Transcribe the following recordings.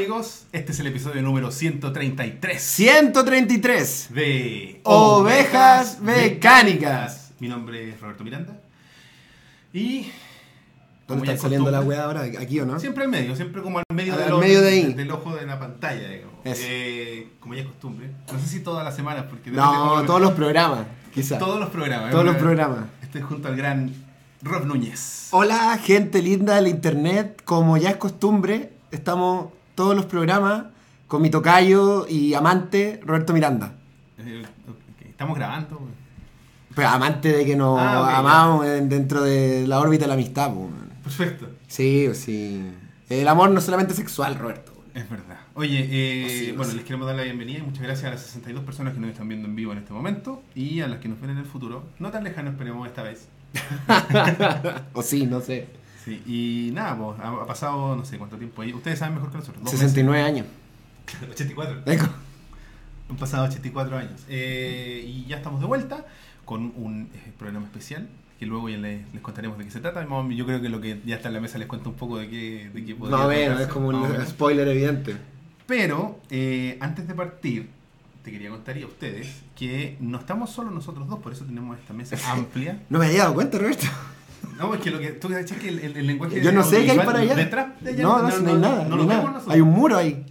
Amigos, este es el episodio número 133 133 de Ovejas Mecánicas. Mi nombre es Roberto Miranda y... ¿Dónde está es saliendo la weá ahora? ¿Aquí o no? Siempre al medio, siempre como al medio, Al del, ojo- medio de ahí. del ojo de la pantalla, digamos. Eh, como ya es costumbre. No sé si todas las semanas, porque... No, todos los programas, quizás. todos los programas. Todos los programas. Estoy junto al gran Rob Núñez. Hola, gente linda del internet. Como ya es costumbre, estamos todos los programas con mi tocayo y amante, Roberto Miranda. Eh, Estamos grabando. Pero amante de que nos Ah, amamos en- dentro de la órbita de la amistad. po. Perfecto. Sí, sí. El amor no es solamente sexual, Roberto. Es verdad. Oye, eh, sí, bueno, sí. les queremos dar la bienvenida y muchas gracias a las 62 personas que nos están viendo en vivo en este momento y a las que nos ven en el futuro. No tan lejano, esperemos esta vez. o sí, no sé. Sí, y nada, pues, ha, ha pasado no sé cuánto tiempo ahí. Ustedes saben mejor que nosotros. dos 69 años. meses. 84. Eco. Han pasado 84 años. Eh, y ya estamos de vuelta con un eh, programa especial que luego ya les, les contaremos de qué se trata. Y Yo creo que lo que ya está en la mesa les cuenta un poco de qué, de qué podría Más o menos, tratarse, es como un spoiler evidente. Pero eh, antes de partir, te quería contar y a ustedes que no estamos solo nosotros dos, por eso tenemos esta mesa amplia. No me había dado cuenta, Roberto. No, es que lo que tú sabes que el, el- el lenguaje Yo no sé qué hay para allá. Detrás de allá No, no, no hay nada. no no lo nada. hay un muro ahí.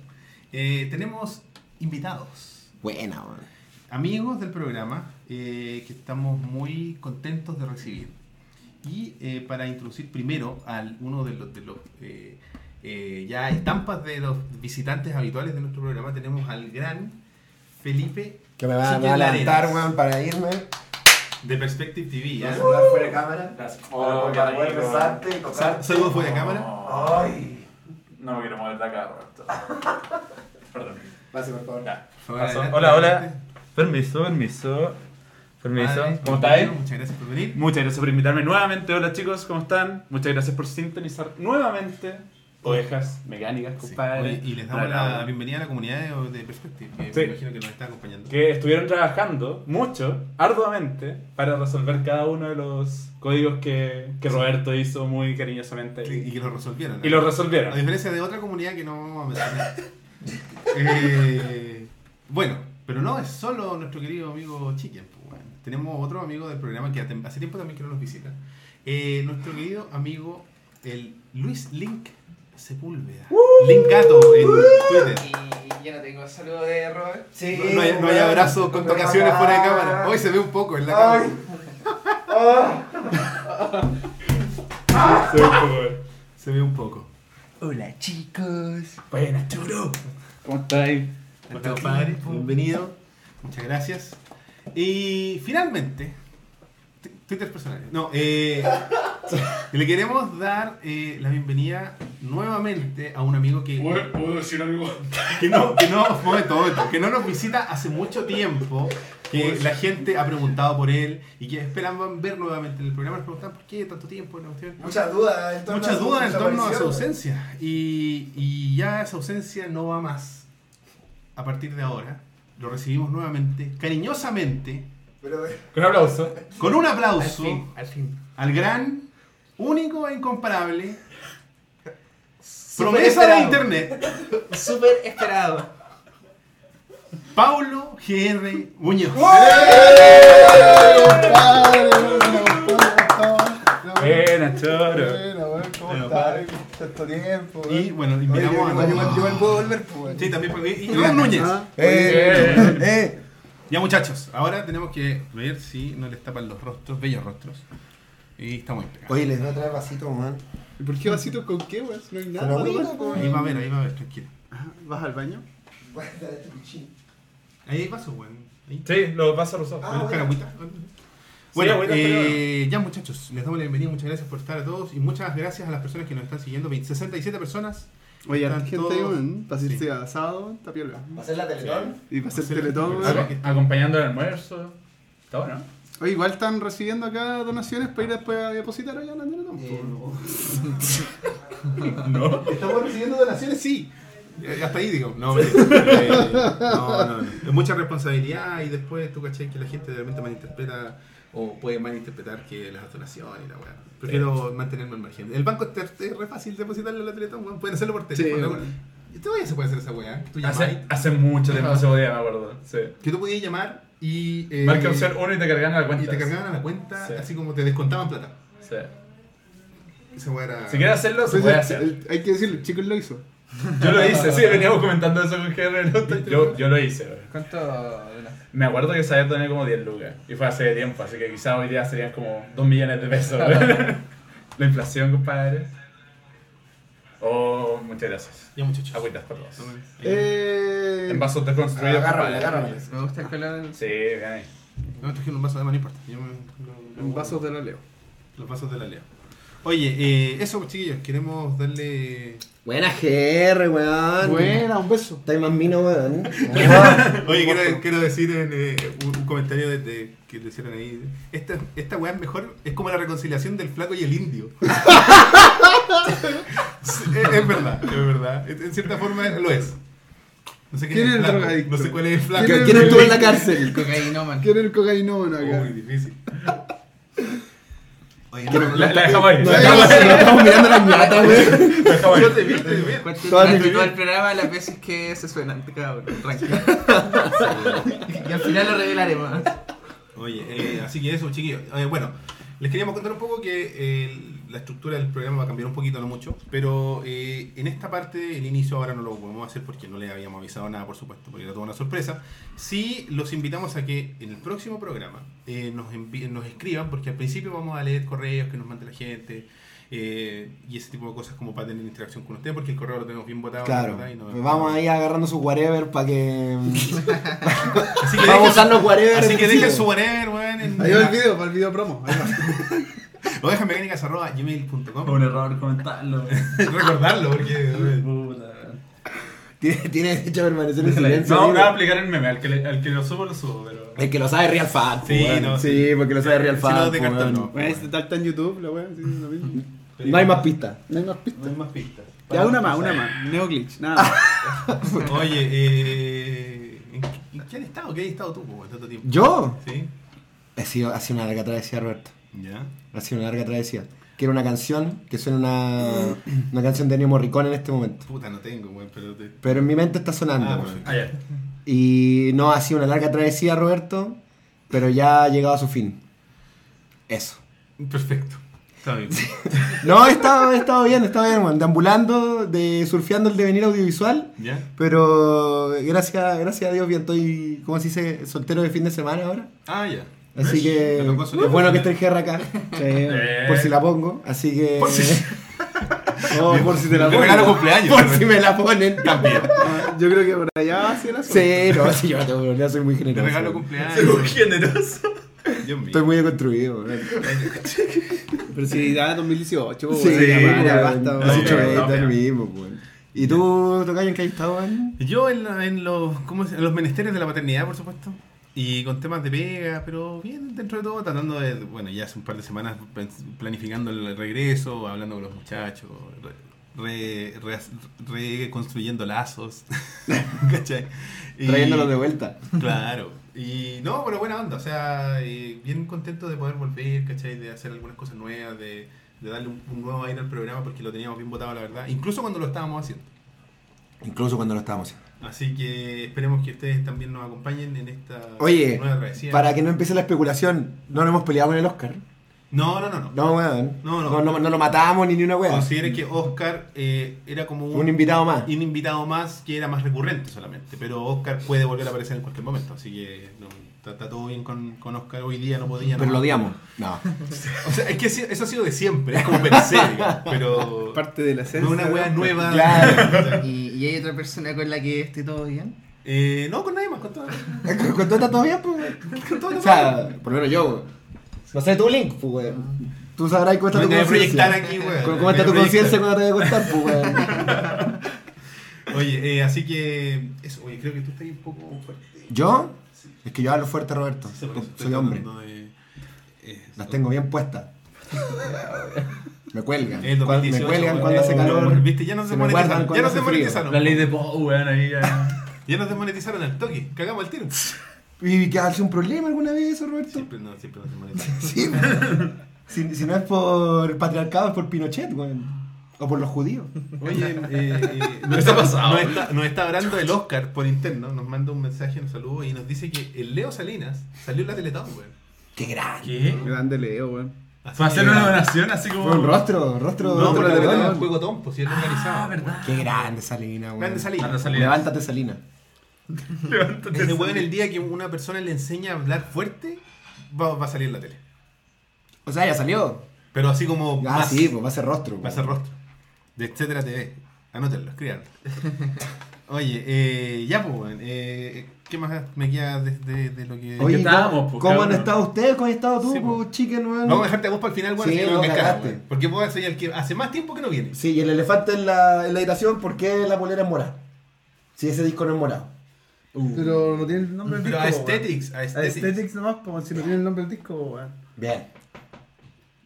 Eh, tenemos invitados, Buena, weón. amigos del programa eh, que estamos muy contentos de recibir. Y eh, para introducir primero a uno de los, de los eh, eh, ya estampas de los visitantes habituales de nuestro programa, tenemos al gran Felipe Que me va, me Chiquen va a Larenas, weón, para irme. De Perspective TV. ¿ya? Saludar fuera de cámara. Oh, qué para poder besarte y tocarte. Saludos fuera de cámara. Ay. No me quiero mover de acá, Roberto. Perdón. Pase, por favor. Ya. Hola, hola. Permiso, permiso. Permiso. Vale, ¿Cómo estáis? Muchas gracias por venir. Muchas gracias por invitarme nuevamente. Hola chicos, ¿cómo están? Muchas gracias por sintonizar nuevamente Ovejas Mecánicas, Sí. compadre. Oye, y les damos Bravo. la bienvenida a la comunidad de, de Perspective, que Sí. me imagino que nos está acompañando. Que estuvieron trabajando mucho, arduamente, para resolver cada uno de los códigos que, que Roberto hizo muy cariñosamente. Y que lo resolvieron. ¿no? Y lo A resolvieron. diferencia de otra comunidad que no vamos a mencionar. Eh, bueno, pero no es solo nuestro querido amigo Chicken. pues, bueno. Tenemos otro amigo del programa que hace hace tiempo también que no nos visita. Eh, nuestro querido amigo, el Luis Link Sepúlveda. Link Gato en Twitter. Y yo no tengo saludo de Robert. Sí, No, no hay, no hay weón. abrazos con tocaciones fuera de cámara. Hoy se ve un poco en la cámara. Se ve un poco, eh. Se ve un poco. Hola, chicos. Buenas, churo. ¿Cómo estáis? Compadre. Bienvenido. Muchas gracias. Y finalmente, Twitter personales. No, eh, le queremos dar eh, la bienvenida nuevamente a un amigo que, ¿Puedo decir algo? que, no, que, no, momento, momento, que no nos visita hace mucho tiempo. Que la gente ha preguntado por él y que esperan ver nuevamente en el programa. Nos preguntan por qué tanto tiempo. Muchas dudas en torno Muchas dudas en torno a su ausencia. Y, y ya esa ausencia no va más. A partir de ahora, lo recibimos nuevamente, cariñosamente, Con un aplauso. con un Al aplauso fin, al fin. al gran, único e incomparable, promesa de internet, Súper esperado. Paulo GR Muñoz. Buenas, choro. Bueno, bueno, ¿cómo estás? Tanto tiempo. Y weón. bueno, invitamos yo, a. igual- igual puedo volver, pues. Sí, también. porque- Y Iván Núñez. Eh, eh. Ya muchachos, ahora tenemos que ver si no les tapan los rostros, bellos rostros. Y estamos impecables. Oye, les voy a traer vasito, man. ¿Y por qué vasitos con qué, weón? No hay nada. Weón. Ahí va a ver, ahí va a ver, tranquilo. Ajá, ¿Vas al baño? Ahí hay vasos, weón. Ahí. Sí, los vasos rosados. Ah, ¿Voy a buscar bueno. agüita? Bueno, agüita, eh, ya muchachos, les damos la bienvenida, muchas gracias por estar a todos y muchas gracias a las personas que nos están siguiendo, 20 67 personas. Oye, harta gente weón. Para Sí. irse a sábado, está piola. ¿Va a ser la Teletón? Y para hacer Hacer- teletón, weón. Acompañando el almuerzo. Está bueno. Oye, igual están recibiendo acá donaciones para ir después a depositar allá en la teletón. Eh, po. No. ¿Estamos recibiendo donaciones? Sí. Eh, Hasta ahí digo. No, eh, no, no, no. Es mucha responsabilidad y después tú caché que la gente de repente malinterpreta o puede malinterpretar que las donaciones y la weá. Prefiero mantenerme al margen. El banco es re fácil depositarle a la Teletón, weón. pueden hacerlo por Sí, teléfono. weón. Y todavía se puede hacer esa weá. Tú Hace, hace mucho tiempo se podía, me acuerdo. Sí. que tú podías llamar y. eh, Marca opción 1 y te cargan a la cuenta. Y te cargaban a la cuenta, Sí. así como te descontaban plata. Sí. Esa weá era. Si quieres hacerlo, se Entonces, puede hacer. hay que decirlo, el chico lo hizo. Yo lo hice, sí, veníamos comentando eso con GR. Yo, yo lo hice, güey. ¿Cuánto? Me acuerdo que vez tenía como 10 lucas. Y fue hace tiempo, así que quizás hoy día serían como 2 millones de pesos. La inflación, compadre. Oh, muchas gracias. Ya, muchachos. Agüitas para todos. Eh, En vasos desconstruidos. Agárrale, compadre. agárrale. Me gusta el color. Sí, bien ahí. No, trajeron un vaso de más, no importa. Yo me- en vasos de la Leo. Los vasos de la Lea. Oye, eh, eso, chiquillos, queremos darle. Buena GR, weón. Buena, un beso. Está ahí más mino, weón. Oye, quiero, quiero decir en, eh, un, un comentario de, de- que le hicieron ahí. Esta, esta weá es mejor, es como la reconciliación del flaco y el indio. Es, es verdad, es verdad. En cierta forma lo es. No sé ¿Quién es el flaco, drogadicto? No sé cuál es el flaco. ¿Quién ¿Quién estuvo en la cárcel? Cocainómano. ¿Quién es el cocainómano acá? Muy difícil. Oye, no, La, la dejamos ahí. No, La dejamos ahí. estamos mirando la ñata, weón. La dejamos ahí. yo te vi, te vi. Todo el programa las veces que se suenan, cabrón. Tranquilo. y al final lo revelaremos. Oye, eh, así que eso, chiquillos. Eh, bueno, les queríamos contar un poco que eh, la estructura del programa va a cambiar un poquito, no mucho, pero eh, en esta parte, el inicio ahora no lo podemos hacer porque no les habíamos avisado nada, por supuesto, porque era toda una sorpresa. Sí, los invitamos a que en el próximo programa eh, nos, nos escriban, porque al principio vamos a leer correos que nos mande la gente. eh, y ese tipo de cosas como para tener interacción con ustedes porque el correo lo tenemos bien votado Claro. Y no- Pues vamos ahí agarrando su whatever para que. así que Vamos a usar los whatever. así que dejen su whatever weón, en, Ahí va el video, para el video promo. Ahí va. ovejasmecánicas.gmail.com Un error comentarlo. recordarlo porque Puta. Tiene, tiene derecho a permanecer en silencio. No, no voy a aplicar el meme. Al que, le- al que lo subo, lo subo, pero. El que lo sabe Real Fan. Sí, weón. no, sí, porque lo sabe Real Si Fan. no, de cartón weón. no. Bueno, este tal está en YouTube, la wea, sí, lo mismo. No hay más pistas. No hay más pistas. más pistas. Ya, una más, una más. Neoglitch, nada más. Oye, eh, ¿en, qué- en qué han estado? ¿Qué has estado tú po, tanto tiempo? ¿Yo? ¿Sí? Ha sido, ha sido una larga travesía, Roberto. ¿Ya? Ha sido una larga travesía. Quiero una canción que suene una, una canción de Ennio Morricone en este momento. Puta, no tengo, weón, pero te... Pero en mi mente está sonando. Ah. Ah. Y no ha sido una larga travesía, Roberto, pero ya ha llegado a su fin. Eso. Perfecto. Está bien. No, he estado, he estado bien, he estado bien, weón. Deambulando, de, surfeando el devenir audiovisual. ¿Ya? Pero gracias, gracias a Dios, bien, estoy, ¿cómo se dice? Soltero de fin de semana ahora. Ah, ya. Así que Te es bueno que esté el GR acá. Sí, por si la pongo. Así que. Por si- Oh, por si te la Te pongo. regalo cumpleaños. Por si me la ponen también. Ah, Yo creo que por allá va así el asunto. Sí, no, sí, yo no tengo problema, soy muy Te generoso. regalo weón. cumpleaños. generoso. Dios mío. Estoy muy deconstruido. Pero si da 2018, Sí, ya, basta, da lo ya. mismo. ¿Y tú, Tocayo, en qué has estado? Yo en, la- en los, ¿cómo en los menesteres de la paternidad, por supuesto. Y con temas de pega, pero bien dentro de todo, tratando de, bueno, ya hace un par de semanas planificando el regreso, hablando con los muchachos, re- re- reconstruyendo lazos, ¿cachai? Y- Trayéndolo de vuelta. Claro. Y no, pero buena onda, o sea, eh, bien contento de poder volver, ¿cachai? De hacer algunas cosas nuevas, de, de darle un, un nuevo aire al programa porque lo teníamos bien votado, la verdad, incluso cuando lo estábamos haciendo. Incluso cuando lo estábamos haciendo. Así que esperemos que ustedes también nos acompañen en esta Oye, nueva travesía. para que no empiece la especulación, no nos hemos peleado con el Oscar. No, no, no, no. No, weón. No, no. No, no, no lo matamos ni ni una weá. Considere que Oscar eh, era como un, Un invitado más. un invitado más que era más recurrente solamente. Pero Oscar puede volver a aparecer en cualquier momento. Así que no, está, está todo bien con, con Oscar. Hoy día no podía. Pero no. lo odiamos. No. O sea, es que eso ha sido de siempre. Es como per se, digamos, Pero. Parte de la No esencia. una ¿no? nueva. Claro. ¿Y, hay otra persona con la que esté todo bien? Eh, no, con nadie más, con todo. ¿Con todo está todo bien, pues, weón? Con todo O sea, por lo menos yo, weón. No sé tu link, pues, weón. Tú sabrás cómo está tu me voy a conciencia. proyectar aquí, weón. ¿Cómo, está tu conciencia cuando te voy a contar, pues, weón? Oye, eh, así que. Eso, oye, creo que tú estás un poco fuerte. ¿Yo? Es que yo hablo fuerte, Roberto. Sí, Soy hombre. de- eh, Las tengo bien puestas. Me cuelgan. El Cuando- 2018, me cuelgan cuando hace calor. Viste, ya nos Se cuando Ya nos frío. desmonetizaron. La ley de Poe, weón, ahí ya. Ya nos desmonetizaron al toque. Cagamos el tiro. ¿Y que hace un problema alguna vez eso, Roberto? Siempre, no, siempre nos desmonetizaron. Sí, weón. si, si no es por patriarcado, es por Pinochet, weón. O por los judíos. Oye, eh, eh, ¿Qué está pasado? Nos está, nos está hablando el Oscar por interno, nos manda un mensaje, nos saludo y nos dice que el Leo Salinas salió en la Teletón, weón. ¡Qué grande! ¿Qué? Grande Leo, weón. Así ¿Fue a hacer que- una donación así como. Fue un rostro, rostro No, Teletón Teletón. es un juego tonto, si es organizado. Ah, verdad. Qué grande Salina, weón. Grande Salinas. Anda, Salinas. Levántate, Salina. Levántate. Ese weón el día que una persona le enseña a hablar fuerte, va, va a salir en la tele. O sea, ya salió. Pero así como Ah, más- sí, pues va a ser rostro. va a ser rostro. De Etcétera TV. Anótenlo, escríbanlo. Oye, eh, ya pues, weón, eh, ¿qué más me queda de, de- de lo que... Oye, estábamos, ¿cómo, pues, ¿cómo han cabrón? estado ustedes? ¿Cómo has estado tú, Sí, pues, pues. chicken, weón? Vamos a dejarte a vos para el final, weón, Sí, no, cagaste. Porque vos soy el que hace más tiempo que no viene. Sí, y el elefante en la, en la habitación, ¿por qué la polera es morada? Si ese disco no es morado. Pero no tiene el nombre del Pero disco. weón. Aesthetics, Aesthetics. Aesthetics nomás, pues si no tiene el nombre del disco, weón. Bien.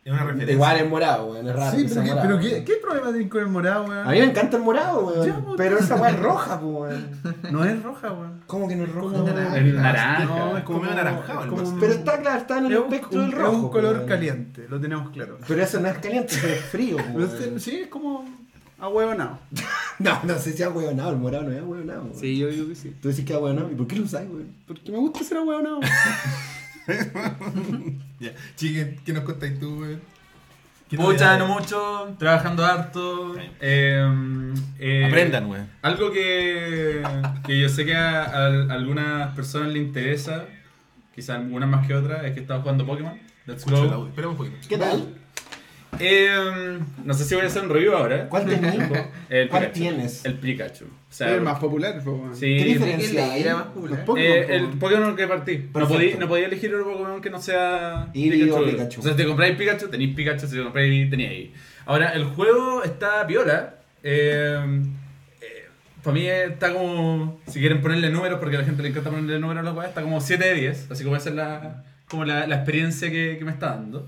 Es una referencia. Igual es morado, weón. Es raro. Sí, que pero, ¿qué, morado. pero ¿qué, ¿qué problema tiene con el morado, weón? A mí me encanta el morado, weón. Ya, pues, pero esa weá es roja, weón. No es roja, weón. ¿Cómo que no es roja? Weón? El naranja. No, es como medio es como un- Pero está claro, está en el es espectro del rojo. Es un color weón. caliente, lo tenemos claro. Pero eso no es caliente, eso es frío, Pero weón. este- sí, es como ahueonado. No, no sé si es ahueonado, el morado no es ahueonado. weón. Sí, yo digo que sí. Tú decís que es ahueonado, ¿y por qué lo usas, weón? Porque me gusta ser ahueonado. Ya. Chique, ¿qué nos contáis tú, weón? ¿Qué Pucha, no mucho, trabajando harto. eh, eh, Aprendan, weón. Algo que, que yo sé que a, a algunas personas les interesa, quizás algunas más que otras, es que estaba jugando Pokémon. Let's go. Esperemos un poquito. ¿Qué tal? Eh, no sé si voy a hacer un review ahora. ¿Cuál tenés? El ¿Cuál Pikachu. tienes? El Pikachu. O Es sea, el más popular, weón. sí, ¿Qué eh, diferencia hay? Era más popular. Pokémon, el. Pokémon que partí. No podía, no podía elegir otro Pokémon que no sea Eevee o Pikachu. O sea, si te compráis Pikachu, tenéis Pikachu. Si te compráis Eevee. Ahora, el juego está piola. Eh, para mí está como. Si quieren ponerle números, porque a la gente le encanta ponerle números a la weá, está como 7 de 10. Así que voy a hacer la, como la, la experiencia que, que me está dando.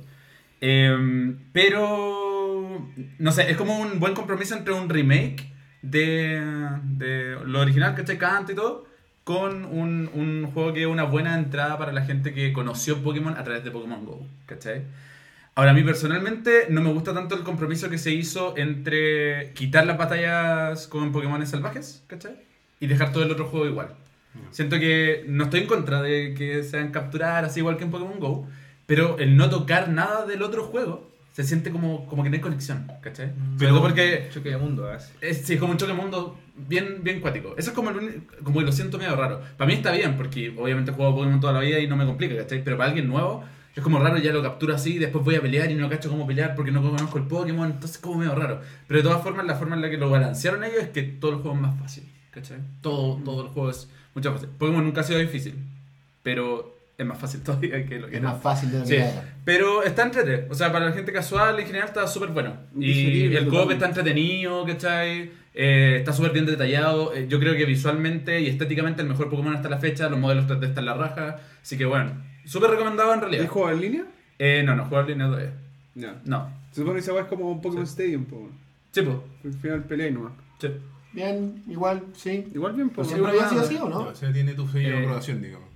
Eh, pero. No sé, es como un buen compromiso entre un remake de, de lo original, que Canto y todo, con un, un juego que es una buena entrada para la gente que conoció Pokémon a través de Pokémon Go, ¿cachai? Ahora, a mí personalmente no me gusta tanto el compromiso que se hizo entre quitar las batallas con Pokémon salvajes, ¿cachai? Y dejar todo el otro juego igual. Siento que no estoy en contra de que se hagan capturar así igual que en Pokémon Go, pero el no tocar nada del otro juego se siente como, como que no hay conexión, ¿cachai? Pero porque Choque de mundo, así. es, sí, es como un choque de mundo bien, bien cuático. Eso es como, el como que lo siento medio raro. Para mí está bien, porque obviamente jugado Pokémon toda la vida y no me complica, ¿cachai? Pero para alguien nuevo es como raro, ya lo capturo así, después voy a pelear y no cacho cómo pelear porque no conozco el Pokémon, entonces es como medio raro. Pero de todas formas, la forma en la que lo balancearon ellos es que todo el juego es más fácil, ¿cachai? Todo, todo el juego es mucho más fácil. Pokémon nunca ha sido difícil, pero es más fácil todavía que lo que Es era. más fácil de lo Sí, que era. pero está entrete. O sea, para la gente casual en general está súper bueno. Y Digerible, el co totalmente. está entretenido, ¿cachai? Eh, está súper bien detallado. Eh, yo creo que visualmente y estéticamente el mejor Pokémon hasta la fecha. Los modelos 3D están en la raja. Así que bueno, súper recomendado en realidad. ¿Es juego en línea? Eh, no, no, jugar línea todavía. Ya. No. Se supone que esa weá es como un Pokémon Stadium, po. Sí, pues. Al final peleáis nomás. Sí. Bien, igual, sí. Igual bien, pues. Siempre había sido así, ¿o No, no? o sea, tiene tu sello de Eh, aprobación, digamos.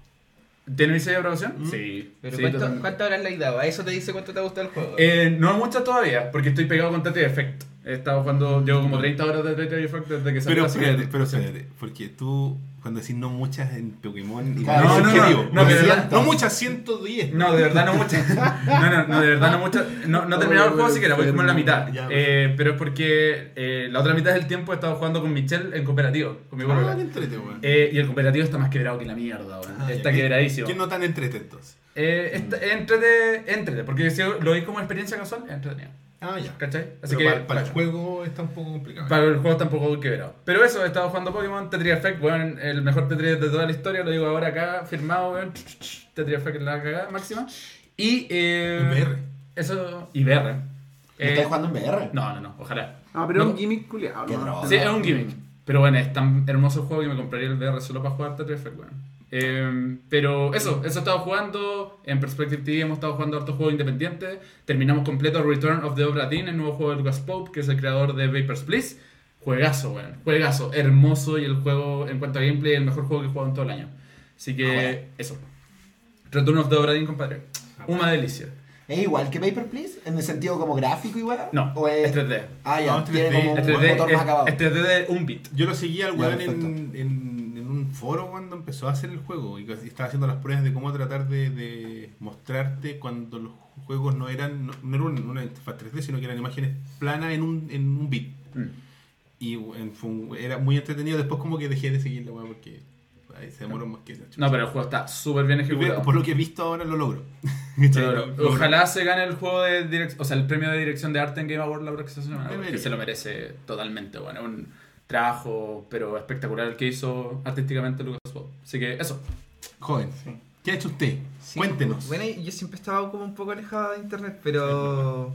¿Tiene mi sello de aprobación? Sí. Pero sí, ¿cuánto. ¿cuántas horas le has dado? A eso te dice cuánto te gusta el juego. Eh, no muchas todavía, porque estoy pegado con Tetris Effect. He estado jugando, llevo como 30 horas de Tetris Effect desde que salió Pero espérate, pero espérate, porque tú, cuando decís no muchas en Pokémon, Claro, no, no, no, no, que de verdad- no muchas 110. No, de verdad no muchas. No, no, no, de verdad no muchas. No, no he terminado el juego siquiera, voy como en la mitad. Ya, Eh, pero es porque eh, la otra mitad del tiempo he estado jugando con Michelle en cooperativo, con mi Ah, entrete. Eh, y el cooperativo está más quebrado que la mierda, weón. Ah, está ya, quebradísimo. ¿Quién no tan entrete entonces? Eh, entrete, entrete, porque si lo veis como experiencia casual, es entretenido. Ah, ya. ¿Cachai? Así que para, para el juego está un poco complicado. Para el juego tampoco quebrado. Pero eso, he estado jugando Pokémon, Tetris Effect, weón, el mejor Tetris de toda la historia, lo digo ahora acá, firmado, weón. Tetris Effect es la cagada máxima. Y. Eh, VR. Eso. Y VR. ¿No Eh, estás jugando en VR? no, no, no, ojalá. Ah, pero es un gimmick culiado. Sí, es un gimmick. Pero bueno, es tan hermoso el juego que me compraría el VR solo para jugar Tetris Effect, weón. Eh, pero eso, eso he estado jugando. En Perspective TV hemos estado jugando hartos juegos independientes. Terminamos completo Return of the Obra Dinn, el nuevo juego de Lucas Pope, que es el creador de Vapor Please. Juegazo, weón. Juegazo, hermoso y el juego, en cuanto a gameplay, el mejor juego que he jugado en todo el año. Así que, Ah, bueno. eso. Return of the Obra Dinn, compadre. Una delicia. ¿Es igual que Paper Please? ¿En el sentido como gráfico igual? No, ¿O es es... 3D. Ah, ya, No, es tiene 3D, como Es un 3D, motor más acabado. es, es 3D de un bit. Yo lo seguí al weón en, en, foro cuando empezó a hacer el juego y que estaba haciendo las pruebas de cómo tratar de, de mostrarte cuando los juegos no eran no, no era una, una interfaz 3D, sino que eran imágenes planas en un, en un bit. Mm. Y un- era muy entretenido. Después como que dejé de seguir la weá porque ahí se demoró más que. No, pero el juego está súper bien ejecutado. Por lo que he visto ahora lo logro. Pero Lo- lo- ojalá se gane el juego de dirección, o sea, el premio de dirección de arte en Game Awards la próxima semana, Debería. se lo merece totalmente, bueno, un trabajo pero espectacular el que hizo artísticamente Lucas Bob. Así que eso. Joven, ¿qué ha hecho usted? Sí, Cuéntenos. Bueno, yo siempre estaba como un poco alejado de internet, pero.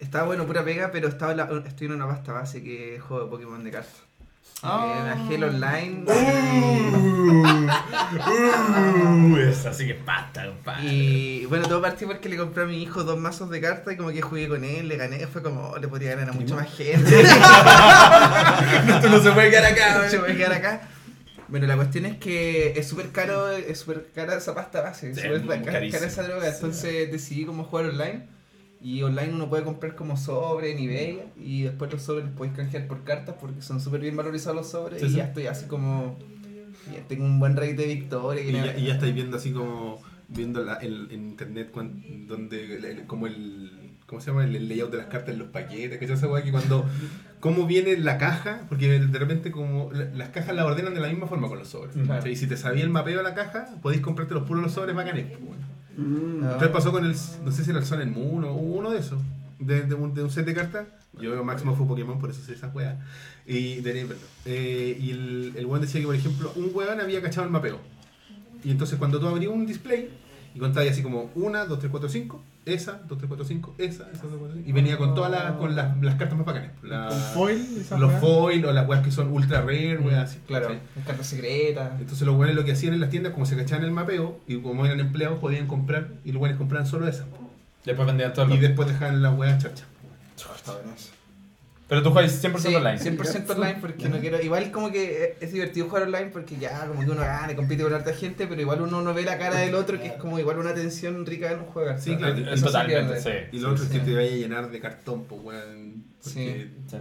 Estaba bueno, pura pega, pero estaba en la- estoy en una pasta base que es juego de Pokémon de cartas. Ah. Eh, Online. así que compadre. Y bueno, todo partió porque le compré a mi hijo dos mazos de cartas y como que jugué con él, le gané, fue como, oh, le podría ganar a mucha más gente. Esto no se puede quedar acá, Se puede quedar acá. Bueno, la cuestión es que es súper caro, es súper cara esa pasta base, es súper cara, esa droga. Entonces decidí cómo jugar online. Y online uno puede comprar como sobre en eBay y después los sobres los podéis canjear por cartas porque son súper bien valorizados los sobres Sí, y sí. ya estoy así como... Ya tengo un buen rate de victoria. Y ya, y ya estáis viendo así como viendo la- el, en internet cuan- donde el- el- como el ¿cómo se llama? El, layout de las cartas en los paquetes, que esa weá que cuando cómo viene la caja, porque de repente como la- las cajas las ordenan de la misma forma con los sobres. Y si te sabía el mapeo de la caja, podéis comprarte los puros los sobres bacanes. pues, bueno. Mm. Ah. Entonces pasó con el, no sé si era el Sun and Moon o uno de esos, de, de un, de un set de cartas. Yo máximo fue Pokémon, por eso sé esas weas. Y, de, eh, y el, el weón decía que, por ejemplo, un weón había cachado el mapeo. Y entonces cuando tú abrías un display y contabas así como 1, 2, 3, 4, 5, esa, 2, 3, 4, 5, esa, esa, 2, 3, 4, 5. Y venía con todas las, con las, las cartas más bacanas. La- Con foil, esa los foil o las weas que son ultra rare, weas así. Claro, las cartas secretas. Entonces los weones lo que hacían en las tiendas, como se cachaban el mapeo, y como eran empleados, podían comprar, y los weones compraban solo esas. Después vendían todo Y después dejaban las weas chacha. Pero tú juegas 100% Sí, online. 100% online porque no quiero. Igual como que es divertido jugar online porque ya como que uno gana y compite con harta gente, pero igual uno no ve la cara del otro que es como igual una tensión rica en un juego. Sí, claro. Eso Totalmente, sí. Y lo otro es que sí. te vaya a llenar de cartón, pues weón. porque- Sí.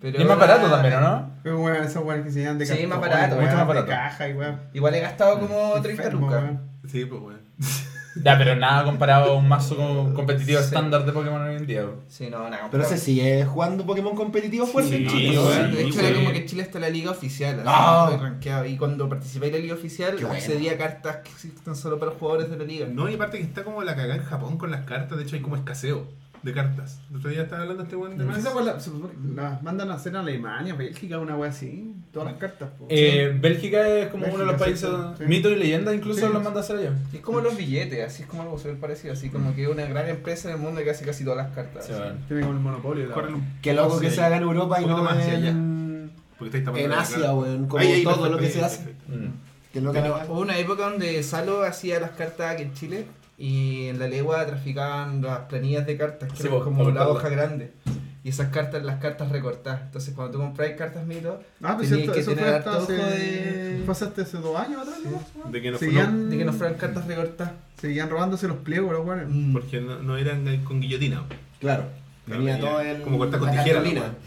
Pero Y es más barato también, ¿o no? Pero bueno, esas weas que se de Sí, cartón, más barato, mucho más de barato. caja y weas. Igual he gastado como 30 Enfermo, lucas. weón. Sí, pues weón. Ya, pero nada comparado a un mazo co- competitivo Sí. estándar de Pokémon hoy en día. bro. Sí, no, nada. Pero se sigue jugando Pokémon competitivo fuerte en Sí, Chile. weón. weón. de hecho, era como que en Chile está la liga oficial, así Ah. rankeado. Y cuando participé en la liga oficial, Qué bueno. accedía a cartas que existen solo para los jugadores de la liga. No, y aparte que está como la cagada en Japón con las cartas, de hecho hay como escaseo de cartas. El otro día estaba hablando este weón de más. Las mandan a hacer a Alemania, Bélgica, una wea así. Todas las cartas. po. Eh, Bélgica es como uno de los países. sí. Mito y leyenda incluso Sí. los manda a hacer allá. Y es como los billetes, así es como algo súper parecido, así como que una gran empresa en el mundo que hace casi todas las cartas. Tiene como el monopolio. Qué loco que se haga en Europa y no más hacia allá. en, Porque en Asia, weón. Como Ahí, ahí, todo perfecto, lo que ahí, se hace. Mm. Que no Pero que hubo una época donde Salo hacía las cartas aquí en Chile y en la legua traficaban las planillas de cartas, que Sí, eran vos, como la hoja grande. Y esas cartas, las cartas recortadas. Entonces cuando tú compras cartas mito, Ah, pues tenías que eso tener fue harto ojo hace... de... Fue hasta hace dos años atrás, ¿no? De que no. Seguían, de que no fueran cartas recortadas. seguían robándose los pliegos, los weones. Mm. porque no, no eran con guillotina. Claro. Claro, Venía todo el. como cortar con tijera.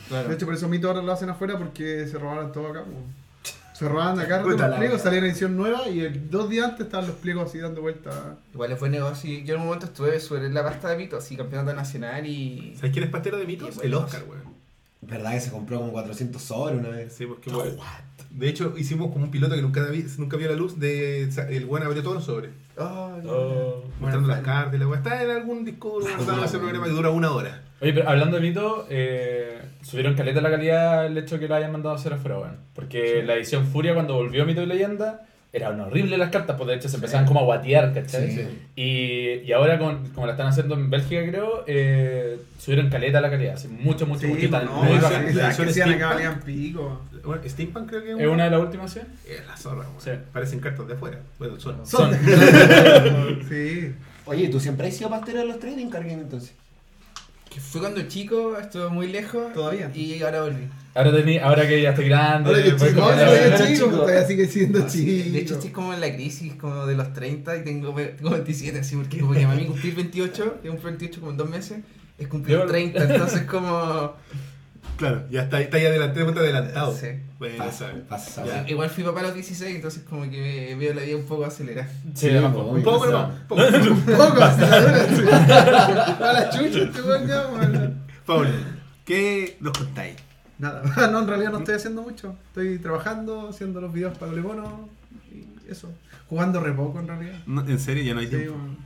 Claro. De hecho, por eso Mito ahora lo hacen afuera porque se robaron todo acá. po. Se robaban acá los la pliegos, salía en edición nueva y el, dos días antes estaban los pliegos así dando vueltas. Igual fue negocio. Yo en un momento estuve sobre la pasta de mito, así campeonato nacional y... ¿Sabes quién es pastero de mitos? El. Oscar, weón. ¿Verdad que se compró como 400 sobres una vez? Sí, porque weón, De hecho, hicimos como un piloto que nunca, nunca vio la luz de. o sea, El weón abrió todos los sobres. Ay, Oh. Mostrando las cartas y la weá. Está en algún disco duro guardado ese programa que dura una hora. Oye, pero hablando de mito, eh, subieron caleta la calidad el hecho de que lo hayan mandado a hacer afuera, weón. Porque la edición Furia, cuando volvió Mito y Leyenda, eran horribles las cartas, pues de hecho se empezaban como a guatear, ¿cachai? Sí. Y, y ahora, con, como la están haciendo en Bélgica, creo, eh, subieron caleta la calidad. Así, mucho, mucho, mucho. están no, muy las que hacían acá Steampunk. valían pico. Bueno, Steampunk creo que ¿Es una de las últimas, sí? Es la zorra. Sí. Parecen cartas de afuera. Bueno, son. Son. Sí. Oye, ¿tú siempre has sido pastero de los trading card entonces? Que fue cuando chico, estuve muy lejos. Todavía. Y ahora volví. Ahora, tení, ahora que ya estoy grande. Ahora que pues, chico, ahora todavía sigue siendo chico. de hecho, estoy como en la crisis como de los 30 y tengo, tengo 27, así, porque como que para mí cumplir 28, que cumplir 28 como en dos meses, es cumplir Yo- 30, entonces como... Claro, ya está, está ahí adelantado, está adelantado. Sí. Bueno, Pasa, sabe. pasa, Ya. Igual fui papá a los 16, entonces como que veo la vida un poco acelerada. Sí, Sí, Un poco, pero no. un poco. Poco, aceleradora, sí. A la chucha, este weón. Pablo, ¿qué nos contáis? Nada, no, en realidad no estoy haciendo mucho. Estoy trabajando, haciendo los videos para Lemono y eso. Jugando re poco en realidad. No, ¿En serio? Ya no hay Sí, tiempo. weón,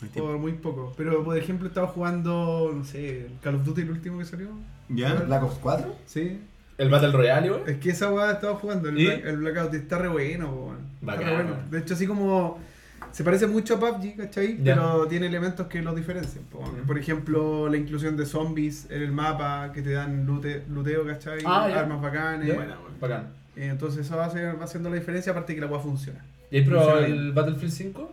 Tiempo. por muy poco. Pero por ejemplo estaba jugando, no sé, Call of Duty el último que salió. ¿Ya? ¿Black Ops 4? Sí. El Battle Royale, güey. Es que esa weá estaba jugando, el, ¿Y? Black- el Blackout, está re bueno, weón. Está re bueno. De hecho, así como. Se parece mucho a PUBG, ¿cachai? Ya. Pero tiene elementos que lo diferencian. po. Por ejemplo, la inclusión de zombies en el mapa que te dan lute, luteo, ¿cachai? Ah, ya. Armas bacanes. Ya. Buena, buena. Bacán. Eh, entonces eso va, a ser- va haciendo la diferencia, aparte que la weá funciona. ¿Y has probado el Battlefield 5?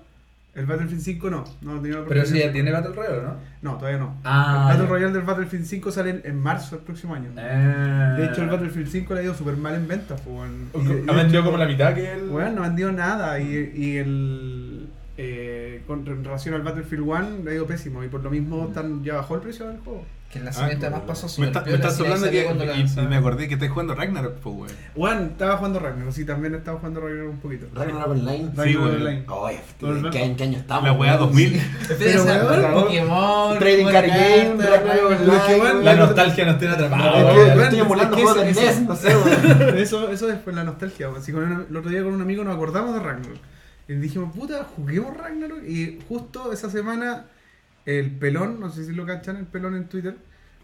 El Battlefield 5 no, no la Pero ese ya tiene Battle Royale, ¿no? No, todavía no. Ah, el Battle ya. Royale del Battlefield 5 sale en, marzo del próximo año. Ah. De hecho, el Battlefield 5 le ha ido súper mal en ventas. de- Ha vendido como la mitad que el. Weón, no vendió nada y, y el eh, con relación al Battlefield 1 le ha ido pésimo y por lo mismo están, ya bajó el precio del juego. Que el Ah, lanzamiento además pasó me está, estás nadie hablando que y- y, me acordé que estás jugando Ragnarok, pues, weón. Juan estaba jugando Ragnarok, sí, también estaba jugando Ragnarok un poquito. Ragnarok Online. Sí, Ragnarok weón. Online. ¿en qué, en qué año estamos? La weá weón? 2000. Espera, Pero, weón, Pokémon, Trading Card Game, Ragnarok Online, La nostalgia nos tiene atrapados. Estoy es emulando juegos de eso- NES, no sé, weón. Eso, eso es la nostalgia. weón. El otro día con un amigo nos acordamos de Ragnarok. Y dijimos, puta, juguemos Ragnarok. Y justo esa semana, el pelón, no sé si lo cachan, el pelón en Twitter,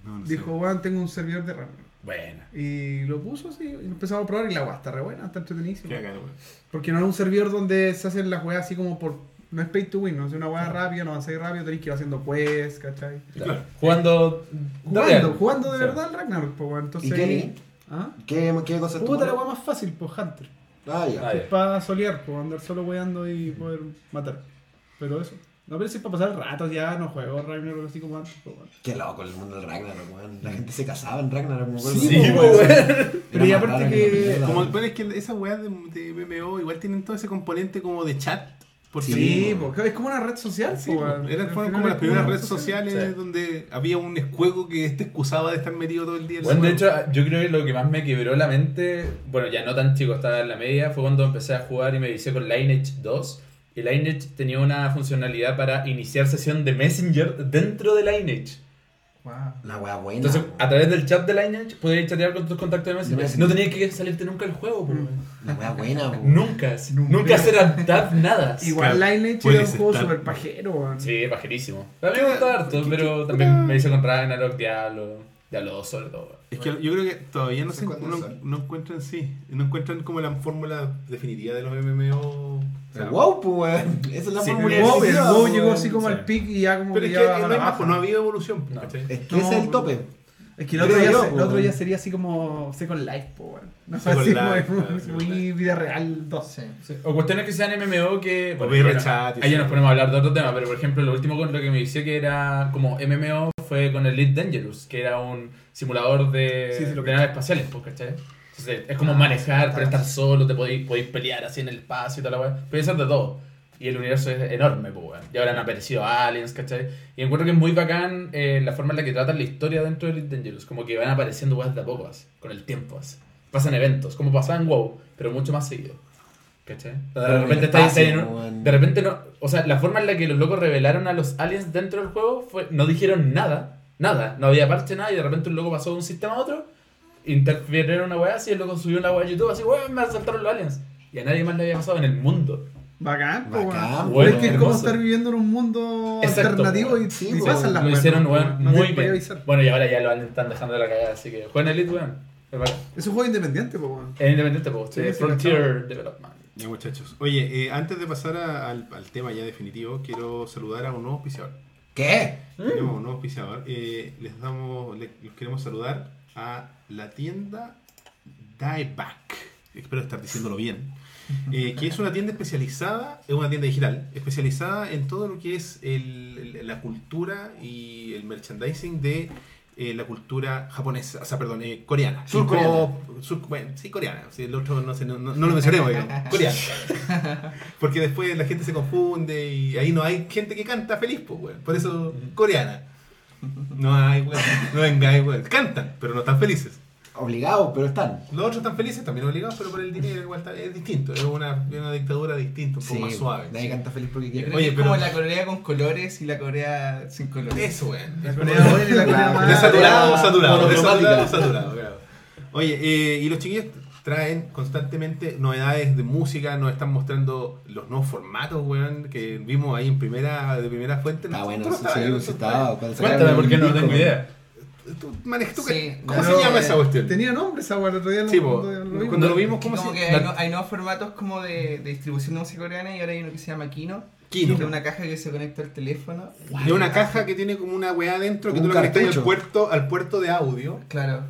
No, no dijo, weón, tengo un servidor de Ragnarok. Bueno. Y lo puso así, y empezamos a probar y la weá está re buena, está entretenidísima. Porque no es un servidor donde se hacen las weas así como por. No es pay to win, no es una wea rápida, no avanzáis rápido, tenéis que ir haciendo quests, ¿cachai? Claro. Jugando. Jugando, jugando de verdad al Ragnarok, pues weón. Entonces. ¿Y qué? ¿Ah? ¿Qué, qué cosa Puta la wea más fácil, pues Hunter. Ah, ya. Ah, ya. Es para solear, pues andar solo weando y poder matar. Pero eso. No, pero si es para pasar el rato, ya no juego Ragnarok así como antes, pues weón. Qué loco el mundo del Ragnarok, weón. La gente se casaba en Ragnarok. Sí, Sí, pues, weón. Pero y aparte que-. Como bueno, es que esas weas de, de MMO igual tienen todo ese componente como de chat. Porque Sí, po. pues es como una red social, Sí. Eran, fueron como las primeras redes red social. sociales Sí. donde había un juego que te excusaba de estar metido todo el día. en Bueno, de hecho, yo creo que lo que más me quebró la mente, bueno, ya no tan chico, estaba en la media, fue cuando empecé a jugar y me vicié con Lineage 2. Y Lineage tenía una funcionalidad para iniciar sesión de Messenger dentro de Lineage. Wow. La wea buena. Entonces, a través del chat de Lineage podías chatear con tus contactos de Messenger. Messenger. No tenías que salirte nunca del juego, po, weón. La wea buena, weón. Nunca, nunca hacer tab nada. Igual Claro, Lineage era un juego súper pajero, weón. Sí, bajerísimo. A mí me gustó harto, ¿Qué- pero qué- también me hice con Ragnarok, Diablo, Diablo 2 sobre todo. Es que yo creo que todavía no, ¿Hace se, no, no encuentran, sí, no encuentran como la fórmula definitiva de los MMO. O sea, WoW, pues, weón. Esa es la Sí, fórmula. El WoW, el definitiva, WoW weón. llegó así como Sí. al pic y ya como Pero que es que ya no hay más, pues no ha habido evolución. No. ¿cachai? Es que No, ese es el pues, tope. Es que el otro, día, yo, se- el pues, otro día weón. sería así como Second Life, pues, weón. No sé, así Life, como claro, muy, vida real 2. Sí. O cuestiones que sean MMO que. O ya VR no- chat Ahí ya nos ponemos a hablar de otro tema, pero por ejemplo, lo último con lo que me hice que era como MMO fue con Elite Dangerous, que era un simulador de, Sí, sí, lo de naves espaciales, pues, ¿cachai? Entonces, es como Ah, manejar, pero estar solo, te podéis, podéis pelear así en el espacio y toda la weá. Puede ser de todo. Y el universo es enorme, pues, weón. Y ahora han aparecido aliens, ¿cachai? Y encuentro que es muy bacán eh, la forma en la que tratan la historia dentro de Elite Dangerous. Como que van apareciendo weas de a poco, así, con el tiempo, así. Pasan eventos, como pasaba en WoW, pero mucho más seguido. ¿Cachai? De repente estáis espacio, en un-. De repente no. O sea, la forma en la que los locos revelaron a los aliens dentro del juego fue. No dijeron nada. Nada. No había parche nada y de repente un loco pasó de un sistema a otro. Interfirieron una weá así, el loco subió una weá a YouTube así, weón, me saltaron los aliens. Y a nadie más le había pasado en el mundo. Bacán, Bacán, weón. bueno, es que es como estar viviendo en un mundo Exacto, alternativo y, sí, y pasan las Lo hicieron, ¿no? weón, No muy podía bien. avisar. Bueno, y ahora ya lo están dejando de la cagada, así que jueguen Elite, weón. Es un juego independiente, pues, weón. Es independiente, pues. Sí, sí, Frontier Development. Ya muchachos. Oye, eh, antes de pasar a- al, al tema ya definitivo, quiero saludar a un nuevo auspiciador. ¿Qué? Tenemos un nuevo auspiciador. Eh, les damos, le- los queremos saludar a la tienda Dieback. espero estar diciéndolo bien, eh, que es una tienda especializada, es una tienda digital, especializada en todo lo que es el- el- la cultura y el merchandising de eh, la cultura japonesa, o sea, perdón, eh, coreana. Surcoreana. Sur- bueno, sí, coreana. sí, el otro no, sé, no, no- no lo mencionemos, digamos. Coreana. Porque después la gente se confunde y ahí no hay gente que canta feliz, pues. Por eso, coreana. No hay. No vengáis, weón. Cantan, pero no están felices. Obligados, pero están. Los otros están felices, también obligados, pero por el dinero igual está- es distinto. Es una, es una dictadura distinta, un poco más suave. Nadie canta feliz porque quiere. Oye, es pero- como la Corea con colores y la Corea sin colores. Eso, weón. La Corea buena y la Corea La- mala. De saturado, Ah, saturado, de monocromática. saturado, saturado, claro. Oye, eh, y los chiquillos traen constantemente novedades de música, nos están mostrando los nuevos formatos, weón, que vimos ahí en primera, de primera fuente. Ah, bueno, sí, sí, sí, estaba. Cuéntame, porque no tengo idea. Tú manejas tú Sí, que- ¿Cómo no, se llama eh, esa cuestión? Tenía nombre esa weá, el otro día Sí, po. lo-. Cuando lo vimos, ¿cómo como se que la- hay, no- hay nuevos formatos como de, de distribución de música coreana y ahora hay uno que se llama Kino. Kino. Que es una caja que se conecta al teléfono. Es una caja que tiene como una weá adentro que tú lo conectas al puerto, al puerto de audio Claro.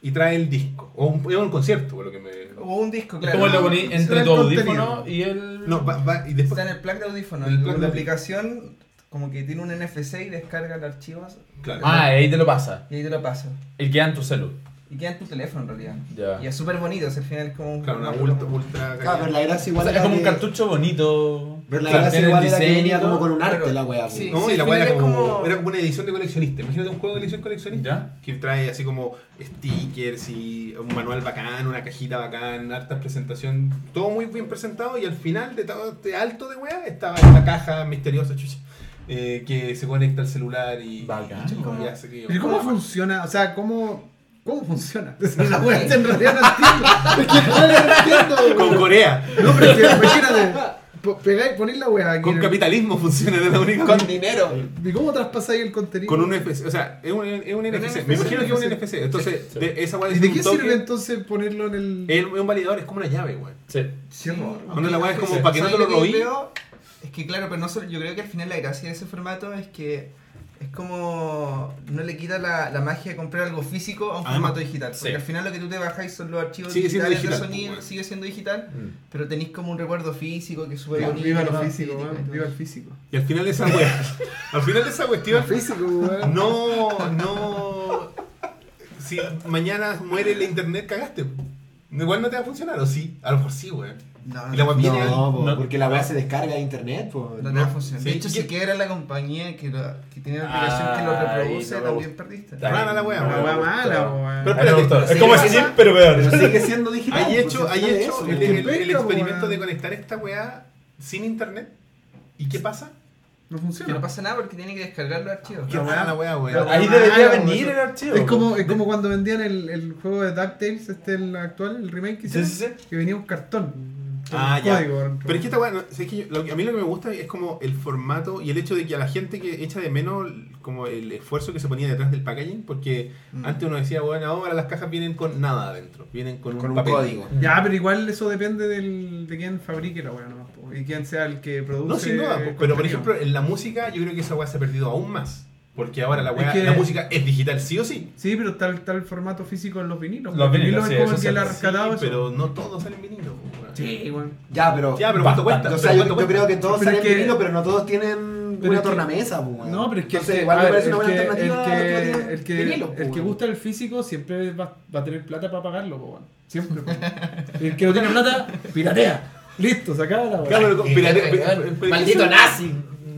y trae el disco. O un, es un concierto, por lo que me. O un disco, claro. como lo poní Será entre tu audífono y el. No, va, va- y después. Está en el plug de audífono. El plug de la audífono. aplicación como que tiene un NFC y descarga el archivo Claro. Ah, ahí te lo pasa. y ahí te lo paso. El que da en tu celu. Y queda en tu teléfono en realidad. Ya. Y es súper bonito, o sea, al final es como un Claro, una ultra, como- ultra Claro, pero la gracia O igual sea, es era como un cartucho bonito. Pero la gracia igual era que diseño venía y todo. como con un arte Pero- la weá. sí. No, Sí, y la weá era como, como- era como una edición de coleccionista. Imagínate un juego de edición coleccionista. ¿Ya? Que trae así como stickers y un manual bacán, una cajita bacán, harta presentación, todo muy bien presentado y al final de todo este alto de weá estaba esta caja misteriosa chucha, eh, que se conecta al celular y, Bacán. y ya se Pero ¿cómo funciona? O sea, ¿cómo, cómo funciona? Es la weá, en realidad no entiendo. Es que no entiendo. Con Corea, No, pero es que imagínate. Pegáis, ponéis la weá aquí. con el- capitalismo funciona de la única Con manera. dinero. ¿Y cómo traspasáis el contenido? Con un NFC, o sea, es un, es un NFC. Me NFC, imagino que es un. NFC. Entonces, Sí. de esa weá ¿Y de un qué toque, sirve entonces ponerlo en el. Es un validador, es como una llave, weón. Sí. Sí, no. Cuando la weá es como Sí. para que no ¿Sabes te lo que robí. veo? Es que claro, pero no solo, yo creo que al final la gracia de ese formato es que es como no le quita la, la magia de comprar algo físico a un Además, formato digital. Porque sí. al final lo que tú te bajáis son los archivos Sigue digitales digital, de sonido, pues, sigue siendo digital, Mm. pero tenéis como un recuerdo físico que es súper bonito. viva lo físico, todo. Viva el físico. Y al final de esa al final de esa cuestión, físico, weón. no, no. Si mañana muere el internet, cagaste. Igual no te va a funcionar, o sí, a lo mejor sí, weón. No, Y la weá viene ahí. No, po, No. porque la weá se descarga de internet, po. no te va a funcionar. Sí, De hecho, si quiebra la compañía que, lo- que tiene la aplicación que lo reproduce, no también perdiste. Está Rara la weá, La weá mala. Pero Es como sí, Steam, pasa- pero peor. Pero sigue siendo digital. Hay pues, hecho, hay hecho el, experimento de conectar esta weá sin internet. ¿Y qué pasa? No Que no funciona. pasa nada porque tiene que descargar los archivos. ¿Qué weá- rara la weón? weá- Ahí debería Ah, venir eso. el archivo. Es como, es como cuando vendían el, el juego de DuckTales, este el actual, el remake que Sí, sí, sí. que venía un cartón. Ah, ya. código. Pero es que esta weá, no, es que yo- lo que- a mí lo que me gusta es como el formato y el hecho de que a la gente que echa de menos como el esfuerzo que se ponía detrás del packaging, porque Mm. antes uno decía, bueno, ahora las cajas vienen con nada adentro, vienen con, Con un un papel. código. Ya, pero igual eso depende del, de quién fabrique la weá nomás, y quién sea el que produce. No, sin duda, pero por ejemplo, en la música yo creo que esa weá se ha perdido aún más. Porque ahora la weá, Es que- la música es digital sí o sí. Sí, pero está, el- está el formato físico en los vinilos. Los vinilos, es sí, como el que le ha rescatado pero no todos salen vinilo. Sí, weón. Ya, pero. Ya, pero ¿cuánto cuesta? o sea, ¿Pero yo, creo que todos salen que- vinilo, pero no todos tienen pero una que- tornamesa, po, weón. No, pero es que, Entonces, igual me parece una buena que, alternativa que el que, el que weón. gusta el físico siempre va, va a tener plata para pagarlo, po, weón. Siempre. po. el que no tiene plata, piratea. Listo, se acaba la. Claro, pero Maldito nazi.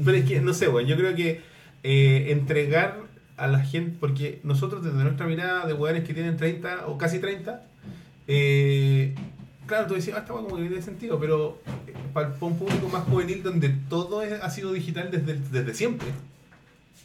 Pero es que, no sé, weón, yo creo que eh, entregar a la gente, porque nosotros desde nuestra mirada de weones que tienen 30 o casi 30, eh, claro, tú decías, ah, esta weá como que tiene sentido, pero eh, para, un público más juvenil donde todo es- ha sido digital desde, desde siempre,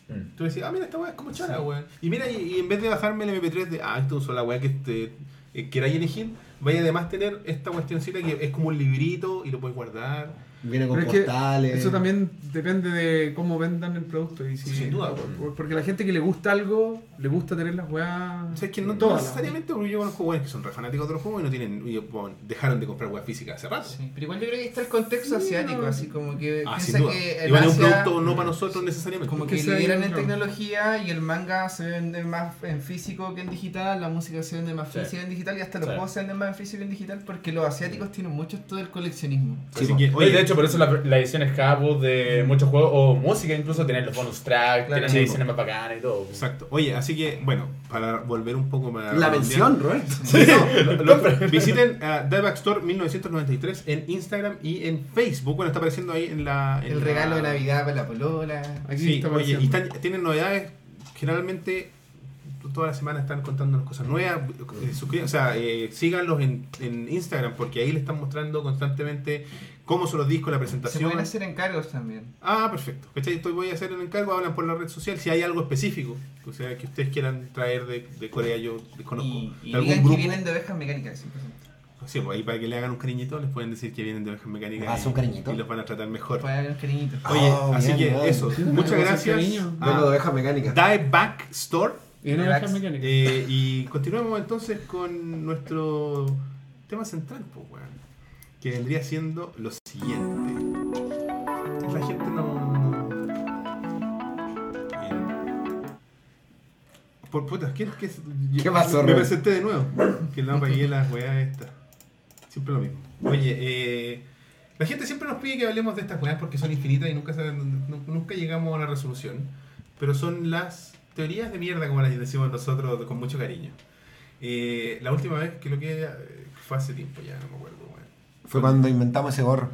Mm. tú decías, ah, mira, esta weá es como chara, weón. Y mira, y, y en vez de bajarme el MP3 de, ah, esto es la weá que te, eh, queráis elegir, vaya además tener esta cuestioncita que es como un librito y lo puedes guardar. Viene con Pero es que postales. eso también depende de cómo vendan el producto. Y si, Sin duda, por- pues. por- Porque la gente que le gusta algo, le gusta tener las weas. O sea, es que no, todas las- necesariamente, porque yo conozco weones que son re fanáticos de los juegos y no tienen, y, bueno, dejaron de comprar weas físicas hace rato. Sí, pero igual yo creo que está el contexto Sí, asiático, no. así como que Ah, sin piensa duda. que Igual es un producto no para nosotros necesariamente. como Que que se ido, en claro. tecnología y el manga se vende más en físico que en digital, la música se vende más Sí. física que en digital y hasta los Sí. juegos se venden más en físico que en digital porque los asiáticos tienen mucho esto del coleccionismo. Así Sí, que, oye, de hecho, por eso la, la edición escapo de muchos juegos, o música incluso, tienen los bonus tracks, Claro, tienen sí, ediciones más bacanas y todo. Exacto. Oye, así que, bueno, para volver un poco más. La mención, Roberto. No, lo- lo- visiten a Dieback Store 1993 en Instagram y en Facebook. Bueno, está apareciendo ahí en la. en El la- regalo de Navidad para la polola. Aquí Sí, está oye, y están- tienen novedades. Generalmente, toda la semana están contándonos cosas nuevas. Eh, o sea, eh, síganlos en, en Instagram porque ahí le están mostrando constantemente cómo son los discos, la Se presentación. pueden hacer encargos también. Ah, perfecto. ¿Cachai? Estoy, voy a hacer el encargo, hablan por la red social. Si hay algo específico, o sea, que ustedes quieran traer de, de Corea, yo desconozco. Y, y de algún digan grupo. que vienen de ovejas mecánicas. 100%. Sí, pues ahí para que le hagan un cariñito, les pueden decir que vienen de ovejas mecánicas Ah, y, ¿son cariñitos? y los van a tratar mejor. Pueden haber cariñitos. Oye, Oh, así bien, que bien. eso. Sí, Muchas gracias. Vengo de a oveja mecánica. Dieback Store. Y mecánica. Eh, y continuamos entonces con nuestro tema central, pues, weón, que vendría siendo lo siguiente. La gente no. Bien. Por putas, ¿qué, qué, ¿Qué pasó, Me presenté de nuevo. Que no apagué las weas estas. Siempre lo mismo. Oye, eh, la gente siempre nos pide que hablemos de estas weas porque son infinitas y nunca, nunca llegamos a una resolución. Pero son las teorías de mierda, como las decimos nosotros con mucho cariño. Eh, la última vez que lo que eh, fue hace tiempo, ya no me acuerdo. Fue cuando inventamos ese gorro.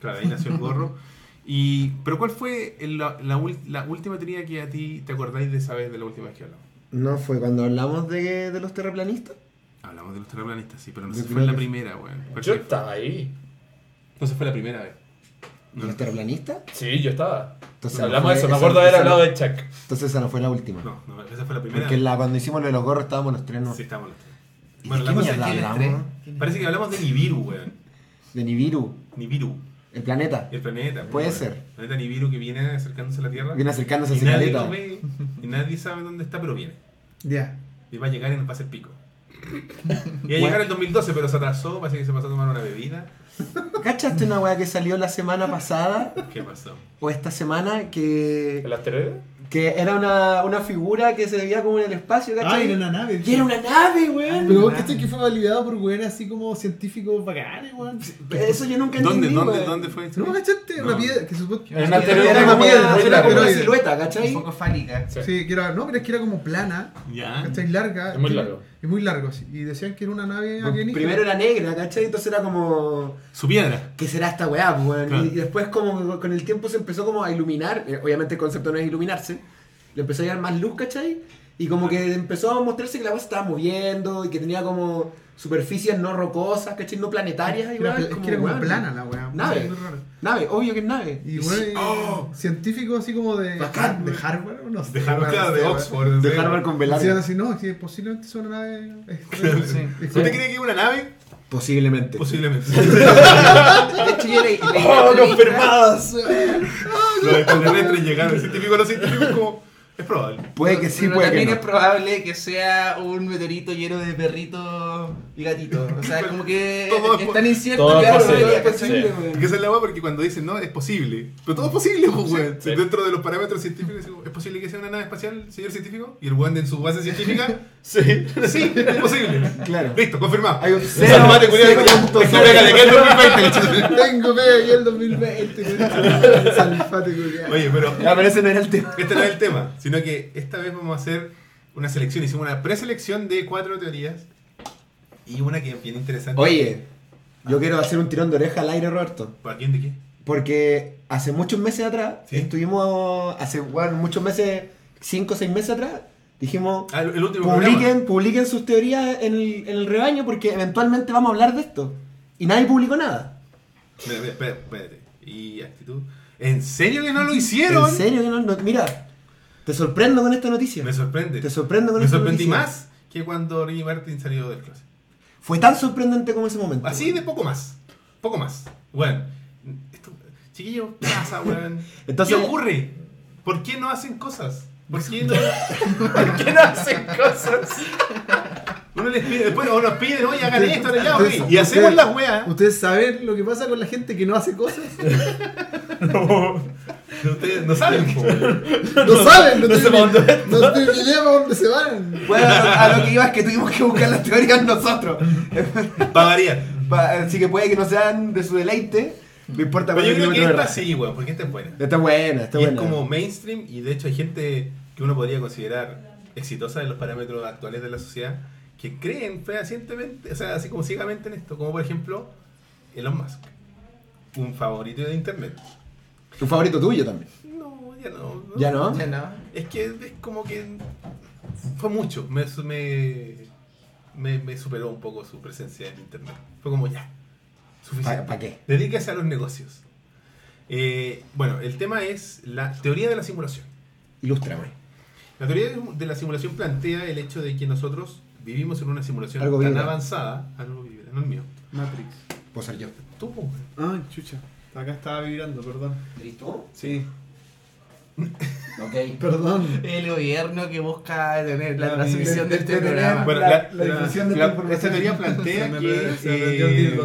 Claro, ahí nació el gorro. Y, pero ¿cuál fue el- la, la ul- la última teoría que a ti te acordáis de esa vez de la última vez que hablamos? ¿No fue cuando hablamos de, de los terraplanistas? Hablamos de los terraplanistas, sí, pero no sé si fue la primera, weón. ¿Cuál Yo fue? estaba ahí. No se fue la primera vez. ¿De ¿Los terraplanistas? Sí, yo estaba. Entonces Hablamos no de eso, me acuerdo de haber hablado no- de Chuck. Entonces esa no fue la última. No, no, esa fue la primera. Porque la, cuando hicimos lo de los gorros estábamos los tres, ¿no? Sí, estábamos los tres. ¿Y Bueno, de la qué cosa es que hablamos? parece que hablamos de Nibiru, weón. De Nibiru, Nibiru, el planeta. el planeta. Puede ser. El planeta Nibiru que viene acercándose a la Tierra. Viene acercándose y hacia nadie lo ve, y nadie sabe dónde está, pero viene. Ya. Y va a llegar y nos va a hacer pico. Iba a llegar el 2012, pero se atrasó, parece que se pasó a tomar una bebida. ¿Cachaste una weá que salió la semana pasada ¿Qué pasó? o esta semana que, ¿El asteroide? Que era una, una figura que se veía como en el espacio, Ah, ¿cachai? era una nave. Y era una nave, weón. Pero vos que que fue validado por weones así como científicos bacanes, weón. Eso yo nunca ¿Dónde, entendí, dónde, weón. dónde fue? ¿No me cachaste? No. Una piedra que supo Era un asteroide Era como, piedra, una, era como una silueta, Un ¿cachai? poco fálica. Sí. Sí, que era, no, pero es que era como plana, Ya. ¿cachai? Larga. Es muy largo. Y muy largo, sí. Y decían que era una nave alienígena. Primero era negra, ¿cachai? Entonces era como... Su piedra. ¿Qué será esta weá, pues, weón? Claro. Y, y después como con el tiempo se empezó como a iluminar. Eh, Obviamente el concepto no es iluminarse. Le empezó a llegar más luz, ¿cachai? Y como que empezó a mostrarse que la weá se estaba moviendo y que tenía como superficies no rocosas, ¿cachai? No planetarias. Igual, es que era como plana la weá. Nave. Muy raro. Nave, obvio que es nave. Y bueno, sí, oh, científicos así como de, Bacán, de. Harvard, no sé. De Harvard, de. Oxford. de Harvard con Decían velar. así, no, que posiblemente es una nave. ¿Usted cree que es una nave? Posiblemente. Posiblemente. De hecho, yo leí ¡Oh, confirmadas! Los extraterrestres llegaron. El científico, los científicos, como. Es probable. Puede que sí, Pero puede que también no. es probable que sea un meteorito lleno de perritos y gatitos. O sea, como que Todo es es tan incierto todo que es posible, sí. Es que esa es la porque cuando dicen no, es posible. Pero todo es posible, sí. Dentro de los parámetros científicos, ¿es posible que sea una nave espacial, señor científico? Y el weón en su base científica, Sí. sí, es posible. Claro. Listo, confirmado. Hay un punto Tengo cero. pega de que es 2020. Tengo pega aquí el 2020. Salfate, culiao. Oye, pero Ya, pero ese no era el tema. este no es el tema, sino que esta vez vamos a hacer una selección. Hicimos una preselección de cuatro teorías y una que es bien interesante. Oye, yo quiero hacer un tirón de oreja al aire, Roberto. ¿Para quién de qué? Porque hace muchos meses atrás, Sí. estuvimos, hace bueno, muchos meses, 5 o 6 meses atrás, dijimos, Ah, el último programa. publiquen, publiquen sus teorías en el, en el rebaño porque eventualmente vamos a hablar de esto. Y nadie publicó nada. Espera, espérate. Y actitud. ¿En serio que no lo hicieron? En serio, que no, no- mira, te sorprendo con esta noticia. Me sorprende. Te sorprendo con Me esta sorprendí noticia. más que cuando Ricky Martin salió del closet. Fue tan sorprendente como ese momento. Así de poco más. Poco más. Bueno, esto- Chiquillos, ¿qué pasa, weón? Entonces- ¿Qué ocurre? ¿Por qué no hacen cosas? ¿Por qué no? ¿Por qué no hacen cosas? Uno les pide, después o nos piden, oye, hagan esto, hagan ustedes- oye, y hacemos las weas. ¿Ustedes saben lo que pasa con la gente que no hace cosas? Ustedes no saben. No saben, no, no dónde no tienen idea para dónde se van. Bueno, a lo, que iba es que tuvimos que buscar las teorías nosotros. Para variar. Pa- así que puede que no sean de su deleite. No importa Pero yo cuánto creo que esta sí, weón, porque esta es buena. Está buena, está y buena. es como mainstream y de hecho hay gente que uno podría considerar exitosa en los parámetros actuales de la sociedad que creen fehacientemente, o sea, así como ciegamente en esto, como por ejemplo Elon Musk, un favorito de internet. Tu favorito tuyo también. No, ya no. ¿Ya no? Ya no. Es que es como que fue mucho, me, me, me, me superó un poco su presencia en internet. Fue como ya, suficiente. ¿Pa- pa qué? Dedíquese a los negocios. Eh, bueno, el tema es la teoría de la simulación. Ilústrame. La teoría de la simulación plantea el hecho de que nosotros vivimos en una simulación Algo tan vibra. avanzada. Algo vibra, no el mío. Matrix. Puedo ser yo. Tú. Ay, chucha. Acá estaba vibrando, perdón. ¿Listo? Sí. Ok. Perdón. El gobierno que busca detener la La transmisión de este programa. Bueno, la, la- la difusión de la- esta información. esta teoría plantea que eh,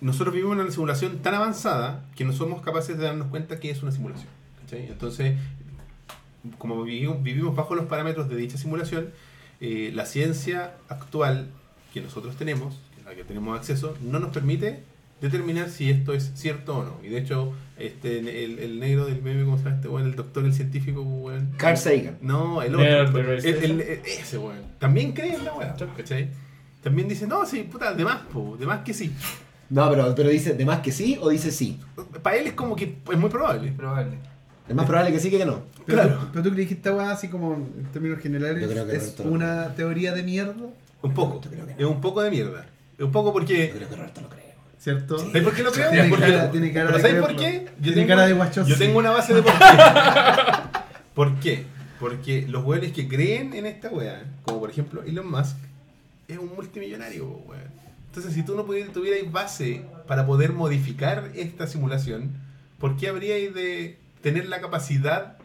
nosotros vivimos en una simulación tan avanzada que no somos capaces de darnos cuenta que es una simulación. ¿cachai? Entonces, como vivimos, vivimos bajo los parámetros de dicha simulación, eh, la ciencia actual que nosotros tenemos, a la que tenemos acceso, no nos permite determinar si esto es cierto o no. Y de hecho, este el, el negro del meme, ¿cómo se llama este weón? El doctor, el científico, weón. Carl Sagan. No, el otro. deGrasse El, el- el- ese weón. También cree en la weá, ¿cachai? También dice, no, sí, puta, de más, po, de más que sí. No, pero, pero dice, ¿de más que sí o dice sí? Para él es como que es muy probable. Probable. Es más probable que sí que que no. Pero, Claro. pero tú crees que esta weá, así como en términos generales, Yo es Roberto una teoría de mierda, Un poco. Yo no. Es un poco de mierda. Es un poco Yo porque. creo que Roberto lo cree. ¿Cierto? ¿Sabes por qué lo creo? Tiene Porque- cara- tiene cara ¿Pero de ¿Sabes por qué? Tiene cara de guachón, Yo sí. tengo una base de por qué. ¿Por qué? Porque los weones que creen en esta weá, como por ejemplo Elon Musk, es un multimillonario, weón. Entonces, si tú no pudieras, tuvierais base para poder modificar esta simulación, ¿por qué habríais de tener la capacidad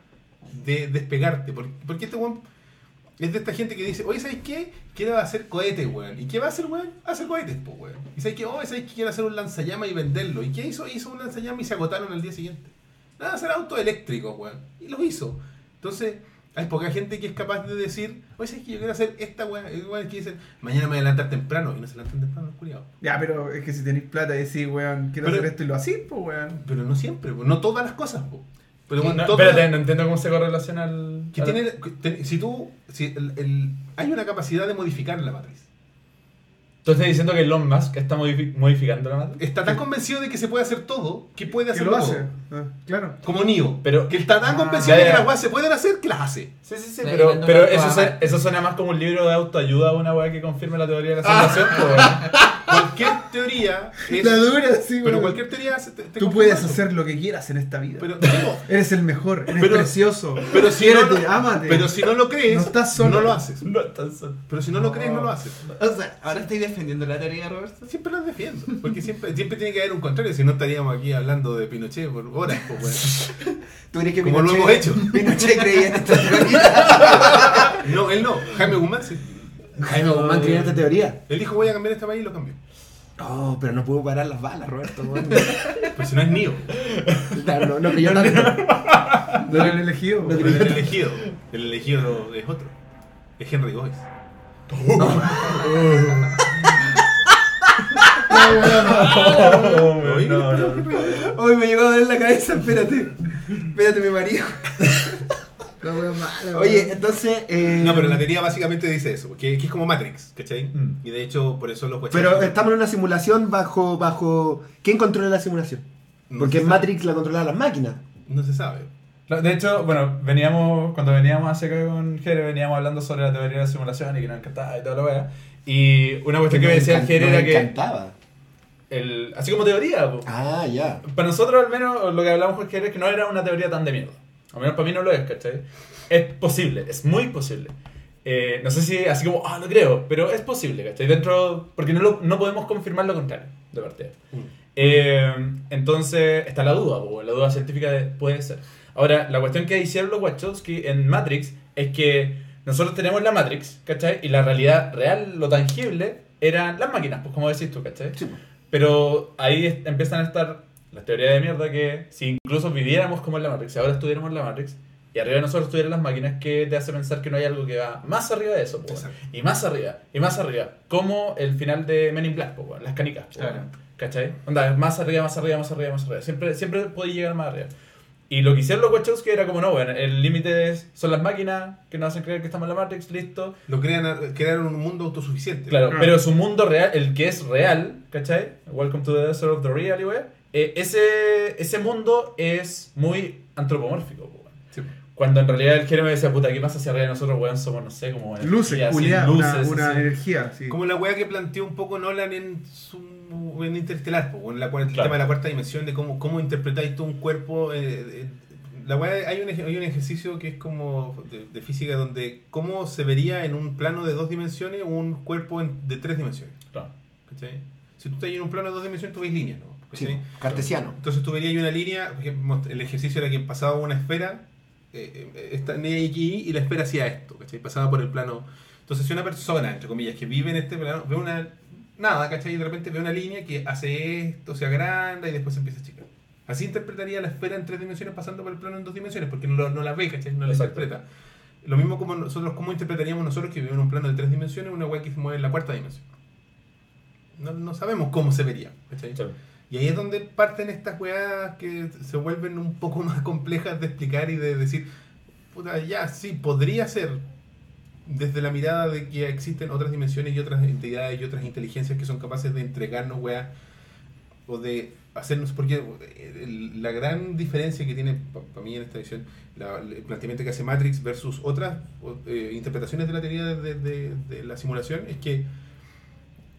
de despegarte? ¿Por- Porque este weón es de esta gente que dice, oye, ¿sabes qué? Quiero hacer cohetes, weón. ¿Y qué va a hacer, weón? Hacer cohetes, pues, weón. Y ¿sabes qué? Oh, ¿sabes qué? Quiero hacer un lanzallamas y venderlo. ¿Y qué hizo? Hizo un lanzallamas y se agotaron al día siguiente. Nada, hacer autos eléctricos, weón. Y los hizo. Entonces, hay poca gente que es capaz de decir, oye, ¿sabes qué? Yo quiero hacer esta weón. Weones que dicen, mañana me voy a levantar temprano. Y no se levantan temprano, los culiados. Ya, pero es que si tenéis plata y decís, weón, quiero Pero- hacer esto y lo así, pues, weón. Pero no siempre, pues, no todas las cosas, pues. Pero No, espérate, entiendo cómo se correlaciona al. que tiene, que te- si tú, si el- el- hay una capacidad de modificar la matriz. Tú estás diciendo que Elon Musk está modifi- modificando la matriz. Está tan convencido de que se puede hacer todo, que puede Que hacer lo todo. hace. Ah, claro. Como Neo. Pero- que está tan Ah, convencido ya, de que las weas se pueden hacer, que las hace. Sí, sí, sí, pero, pero eso, suena, más. eso suena más como un libro de autoayuda a una weá que confirme la teoría de la simulación. pues, weón. Cualquier teoría es. La dura, sí, pero weón. cualquier teoría se- te, te Tú puedes hacer lo que quieras en esta vida. Pero, digo, Eres el mejor, eres Pero- precioso. pero si no, ámate. pero si no lo crees, No estás solo. no lo haces. No estás solo. Pero si no lo crees, no lo haces. O sea, ahora estoy defendiendo la teoría, Roberto. Siempre lo defiendo. Porque siempre, siempre tiene que haber un contrario. Si no estaríamos aquí hablando de Pinochet por horas. pues. ¿Tú crees que Como lo hemos hecho. Pinochet creía en esta teoría? No, él no. Jaime Guzmán sí. Jaime Guzmán creía en esta teoría. Él dijo voy a cambiar este país y lo cambió. No, pero no pudo parar las balas, Roberto. Pero si no es Neo. Claro, no, no creyó tanto. No lo han elegido. No el elegido. El elegido es otro. Es Henry. No, no, no. Hoy me llegó a doler la cabeza, espérate. Espérate, mi marido. La wea mala, weón. Oye, entonces. eh, No, pero la teoría básicamente dice eso. Que, que es como Matrix, ¿cachai? Mm. Y de hecho, por eso los Pero estamos en una simulación bajo. bajo ¿Quién controla la simulación? No Porque en. Matrix la controlaban las máquinas. No se sabe. De hecho, bueno, veníamos, cuando veníamos hacia acá con Jere, veníamos hablando sobre la teoría de la simulación y que nos encantaba y toda la wea. Y una cuestión que me decía el Jere era que, encantaba. el, así como teoría, po. Ah, ya. para nosotros al menos lo que hablamos con Jere es que no era una teoría tan de mierda. Al menos para mí no lo es, ¿cachai? Es posible, es muy posible. Eh, no sé si así como, ah, lo creo, pero es posible, ¿cachai? Dentro, porque no, lo- no podemos confirmar lo contrario, de partida. Mm. Eh, entonces está la duda, po, la duda científica de puede ser. Ahora, la cuestión que hicieron los Wachowski en Matrix es que nosotros tenemos la Matrix, ¿cachai? Y la realidad real, lo tangible, eran las máquinas, pues como decís tú, ¿cachai? Sí. Pero ahí empiezan a estar las teorías de mierda que si incluso viviéramos como en la Matrix, si ahora estuviéramos en la Matrix, y arriba de nosotros estuvieran las máquinas, que te hace pensar que no hay algo que va más arriba de eso, y más arriba, y más arriba, como el final de Men in Black, po, las canicas, po, Claro. weón, ¿cachai? Onda, más arriba, más arriba, más arriba, más arriba, siempre, siempre podía llegar más arriba. Y lo que hicieron los Wachowski era como, no, bueno, el límite es- son las máquinas que nos hacen creer que estamos en la Matrix, listo, Lo crean, crearon un mundo autosuficiente. Claro, Ah. pero su mundo real, el que es real, ¿cachai? Welcome to the desert of the real, eh, ese, ese mundo es muy antropomórfico. Sí. Cuando en realidad el género me decía, puta, ¿qué pasa si arriba de nosotros, weón, somos, no sé, como Luces, energía, así, una, luces, una así. energía, sí. Como la weá que planteó un poco Nolan en su en Interstellar, po, en la, cual- el Claro. tema de la cuarta dimensión, de cómo, cómo interpretáis tú un cuerpo. eh, la hay, un, hay un ejercicio que es como de, de física donde cómo se vería en un plano de dos dimensiones un cuerpo en- de tres dimensiones. Claro. ¿cachai? Si tú estás en un plano de dos dimensiones, tú ves líneas, ¿no? Sí, cartesiano. Entonces tú verías una línea, el ejercicio era que pasaba una esfera, eh, eh, esta y la esfera hacía esto, ¿cachai? Pasaba por el plano. Entonces si una persona, entre comillas, que vive en este plano, ve una nada, ¿cachai? Y de repente ve una línea que hace esto, se agranda y después se empieza a achicar. Así interpretaría la esfera en tres dimensiones pasando por el plano en dos dimensiones, porque no, no la ve, ¿cachai? No la Exacto. interpreta. Lo mismo como nosotros, ¿cómo interpretaríamos nosotros que vivimos en un plano de tres dimensiones una weá que se mueve en la cuarta dimensión? No, no sabemos cómo se vería, ¿cachai? Sí. Y ahí es donde parten estas weas que se vuelven un poco más complejas de explicar y de decir, puta, ya, sí, podría ser desde la mirada de que existen otras dimensiones y otras entidades y otras inteligencias que son capaces de entregarnos weas o de hacernos, porque el- la gran diferencia que tiene para mí en esta visión, la- el planteamiento que hace Matrix versus otras eh, interpretaciones de la teoría de, de- de- de la simulación es que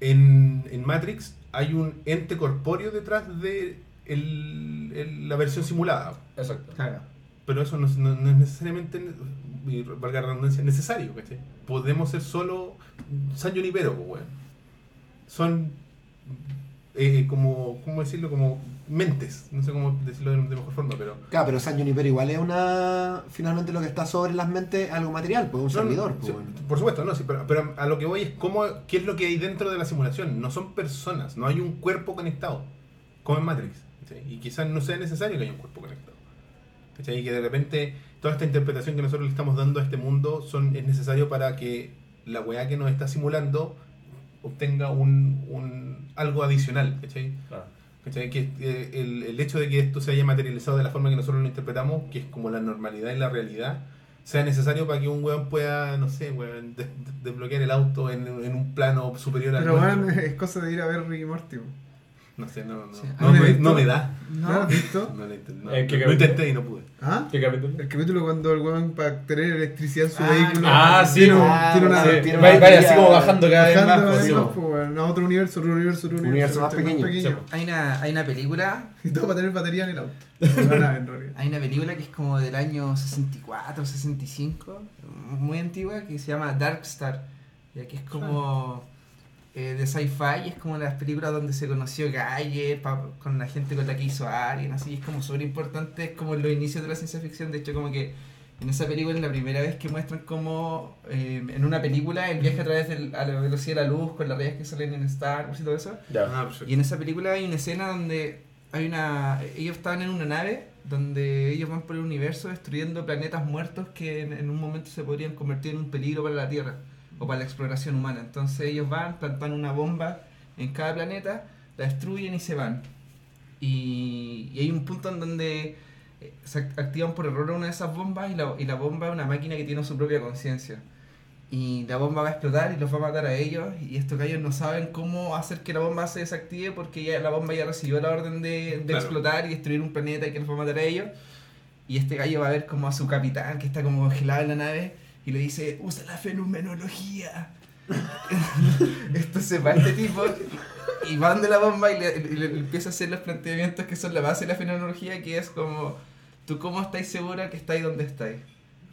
en, en Matrix hay un ente corpóreo detrás de el- el- la versión simulada. Exacto. Claro. Pero eso no, es- no- no es necesariamente, y valga la redundancia, necesario. ¿cachai? Podemos ser solo San Junipero, pues, weón. Son eh, como, ¿cómo decirlo? Como mentes. No sé cómo decirlo de, de mejor forma, pero... Claro, pero San Junipero igual es una. Finalmente lo que está sobre las mentes algo material, pues un No, no, servidor. sí, pues, bueno. por supuesto, no, sí, pero, pero a lo que voy es cómo, qué es lo que hay dentro de la simulación. No son personas, no hay un cuerpo conectado, como en Matrix. Y quizás no sea necesario que haya un cuerpo conectado. ¿cachai? Y que de repente toda esta interpretación que nosotros le estamos dando a este mundo son, es necesario para que la weá que nos está simulando obtenga un, un algo adicional. ¿cachai? Claro. ¿Cachai? Que eh, el, el hecho de que esto se haya materializado de la forma que nosotros lo interpretamos, que es como la normalidad y la realidad, sea necesario para que un weón pueda, no sé, weón, des- des- desbloquear el auto en, en un plano superior al Pero es cosa de ir a ver Ricky Morty. No sé, no, no, Sí. no, ¿Han me, no da. ¿No lo has visto? No, lo no, Eh, ¿qué lo intenté y no pude. ¿Ah? ¿Qué capítulo? El capítulo cuando el weón para tener electricidad en su Ah, vehículo ah, sí, tiene, un- ah, tiene una Sí, tiene vaya, una vaya teoría- así como bajando cada vez más. bajando pues, sí, pues, a otro universo, otro universo, otro universo, Universo más pequeño. Hay una, hay una película Y todo para tener batería en el auto. Hay una película que es como del año 64, 65, muy antigua, que se llama Dark Star. Ya que es como eh, de sci-fi, es como las películas donde se conoció Galle con la gente con la que hizo Alien, así, es como súper importante, es como los inicios de la ciencia ficción. De hecho, como que en esa película es la primera vez que muestran como eh, en una película el viaje a través de a la velocidad de la luz, con las rayas que salen en Star Wars y todo eso. Ah. Y en esa película hay una escena donde hay una ellos estaban en una nave donde ellos van por el universo destruyendo planetas muertos que en, en un momento se podrían convertir en un peligro para la Tierra o para la exploración humana. Entonces ellos van, plantan una bomba en cada planeta, la destruyen y se van. Y, y hay un punto en donde eh, se act- activan por error una de esas bombas y la, y la bomba es una máquina que tiene su propia conciencia. Y la bomba va a explotar y los va a matar a ellos. Y estos gallos no saben cómo hacer que la bomba se desactive porque ya la bomba ya recibió la orden de, de Claro. explotar y destruir un planeta y que los va a matar a ellos. Y este gallo va a ver como a su capitán que está como congelado en la nave y le dice, usa la fenomenología. Entonces va este tipo y va donde la bomba y le, le- le empieza a hacer los planteamientos que son la base de la fenomenología, que es como, ¿tú cómo estáis segura que estáis donde estáis?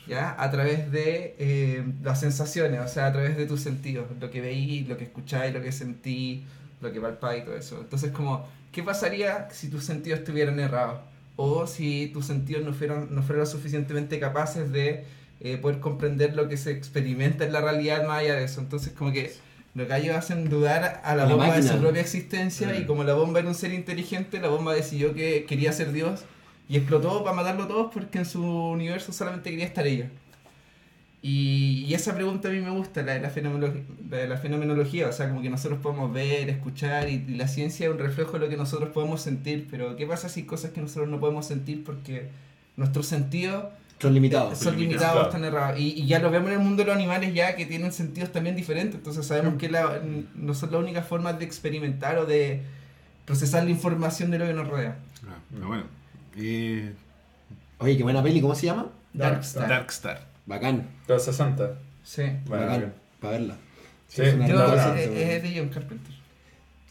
¿Ya? A través de eh, las sensaciones, o sea, a través de tus sentidos, lo que veí, lo que escucháis, lo que sentí, lo que palpa y todo eso. Entonces, como, ¿qué pasaría si tus sentidos estuvieran errados? O si tus sentidos no fueran, no fueran suficientemente capaces de eh, poder comprender lo que se experimenta en la realidad más allá de eso. Entonces, como que los gallos hacen dudar a la la bomba de máquina. su propia existencia y como la bomba era un ser inteligente, la bomba decidió que quería ser Dios y explotó para matarlo a todos porque en su universo solamente quería estar ella. Y, y esa pregunta a mí me gusta, la de la, fenomenolo- la de la fenomenología, o sea, como que nosotros podemos ver, escuchar y, y la ciencia es un reflejo de lo que nosotros podemos sentir, pero ¿qué pasa si hay cosas que nosotros no podemos sentir porque nuestros sentidos Son limitados. son limitados, claro. están errados? Y, y ya lo vemos en el mundo de los animales ya que tienen sentidos también diferentes, entonces sabemos que la- no son las únicas formas de experimentar o de procesar la información de lo que nos rodea. Ah, pero bueno. Eh, Oye, qué buena peli, ¿cómo se llama? Darkstar. Darkstar. Bacán. Todo 60. Sí. Bueno, bacán. Para verla. Sí, es Yo, no, es, de John Carpenter.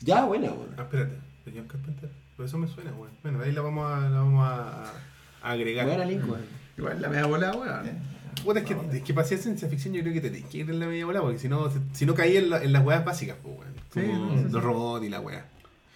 Ya, buena, weón. Ah, espérate. ¿De John Carpenter? Por eso me suena, weón. Bueno, ahí la vamos a, la vamos a, agregar. Buena link, weón. Igual la media bola, weón. Puta, es que, es que para hacer ciencia ficción yo creo que te tienes que ir en la media bola, porque si no, si no caí en, la- en las weas básicas, pues, weón. Sí, sí. los robots y la wea.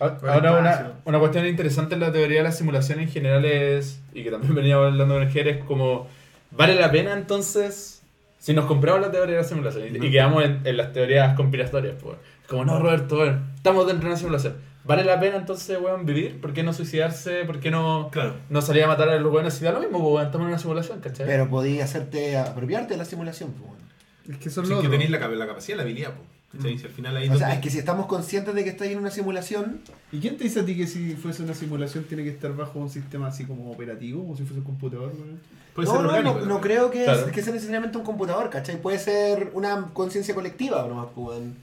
Ah, Ahora, una, una cuestión interesante en la teoría de la simulación en general es, y que también venía hablando con el Jerez, es como, ¿vale la pena entonces si nos compramos la teoría de la simulación y, y quedamos en, en las teorías conspiratorias? Pues, como, no, Roberto, bueno, estamos dentro de una simulación. ¿Vale la pena entonces, weón, vivir? ¿Por qué no suicidarse? ¿Por qué no, Claro. no salir a matar a los buenos? Si da lo mismo, pues, weón, estamos en una simulación, ¿cachai? Pero podías hacerte apropiarte de la simulación, pues, weón. Es que eso es lo que tenéis la, la capacidad, la habilidad, pues. ¿Cachai? Si al final ahí O sea, es que si estamos conscientes de que estáis en una simulación, ¿Y quién te dice a ti que si fuese una simulación tiene que estar bajo un sistema así como operativo, como si fuese un computador? weón? puede no, ser no, orgánico no, no también. creo que, Claro. que sea necesariamente un computador, ¿cachai? Puede ser una conciencia colectiva nomás, pues, weón.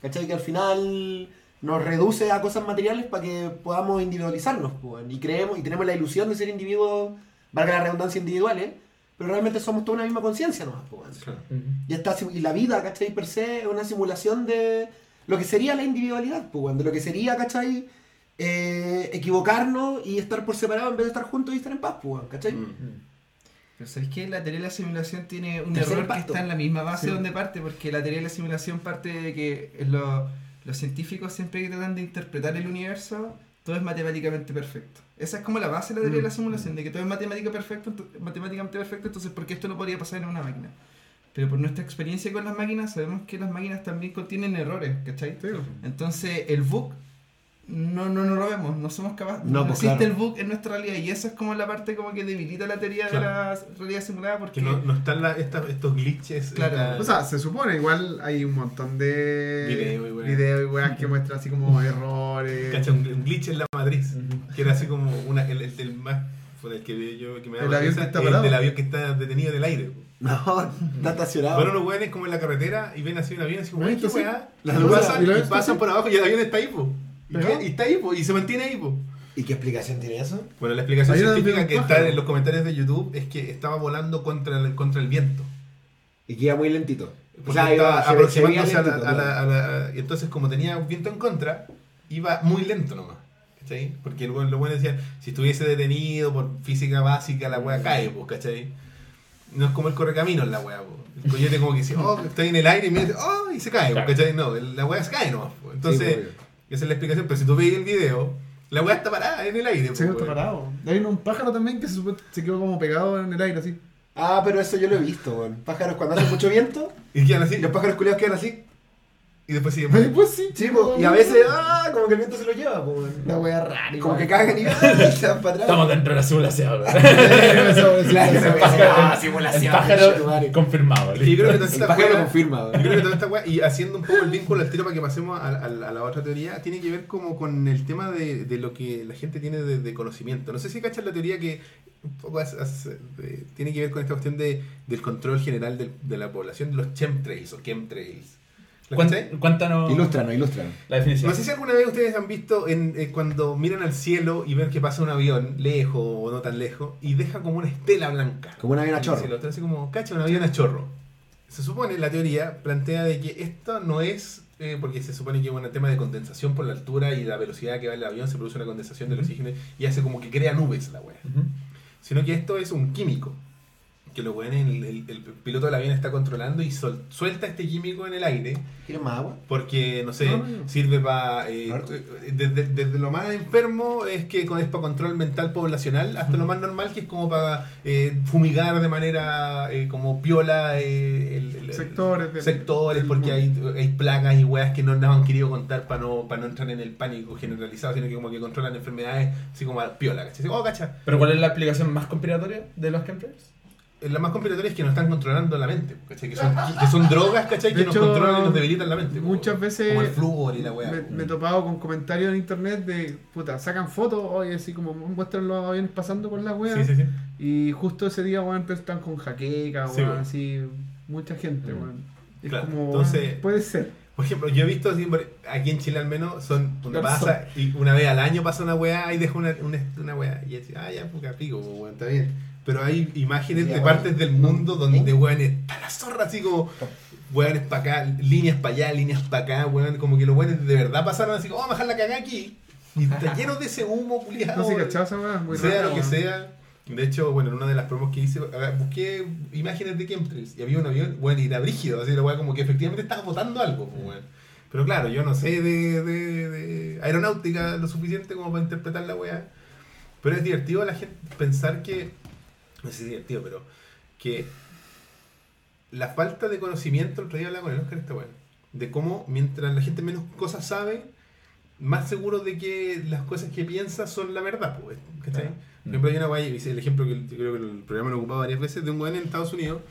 ¿cachai? Que al final nos reduce a cosas materiales para que podamos individualizarnos, pues, y creemos y tenemos la ilusión de ser individuos, valga la redundancia, individuales, pero realmente somos toda una misma conciencia nomás, pues. Claro. Y, esta, sim- y la vida, ¿cachai? Per se es una simulación de lo que sería la individualidad, pues, de lo que sería, ¿cachai? Eh, equivocarnos y estar por separado en vez de estar juntos y estar en paz, pues, ¿cachai? Mm. Pero ¿sabéis que la teoría de la simulación tiene un Tercer error que está en la misma base Sí. donde parte? Porque la teoría de la simulación parte de que lo- los científicos siempre que tratan de interpretar el universo, todo es matemáticamente perfecto. Esa es como la base de la teoría de la Mm. simulación, de que todo es matemática perfecto, matemáticamente perfecto, entonces ¿por qué esto no podría pasar en una máquina? Pero por nuestra experiencia con las máquinas, sabemos que las máquinas también contienen errores, ¿cachai? Entonces el bug no, no, no lo vemos, no somos capaces, No, no, pues, existe claro. el bug en nuestra realidad y esa es como la parte como que debilita la teoría de la realidad simulada porque Que no, no están la- esta- estos glitches. Claro. O sea, se supone, igual hay un montón de Video y weas. videos y weas que muestran así como errores. Cacha, un, un glitch en la matriz. Que era así como una, el, el, del más. Fue el que vi yo que me da El avión que está el parado. del avión que está detenido en el aire. No, está estacionado. Bueno, los weones como en la carretera y ven así un avión así como, Bueno, "Ay, ¿qué weá?". la Y luz- pasan, por abajo y el avión está ahí, po. Y, está ahí, po, y se mantiene ahí, po. ¿Y qué explicación tiene eso? Bueno, la explicación científica que está en los comentarios de YouTube es que estaba volando contra el, contra el viento. Y que iba muy lentito. O Porque sea, iba se- aproximándose se a la, a la- claro. a la- y entonces como tenía un viento en contra, iba muy lento nomás. ¿Cachai? Porque los buenos decían, si estuviese detenido por física básica, la wea cae, pues, ¿cachai? No es como el correcaminos la wea, pues. El coyote como que dice, oh, estoy en el aire y mira, oh, y se cae, pues, Claro. ¿cachai? No, la wea se cae nomás. pues. Entonces, Sí, esa es la explicación, pero si tú veis el video, la wea está parada en el aire. pues, Sí, está weón. parado. Hay un pájaro también que se, se quedó como pegado en el aire así. Ah, pero eso yo lo he visto, weón. Pájaros cuando hace mucho viento, Y quedan así, los pájaros culiados quedan así. Y después siguen. Ay, pues sí. Sí, po, y a veces, ah, como que el viento se lo lleva, po. La wea rara. Como que cagan y, ah, y se van para atrás. Estamos dentro de la simulación. Ah, simulación. pájaro confirmado. Y yo creo que toda esta pájaro wea- lo confirma, Yo weón. creo que toda esta weá, y haciendo un poco el vínculo al tiro para que pasemos a, a- a la otra teoría, tiene que ver como con el tema de, de lo que la gente tiene de, de conocimiento. No sé si cachas la teoría que un poco as- as- de- tiene que ver con esta cuestión de, del control general de la población de los chemtrails o chemtrails. Cuént- Cuéntanos Ilústranos, ilústranos. la definición. No sé si alguna vez ustedes han visto en, eh, cuando miran al cielo y ven que pasa un avión lejos o no tan lejos y deja como una estela blanca. Como un avión a En el chorro. cielo. Entonces, así como, cacha, un avión a chorro. Se supone, la teoría plantea de que esto no es, eh, porque se supone que es un tema de condensación por la altura y la velocidad que va el avión, se produce una condensación del oxígeno y hace como que crea nubes la wea. Ujú. Sino que esto es un químico que los weones, el, el- el piloto del avión está controlando y sol- suelta este químico en el aire ¿Quieres más agua? porque, no sé, No, no, no. sirve para... Harto. desde, desde lo más enfermo es que con- es para control mental poblacional hasta lo más normal que es como para eh, fumigar de manera eh, como piola eh, el- el- el- Sectores sectores porque hay, hay plagas y weas que no nos han querido contar para no, para no entrar en el pánico generalizado, sino que como que controlan enfermedades así como a piola, ¿cachai? Oh, cacha. Pero ¿cuál es la explicación más conspiratoria de los chemtrails? La más conspiratoria es que nos están controlando la mente, ¿cachai? Que son, que son drogas, ¿cachai? De Que nos controlan y nos debilitan la mente. muchas veces Como el flúor y la wea. Me, me he topado con comentarios en internet de, puta, sacan fotos hoy así como muestran los aviones pasando por la wea. Sí, sí, sí. Y justo ese día, weón, están con jaqueca, weón, así, mucha gente, Mm. weón. Es Claro, como, entonces- puede ser. Por ejemplo, yo he visto aquí en Chile al menos, son una pasa y una vez al año pasa una weá y deja una, una, una weá. Y así, ah, ya, puta pico, pues, weón, está bien. Pero hay imágenes de weón. partes del mundo donde weones para la zorra, así como weones para acá, líneas para allá, líneas para acá, weón, como que los weones de verdad pasaron así, como, vamos a dejar la cagada aquí. Y está lleno de ese humo, culiado. No sé, ¿cachado esa weá? Muy sea lo que weón. sea. De hecho, bueno, en una de las promos que hice, busqué imágenes de chemtrails y había un avión, bueno, y era brígido, así la weá como que efectivamente estaba botando algo, pues, weón. Pero claro, yo no sé de, de- de aeronáutica lo suficiente como para interpretar la weá. Pero es divertido a la gente pensar que, no sé si es divertido, pero que la falta de conocimiento, el otro día hablaba con el Oscar esta weá, de cómo mientras la gente menos cosas sabe, más seguro de que las cosas que piensa son la verdad, pues, ¿cachai? Claro. Por ejemplo, hay una guay, hice el ejemplo que creo que el programa lo he ocupado varias veces, de un weón en Estados Unidos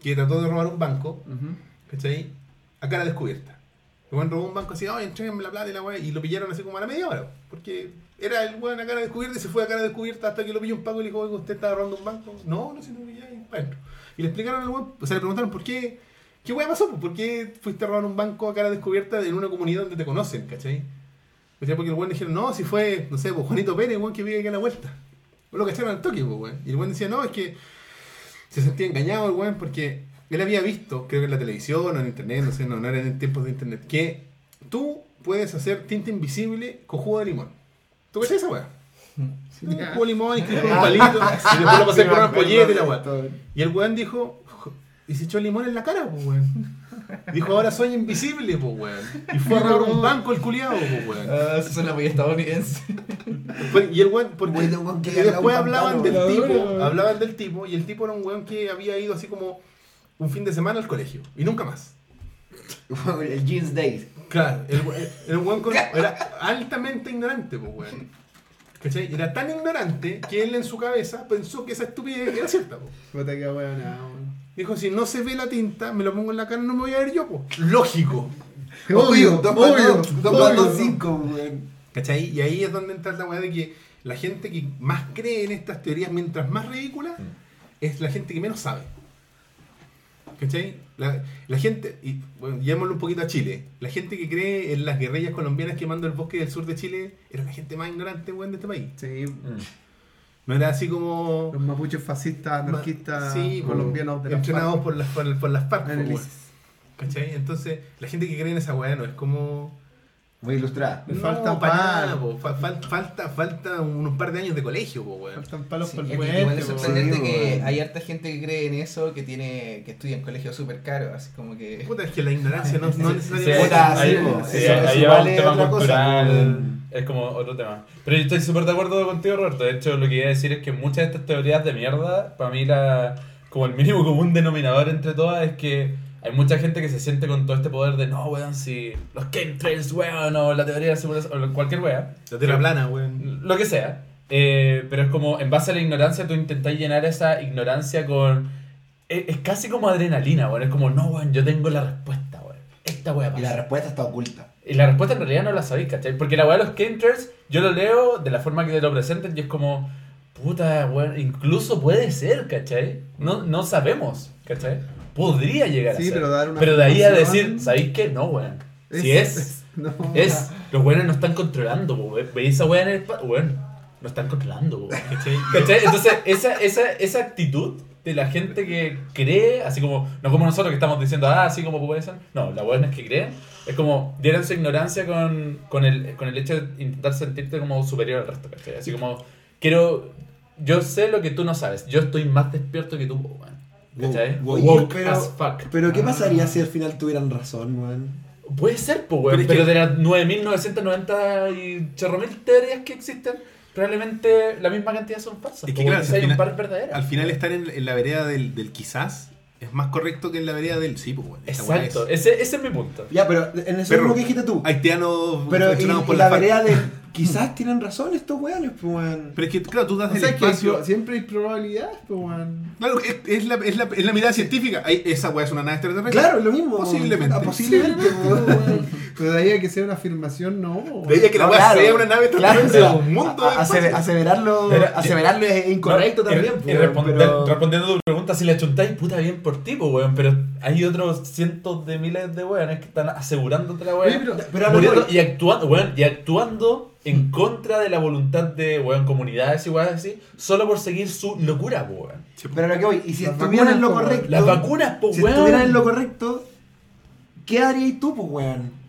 que trató de robar un banco, Ujú. ¿cachai? A cara descubierta. El weón robó un banco así, ay, entréguenme la plata y la weá, y lo pillaron así como a la media hora, porque era el weón a cara descubierta y se fue a cara descubierta hasta que lo pilló un paco y le dijo, oiga, ¿usted estaba robando un banco? No, no lo pillé ahí para adentro. Y le explicaron al weón, o sea, le preguntaron por qué, ¿qué weá pasó? ¿Por qué fuiste a robar un banco a cara descubierta en una comunidad donde te conocen, ¿cachai? ¿Cachai? Porque el weón dijeron, no, si fue, no sé, pues Juanito Pérez, weón, que vive aquí a la vuelta. O lo cacharon al toque, pues, weón. Y el weón decía, no, es que se sentía engañado el weón porque él había visto, creo que en la televisión o en internet, no sé, no, no era en tiempos de internet, que tú puedes hacer tinta invisible con jugo de limón. ¿Tú cachai esa weá? Un jugo de limón y con un palito y después lo pasé por una polleta y la weá. Y el weón dijo, y se echó limón en la cara, pues weón. Dijo, ahora soy invisible, pues weón. Y fue a robar un banco el culiado, pues weón. Ah, eso suena muy estadounidense. Y el weón, porque weón, que y después hablaban del tipo, hablaban del tipo, y el tipo era un weón que había ido así como un fin de semana al colegio, y nunca más. El Jeans Days. Claro, el, un weón con- era altamente ignorante, pues weón. ¿Cachai? Era tan ignorante que él en su cabeza pensó que esa estupidez era cierta, pues. Dijo, si no se ve la tinta, me lo pongo en la cara, no me voy a ver yo, pues. Lógico. Obvio, dos obvio, más dos, dos más obvio. dos, cinco, weón. ¿Cachai? Y ahí es donde entra la weá de que la gente que más cree en estas teorías, mientras más ridículas, es la gente que menos sabe. ¿Cachai? La, la gente, y bueno, llevémoslo un poquito a Chile, la gente que cree en las guerrillas colombianas quemando el bosque del sur de Chile era la gente más ignorante weón, de este país. Sí, No era así como... los mapuches fascistas, anarquistas, Sí, po, colombianos de entrenados por las, por, por las En weón. ISIS. ¿Cachai? Entonces, la gente que cree en esa weá no es como... Muy ilustrada. Le no, nada, po. Fal- falta, falta unos par de años de colegio, po, weón. Faltan palos Sí, por el es puente, igual es sorprendente Sí, que weón. hay harta gente que cree en eso, que tiene que estudia en colegios súper caros, así como que... Puta, es que la ignorancia no, no necesariamente... Ahí, sí, ahí va un tema cultural, es como otro tema. Pero yo estoy súper de acuerdo contigo, Roberto. De hecho, lo que iba a decir es que muchas de estas teorías de mierda, para mí, la, como el mínimo común denominador entre todas es que hay mucha gente que se siente con todo este poder de no, weón, si los chemtrails, weón, o la teoría de la simulación, o cualquier weá. La tierra plana, weón. Lo que sea. Eh, pero es como, en base a la ignorancia, tú intentás llenar esa ignorancia con... Es, es casi como adrenalina, weón. Es como, no, weón, yo tengo la respuesta, weón. Esta weá Y pasa. la respuesta está oculta. Y la respuesta en realidad no la sabéis, ¿cachai? Porque la weá de los chemtrails, yo lo leo de la forma que te lo presenten y es como, puta, weón, incluso puede ser, ¿cachai? No, no sabemos, ¿cachai? Podría llegar Sí, a ser. pero dar una Pero de ahí a decir, ¿sabéis qué? No, weón. Si es, no. es, los weones no están controlando, po, we- veis esa weá en el espacio, weón, no están controlando, po, ¿cachai? ¿Cachai? Entonces, esa, esa, esa actitud de la gente que cree, así como, no como nosotros que estamos diciendo, ah, así como puede ser, no, la weá es que creen, es como, dieron su ignorancia con, con, el, con el hecho de intentar sentirte como superior al resto, ¿cachai? Así como, quiero, yo sé lo que tú no sabes, yo estoy más despierto que tú, po, weón. ¿Cachai? Wow, Oye, Woke pero- as fuck. Pero ¿qué Ah. pasaría si al final tuvieran razón, weón? Puede ser, pues, Pero weón. Pero, que- de las 9.990 y chorro mil teorías que existen, probablemente la misma cantidad son falsas. Es que po, claro, weón. si hay un final- par verdaderas. Al final estar en, en la vereda del, del quizás es más correcto que en la vereda del sí, pues, weá Exacto, es- ese, ese es mi punto. Ya, pero en eso Perro. mismo que dijiste tú. Haitianos Pero por y la vereda quizás tienen razón estos weones, pues weón. Pero es que, claro, tú das O el sea, que espacio. pro- siempre hay probabilidades, pues, weón. Claro, es, es la, es, la, es la mirada científica. Ahí, esa weá es una nave extraterrestre. Claro, lo mismo. Posiblemente. Ah, posiblemente, weón. Pero de ahí a que sea una afirmación, no. weón. Veía que la No, weá claro. sea una nave Claro, extraterrestre o sea, un mundo a- de aseve- espacio. aseverarlo, Pero- aseverarlo es incorrecto No, también. Y, pues, responder- pero- respondiendo a tu pregunta, si le chuntáis, puta bien por ti, pues, weón. Pero hay otros cientos de miles de weones que están asegurándote la weón. pero- pero a muriendo y actuando, weón, y actuando en contra de la voluntad de weón, comunidades y weón así, solo por seguir su locura, pues, weón. Pero a lo que voy, y si Las estuvieran en lo correcto. Las vacunas, pues, Si weón. estuvieran en lo correcto, ¿qué harías tú, pues, weón?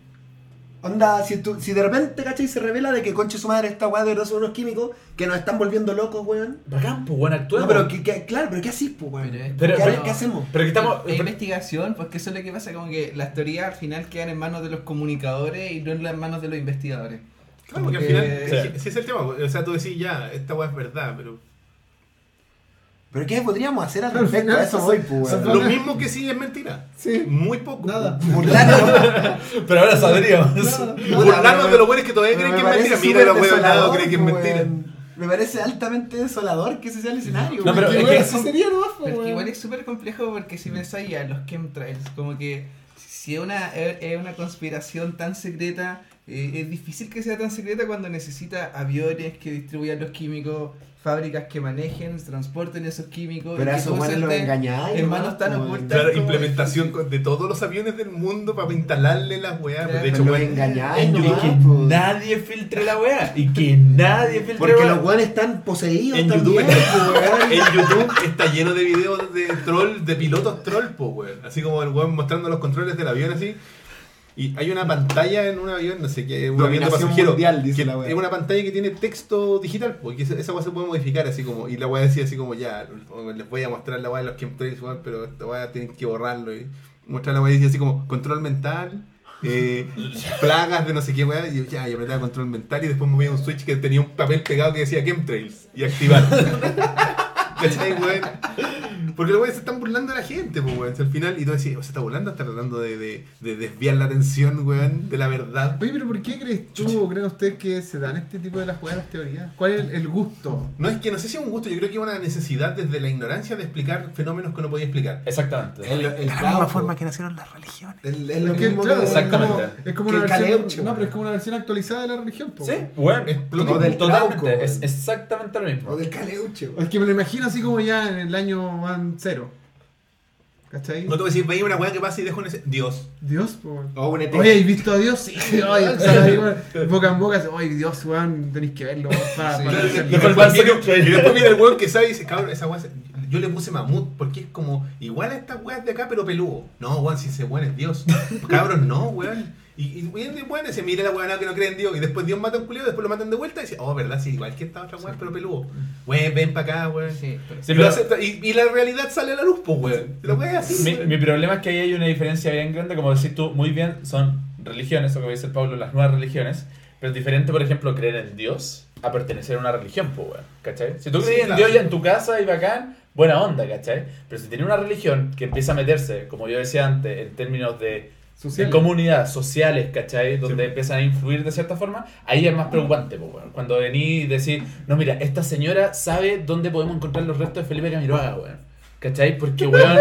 Onda, si, tú, si de repente, ¿cachai? Se revela de que conche su madre esta weá de verdad son unos químicos que nos están volviendo locos, weón. Bacán, pues, weón, No, actuemos. pero que, que- claro, pero ¿qué haces, pues, weón? Pero es- Pero- ¿Qué, pero- ¿Qué hacemos? Pero que estamos. Es investigación, porque eso es lo que pasa, como que las teorías al final quedan en manos de los comunicadores y no en las manos de los investigadores. Claro, porque al Como final, que- ese es el tema. O sea, tú decís, ya, esta weá es verdad, pero. ¿Pero qué podríamos hacer al Al respecto? A eso voy, pues. Lo mismo que sí es mentira. Sí. Muy poco. Nada. Burlarnos. Pero ahora sabríamos. Burlarnos de los buenos que todavía creen que es mentira. Mira, los buenos lados creen que es pues, mentira. Me parece altamente desolador que ese sea el escenario. No, pero Que, es que- así sería nomás, pues, que igual es súper complejo porque si pensáis ya los chemtrails, como que si es una, es una conspiración tan secreta, eh, es difícil que sea tan secreta cuando necesita aviones que distribuyan los químicos, fábricas que manejen, transporten esos químicos. Pero a esos eso los engañáis. manos tan pues, ocultas. Claro, como implementación de todos los aviones del mundo para instalarle las weas. Claro. De hecho, los engañáis, que pues. nadie filtre la weá. Y que nadie filtre Porque la los weones están poseídos En también, YouTube, pues, en YouTube está lleno de videos de troll, de pilotos troll, po, weón. Así como el weón mostrando los controles del avión así. Y hay una pantalla en un avión, no sé qué, un avión de mundial, dice que la. Es una pantalla que tiene texto digital, porque esa, weá se puede modificar así como. Y la weá decía así como ya, les voy a mostrar la weá de los chemtrails, pero esta weá tienen que borrarlo. Y mostrar la weá y decía así como control mental. eh, plagas de no sé qué weá, y yo, ya, y apretaba control mental y después movía un switch que tenía un papel pegado que decía chemtrails y activar. ¿Cachai, weón? Porque los weones se están burlando de la gente, pues, weón. Al final, y tú decís, "Oh, se está burlando, está tratando de, de, de desviar la atención, weón, de la verdad. Oye, pero ¿por qué crees tú o creen ustedes que se dan este tipo de las jugadas las teorías? ¿Cuál es el, el gusto? No es que no sé si es un gusto, yo creo que es una necesidad desde la ignorancia de explicar fenómenos que no podía explicar. Exactamente. El, el De la misma forma pues. que nacieron las religiones. El- es lo claro, que- es como, Exactamente. es como Que una versión, caleuche, no, weón. pero es como una versión actualizada de la religión, po. Sí. O totalmente. trauco, es weón. exactamente lo mismo. O del caleuche, weón. Es que me lo imagino así como ya en el año van cero. ¿Cachai? No te voy a decir, veía una weá que pasa y dejo en ese. Dios. Dios, po. weón. O un ET. Oye, ¿has visto a Dios? Sí, oye, ahí, boca en boca, oye, Dios, weón, tenéis que verlo, para, Sí. para Y después viene- el weón que sabe y dice, cabrón, esa weá, yo le puse mamut porque es como igual a estas weas de acá, pero peludo. No, weón, si ese weón es Dios. Cabrón, no, weón. Y, y y dice, mira la weá que no cree en Dios. Y después Dios mata a un culiado, después lo matan de vuelta y dice, oh, verdad, sí, igual que esta otra weá, pero peludo. Weón, ven para acá, weón. Sí, pero- Sí, y, pero- lo acepta- y- y la realidad sale a la luz, pues, weón. La weá es así. Mi, mi problema es que ahí hay una diferencia bien grande, como decís tú muy bien, son religiones, o como dice Pablo, las nuevas religiones, pero es diferente, por ejemplo, creer en Dios a pertenecer a una religión, pues, weón, ¿cachai? Si tú Sí, crees en claro. Dios ya en tu casa y bacán, buena onda, ¿cachai? Pero si tienes una religión que empieza a meterse, como yo decía antes, en términos de Social. en comunidades sociales, ¿cachai? Donde Sí. empiezan a influir de cierta forma, ahí es más preocupante, pues, weón. Cuando vení y decís, no, mira, esta señora sabe dónde podemos encontrar los restos de Felipe Camiroaga, weón. ¿Cachai? Porque, weón,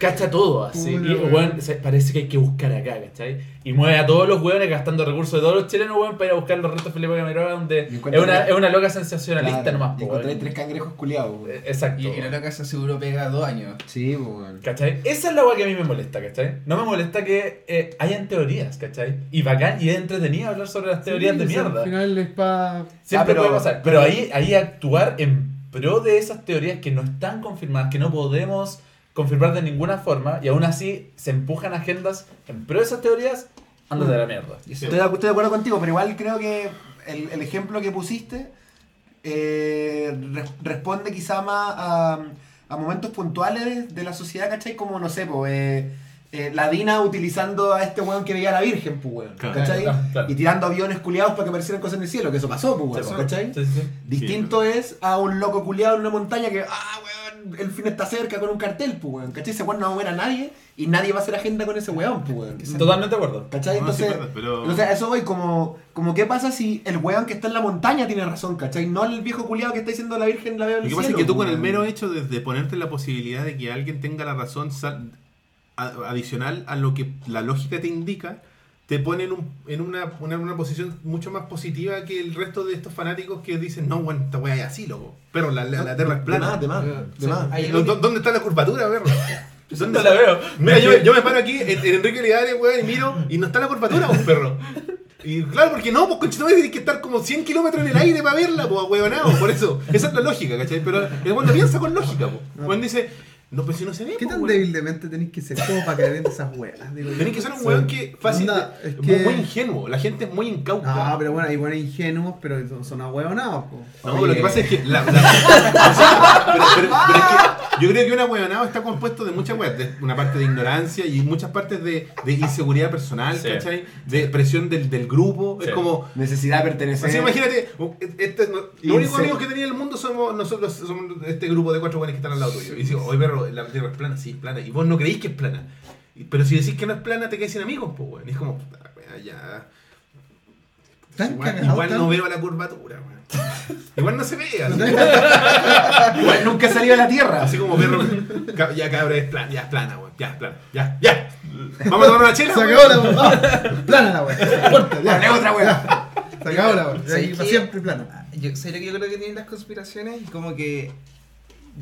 cacha todo así. Y, weón. weón, se- parece que hay que buscar acá, ¿cachai? Y mueve a todos los weones gastando recursos de todos los chilenos, weón, para ir a buscar los restos de Felipe Camiroaga, donde es una, es una loca sensacionalista Claro, nomás, y encontré tres cangrejos culiados, weón. Eh, Exacto. Y, y la loca se aseguró pega dos años. Sí, weón. ¿Cachai? Esa es la weá que a mí me molesta, ¿cachai? No me molesta que eh, hayan teorías, ¿cachai? Y bacán y es entretenido hablar sobre las teorías de Sí, o mierda. Al final es para. Siempre Ah, pero- puede pasar. Pero ahí, ahí actuar en pro de esas teorías que no están confirmadas, que no podemos confirmar de ninguna forma, y aún así se empujan agendas en pro de esas teorías, ándate a la mierda. Estoy de, estoy de acuerdo contigo, pero igual creo que el, el ejemplo que pusiste eh, re- responde quizá más a, a momentos puntuales de la sociedad, ¿cachai? Como, no sé, pues, eh, eh, la Dina utilizando a este weón que veía a la Virgen, pues, weón, Claro. ¿cachai? Claro, claro. Y tirando aviones culiados para que aparecieran cosas en el cielo, que eso pasó, pues, weón, ¿cachai? Sí, sí, sí. Distinto es a un loco culiado en una montaña que, ah, weón, el fin está cerca con un cartel, pues, weón, ¿cachai? Ese weón no va a mover a nadie y nadie va a hacer agenda con ese weón, pues, weón. Totalmente de acuerdo. ¿Cachai? Entonces, verdad, pero- o sea, a eso voy como, como qué pasa si el weón que está en la montaña tiene razón, ¿cachai? No el viejo culiado que está diciendo la Virgen la veo en Lo el que pasa es que tú con pues, el weón. mero hecho de, de ponerte la posibilidad de que alguien tenga la razón sal- adicional a lo que la lógica te indica, te pone en, un- en una, una, una posición mucho más positiva que el resto de estos fanáticos que dicen, no, bueno, esta weá es así, loco. Pero la, la, la Tierra es De plana. más, de más, Pero, de sí, más. hay- ¿Dó- dó- ¿Dónde está la curvatura, perro? ¿Dónde la veo? Mira, yo, yo me paro aquí en, en Enrique Ligares, weón, y miro, y no está la curvatura, pues, perro. Y claro, porque no, pues conchetumare tienes que estar como 100 kilómetros en el aire para verla, pues, huevonao, por eso. Esa es la lógica, ¿cachai? Pero el weón no piensa con lógica, pues. Weón dice, no, pues si no se ve, ¿Qué pues, tan weón. débil de mente tenéis que ser como para caer en esas weas? Tenés que ser un weón que fácil, Onda, es muy- que- muy ingenuo. La gente es muy incauta. No, pero bueno, hay buenos ingenuos, pero son, son ahueonados, po. No, Oye. lo que pasa es que la, la- o sea, pero, pero- pero es que yo creo que una huevonao está compuesto de muchas weas, de una parte de ignorancia y muchas partes de, de inseguridad personal, Sí. ¿cachai? De presión del, del grupo. Sí. Es como, Necesidad de pertenecer. así imagínate, este, no- los únicos amigos que tenía en el mundo somos nosotros, somos este grupo de cuatro buenos que están al lado tuyo. Y digo, oye perro, la tierra es plana, sí, es plana. Y vos no creéis que es plana. Pero si decís que no es plana, te quedas sin amigos, pues, weón. Y es como, puta, wea, ya. Tan Igual, cagado, igual tan- no veo la curvatura, weón. Igual no se ve. así. Igual nunca he salido a la tierra. Así como perro. Ya cabra es plana, ya es plana, weón. Ya es plana. Ya, ya. Vamos a tomar una chela. Se weón? acabó la wea. Ah, Plana la wea. Corta, ya. Dale otra wea. Se acabó la wea. De ¿Sabes aquí para qué? siempre plana. Yo, ¿Sabes lo que yo creo que tienen las conspiraciones? Y como que.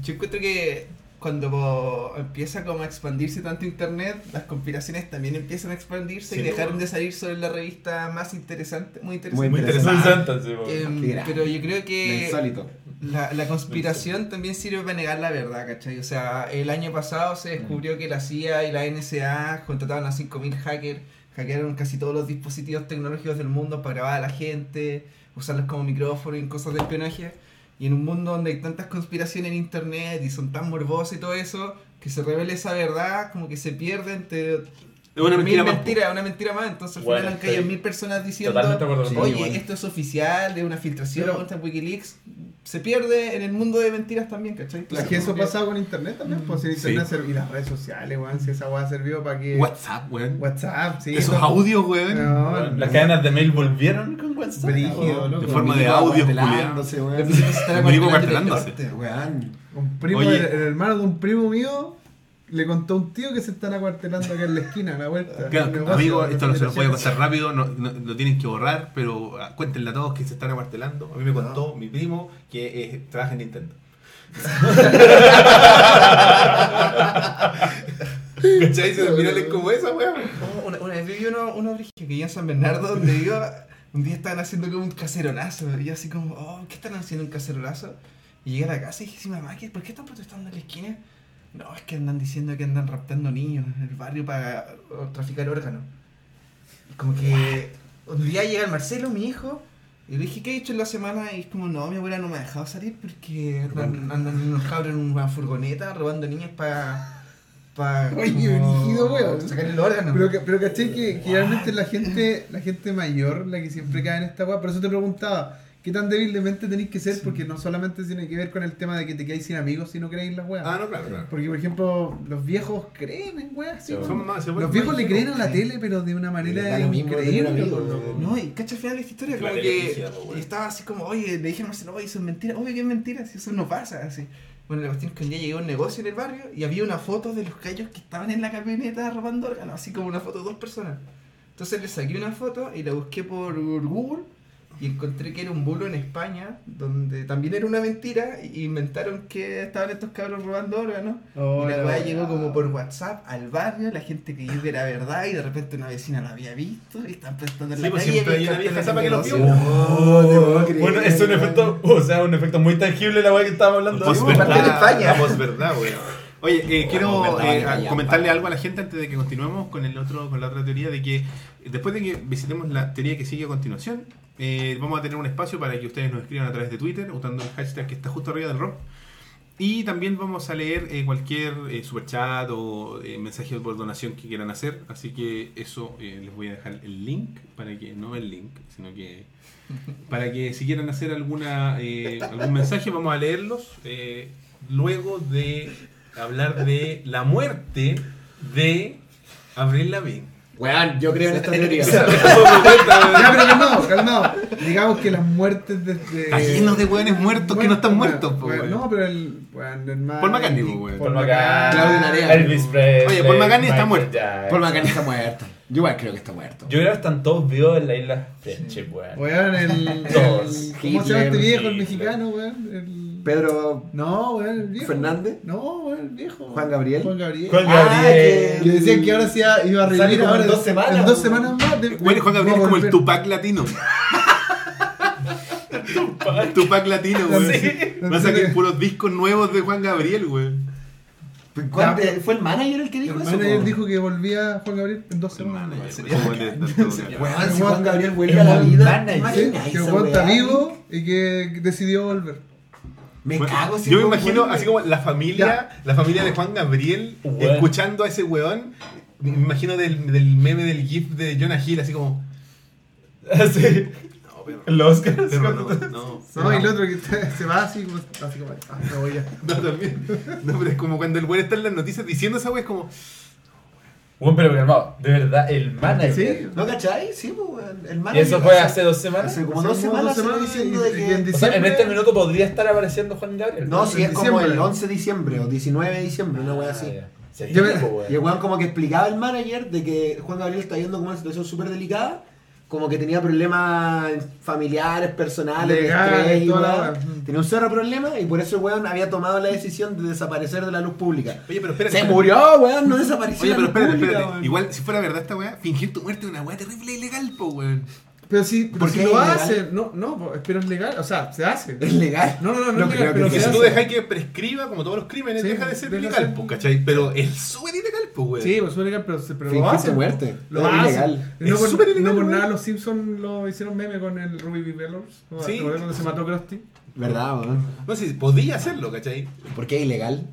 Yo encuentro que cuando empieza como a expandirse tanto internet, las conspiraciones también empiezan a expandirse y dejaron de salir sobre la revista más interesante, muy interesante. Muy interesante. interesante. sí, po. Em, pero yo creo que la, la conspiración también sirve para negar la verdad, ¿cachai? O sea, el año pasado se descubrió que la CIA y la NSA contrataban a 5.000 hackers, hackearon casi todos los dispositivos tecnológicos del mundo para grabar a la gente, usarlos como micrófono y cosas de espionaje. Y en un mundo donde hay tantas conspiraciones en internet y son tan morbosas y todo eso, que se revele esa verdad, como que se pierde entre Es una mil mentira más. mentiras, una mentira más. Entonces al Bueno, final han caído mil personas diciendo, Sí, oye, esto es oficial, de una filtración, Pero- está en Wikileaks. Se pierde en el mundo de mentiras también, ¿cachai? La Entonces, que eso pasado con internet también, pues si internet Sí. y las redes sociales, weón, si esa weá sirvió para que. WhatsApp, weón. WhatsApp, sí. Esos eso- audios, weón. No, Las cadenas de mail volvieron con WhatsApp. Brígido, loco. De forma de audio, acuartelándose, Le weón. El norte. Weón. Un primo, el hermano de un primo mío le contó a un tío que se están acuartelando acá en la esquina, a la vuelta. Claro, amigo, esto no se lo puede contar rápido, no, no- lo tienen que borrar, pero ah, cuéntenle a todos que se están acuartelando. A mí me contó mi primo que eh, trabaja en Nintendo. ¿Cachai? Se virales como esa, weón. Oh, Una, una vez vi uno, uno que yo en San Bernardo, donde iba, un día estaban haciendo como un cacerolazo. Y yo así como, oh, ¿qué están haciendo un cacerolazo? Y llegué a la casa y dije, sí, mamá, ¿qué- ¿por qué están protestando en la esquina? No, es que andan diciendo que andan raptando niños en el barrio para traficar órganos. Y como que un día llega el Marcelo, mi hijo, y le dije, ¿qué he hecho en la semana? Y es como, no, mi abuela no me ha dejado salir porque andan, andan unos cabros en una furgoneta robando niños para... Pa, Oye, brígido, weón. Sacarle el órgano. Pero, que- pero caché que, realmente la gente, la gente mayor, la que siempre cae en esta weá, por eso te preguntaba, ¿qué tan débil de mente tenéis que ser? Porque no solamente tiene que ver con el tema de que te quedáis sin amigos si no creéis las weas. Ah, no, claro, claro. Porque, por ejemplo, los viejos creen en weas, sí, Son weón. Son más- se Los viejos más le creen a la sí. tele, pero de una manera increíble. No, y cacha al final de esta historia, La como que estaba así como, oye, le dije a Marcelo, oye, eso es mentira, obvio que es mentira, si eso no pasa, así. Bueno, la cuestión es que un día llegué a un negocio en el barrio y había una foto de los callos que estaban en la camioneta robando órganos, así como una foto de dos personas. Entonces le saqué una foto y la busqué por Google y encontré que era un bulo en España, donde también era una mentira, y inventaron que estaban estos cabros robando órganos. Oh, y la la weá llegó como por WhatsApp al barrio, la gente creyó que era verdad y de repente una vecina lo había visto y están prestando en Sí, la pues calle. siempre y hay una vieja de zapa que lo vio. Oh, puedo creer, Bueno, es un efecto, o sea, un efecto muy tangible la weá que estábamos hablando. Pues Parte de España. verdad, verdad, weón. Oye, eh, quiero eh, comentarle algo a la gente antes de que continuemos con el otro, con la otra teoría de que después de que visitemos la teoría que sigue a continuación, eh, vamos a tener un espacio para que ustedes nos escriban a través de Twitter usando el hashtag que está justo arriba del rock. Y también vamos a leer eh, cualquier eh, superchat o eh, mensaje por donación que quieran hacer. Así que eso les voy a dejar el link para que, no el link, sino que para que si quieren hacer alguna algún mensaje vamos a leerlos. luego de hablar de la muerte de Avril Lavigne. Weón, yo creo en esta teoría. Ya, pero calmado, calmado. Digamos que las muertes desde. Está lleno de hueones muertos que no están muertos, po, Weón, weón. No, pero el. Weón, el más. Paul McCartney, po, weón. Paul McCartney, Claudio Narea. Elvis Presley. Oye, Paul McCartney está muerto. Jackson. Paul McCartney está muerto. Yo igual creo que está muerto. Yo creo que están todos vivos en la isla Friendship, weón. Weón, el. Todos. ¿Cómo se llama este Hitler, viejo, el mexicano, weón? El. Pedro No, el viejo. Fernández. No, el viejo. Juan Gabriel. Juan Gabriel. Juan Ah, Gabriel. Que decían que ahora sí iba a revivir en dos semanas, En dos semanas más. de- Bueno, Juan Gabriel es como el. Tupac latino. Tupac latino, güey. Sí. Va a sacar puros discos nuevos de Juan Gabriel, güey. ¿Cuándo- Ya, pero- ¿Fue el manager el que El dijo eso? manager po? dijo que volvía Juan Gabriel en dos semanas. Juan Gabriel vuelve El a la vida. manager. ¿te Sí, imaginas que el weón está vivo y que decidió volver. Me cago si Yo me imagino así como la familia, la familia de Juan Gabriel escuchando a ese weón. Me imagino del, del meme del GIF de Jonah Hill, así como. Sí. No, perro. El Oscar. No, no. No, y el otro que se va así como. Así como. Ah, me voy ya. No, también. No, pero es como cuando el weón está en las noticias diciendo esa weón, es como. Bueno, pero calmado, de verdad, el manager. Sí. ¿No cachai? Sí, pues. El ¿Y manager. eso fue hace dos semanas? Hace como dos semanas diciendo y- de y que. en O sea, en diciembre- este minuto podría estar apareciendo Juan Gabriel. No, si es como el 11 de diciembre o 19 de diciembre, una wea así. Ah. Sí, Yo me- weón. Y el weón como que explicaba el manager de que Juan Gabriel está yendo como una situación súper delicada, como que tenía problemas familiares, personales, de Legales, estrés y toda la weá. Tenía un cerro problemas y por eso el weón había tomado la decisión de desaparecer de la luz pública. Oye, pero espérate. Se espérate. murió, weón, no desapareció Oye, pero espérate, pública, espérate. weón. Igual, si fuera verdad esta weá, fingir tu muerte es una weá terrible e ilegal, po, weón. Pero si, pero ¿Por si lo es ilegal? hace, no, no, pero es legal, o sea, se hace. Es legal. No, no, no, no, No es legal, que pero Porque se si tú dejas que prescriba, como todos los crímenes, Sí, deja de ser ilegal, ser- po, ¿cachai? Pero es súper ilegal, po, weón. Sí, pues es legal, pero, pero lo hacen. muerte. Lo Es hacen. ilegal. No, Es por, súper ilegal, no por nada los Simpsons lo hicieron meme con el Ruby. ¿no? Sí. ¿Te acuerdas cuando se mató Krusty? ¿Verdad, weón? No sé, podía hacerlo, ¿cachai? ¿Por qué es ilegal?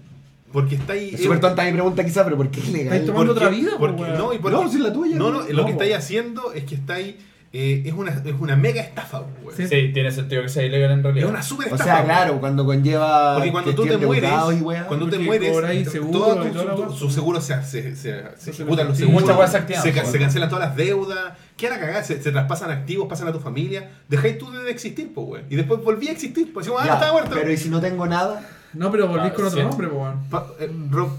Porque está ahí. Es súper tonta mi pregunta quizá, pero ¿por qué es Estáis ilegal? tomando Porque- otra vida, porque, weón. no, y porque, No, si es la tuya. No, no, weón. lo No, que estáis haciendo es que estáis. Eh, es, una, es una mega estafa, weón. Sí. Sí, tiene sentido que sea ilegal en Es realidad. una súper O estafa. sea, weón. claro, cuando conlleva. Porque cuando tú te mueres, y weá. cuando te mueres, todo tu, weá. su seguro se, se, se, se se ejecutan los seguros, muchas se activan, se, ca- pues. se cancelan todas las deudas, quedan a cagar, se, se traspasan activos, pasan a tu familia, dejáis tú de existir, pues, weón. Y después volví a existir, pues decimos, ah, Ya, estaba muerto. Pero ¿y si no tengo nada? No, pero volvís Ah, con otro sí. nombre, po, weón. Pa- eh, Rob,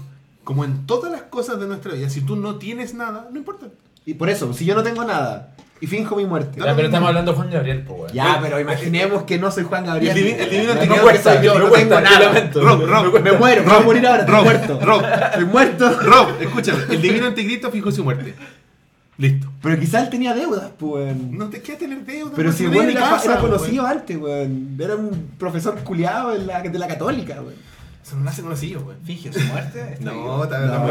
como en todas las cosas de nuestra vida, si tú no tienes nada, no importa. Y por eso, si yo no tengo nada y finjo mi muerte. Ya, pero estamos hablando de Juan Gabriel, pues, weón. Ya, pero imaginemos que no soy Juan Gabriel. El divi- el divino No no soy yo, no cuesta, tengo nada. yo lamento. Rob, Rob, Me muero, me voy a morir ahora, estoy Rob, muerto. Rob, Estoy muerto. Rob, escúchame, el divino anticristo fijó su muerte. Listo. Pero quizás él tenía deudas, pues. weón. No te queda tener deuda. Pero no si se el weón ni era, conocido antes, weón. Era un profesor culiado de la, de la católica, weón. Eso no nace conocido, weón. Finge su muerte. No, está No.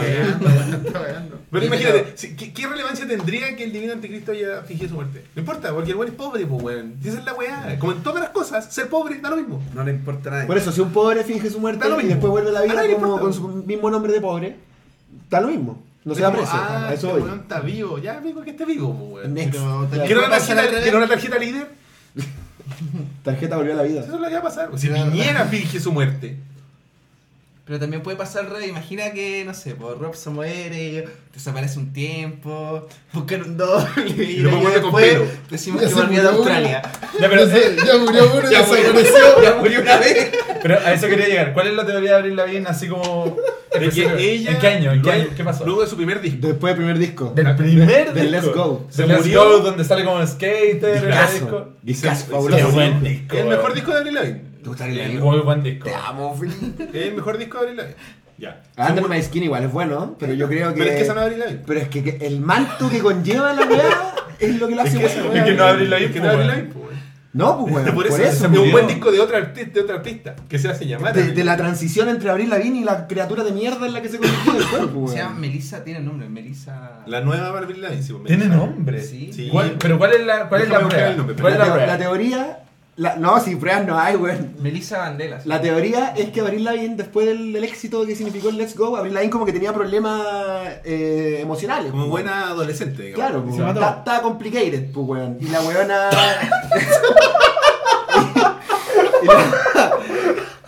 Pero imagínate, ¿qué, qué relevancia tendría que el divino anticristo haya fingido su muerte? No importa, porque el weón es pobre, pues weón. Si esa es la weá. Como en todas las cosas, ser pobre da lo mismo. No le importa a nadie. Por eso, si un pobre finge su muerte Da lo y después vuelve a la vida como importa. con su mismo nombre de pobre, está lo mismo. No se preso. Ah, a eso este voy. está vivo. Ya, amigo, que esté vivo, pues ¿Quiero una, tarjeta, líder? Tarjeta volvió a la vida. Eso es lo que va a pasar. Si Piñera finge su muerte. Pero también puede pasar al revés. Imagina que, no sé, pues Rob se muere, desaparece un tiempo, buscan un doble y, luego vuelve con después pelo. decimos Ya que se volvió de. Australia. Ya, pero, eh, Ya murió uno y Ya desapareció. ya murió una vez. pero a eso quería llegar. ¿Cuál es la teoría de Abril Lavigne así como... De que ella. ¿En qué año? ¿En qué año? ¿Qué pasó? Luego de su primer disco. Después del primer disco. Del primer Del disco. Let's Go. Se Let's murió. Go, donde sale como skater. Se- fabuloso. Qué buen disco. Es el mejor disco de Avril Lavigne. ¿Te gusta el Es Muy buen disco. Te amo, Felipe. Es el mejor disco de Avril Lavigne. Ya. Under My Skin igual es bueno, pero yo creo que. Pero es que esa no es Avril Lavigne. Pero es que, que el manto que conlleva la weá es lo que lo hace Es que- bueno. es que no Avril Lavigne, que no Avril. Lavigne, pues. No, pues bueno, Por eso, por es eso. un murió. buen disco de otra artista, de otra artista que se hace llamar. De, de la transición entre Abril Lavigne y la criatura de mierda en la que se convirtió después, pues, Se llama weón. Melissa, tiene nombre, Melissa. La nueva Avril Lavigne, sí, pues, Tiene nombre. Sí. Sí. ¿Cuál- pero ¿cuál es la, cuál es la Déjame buscar prueba? el nombre, ¿Cuál es La, la teo- prueba? la teoría La- no, si pruebas no hay, weón. Melissa Vandelas. La teoría es que Avril Lavigne, después del, del éxito que significó el Let's Go, Avril Lavigne como que tenía problemas eh, emocionales. Como buena adolescente, digamos. Claro, Se pues, mató. está, está complicated, pues, weón. Y la weona. y, la,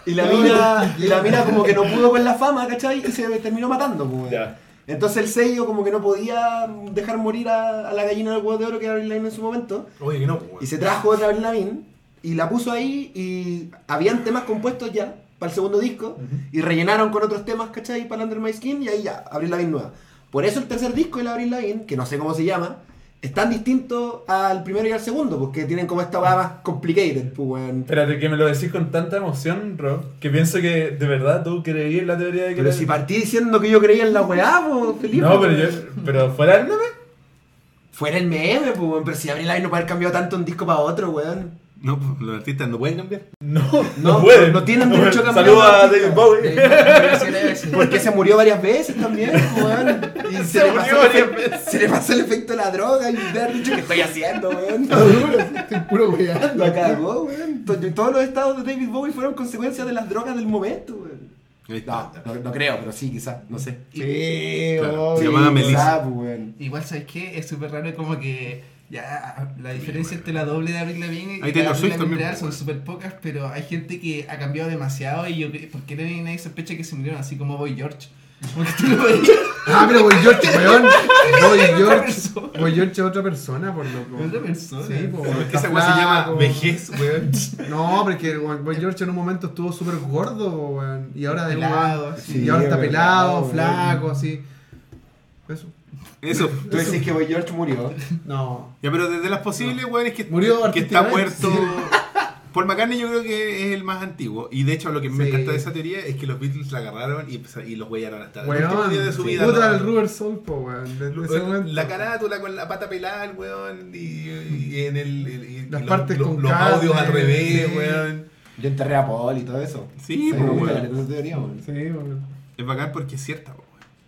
y la mina, y la mina como que no pudo con la fama, ¿cachai? Y se terminó matando, pues, weón. Ya. Entonces el sello como que no podía dejar morir a, a la gallina del huevo de oro que era Avril Lavigne en su momento. Oye, que no, pues, Y se trajo otra Avril Lavigne y la puso ahí y habían temas compuestos ya para el segundo disco y rellenaron con otros temas, ¿cachai? Para Under My Skin y ahí ya, Avril Lavigne nueva. Por eso el tercer disco de la Avril Lavigne, que no sé cómo se llama, es tan distinto al primero y al segundo, porque tienen como esta hueá más complicated, pues, weón. Espérate, que me lo decís con tanta emoción, Rob, que pienso que de verdad tú creí en la teoría de que Pero si partí diciendo que yo creía en la weá, pues, Felipe. No, pero yo. Pero fuera del meme. Fuera el meme, pues, weón. Pero si Avril Lavigne no puede haber cambiado tanto un disco para otro, weón. No, pues, los artistas no pueden cambiar. No, No, no, pueden. no tienen derecho a cambiar Saludos a. David Bowie. Porque se murió varias veces también, weón. Y se, Se le murió pasó el varias efecto- se le pasó el efecto de la droga y de haber dicho que estoy haciendo, weón. Estoy puro weando. La cagó, weón. To- Todos los estados de David Bowie fueron consecuencias de las drogas del momento, weón. No, no, no creo, pero sí, quizás, no sé. Sí, Claro. obvio. Se llamaba Melissa. pues. Igual, ¿sabes qué? Es súper raro como que ya la diferencia entre la doble de Avril Lavigne y Taylor la Swift Avril Lavigne también, real son súper pocas, pero hay gente que ha cambiado demasiado y yo creo, porque nadie, nadie sospecha que se murieron así como Boy George. Ah, pero Boy George, weón. Boy Otra George. persona. Boy George es otra persona, por loco. Otra persona. Sí, po, Pero es que esa weá se llama vejez, weón. No, porque Boy George en un momento estuvo súper gordo, weón. Y ahora de Pelado, así. Y ahora está Sí, pelado, flaco, así. Eso. Eso. Tú decís que Boy George murió. No. Ya, pero desde las posibles, weón, es que, Murió que está muerto. Paul McCartney yo creo que es el más antiguo. Y de hecho lo que me Sí. encanta de esa teoría es que los Beatles la agarraron y, y los huellaron hasta el último día de su vida. Puta ¿no? el Rubber Soul, po, weón. Desde ese Weón, momento. La carátula con la pata pelada, el weón, y, y en el. y- y Las los, partes los- con los carne, audios al revés, sí. weón. Yo enterré a Paul y todo eso. Sí, me pues, weón. esa teoría, weón. Sí, weón. Es bacán porque es cierta, weón.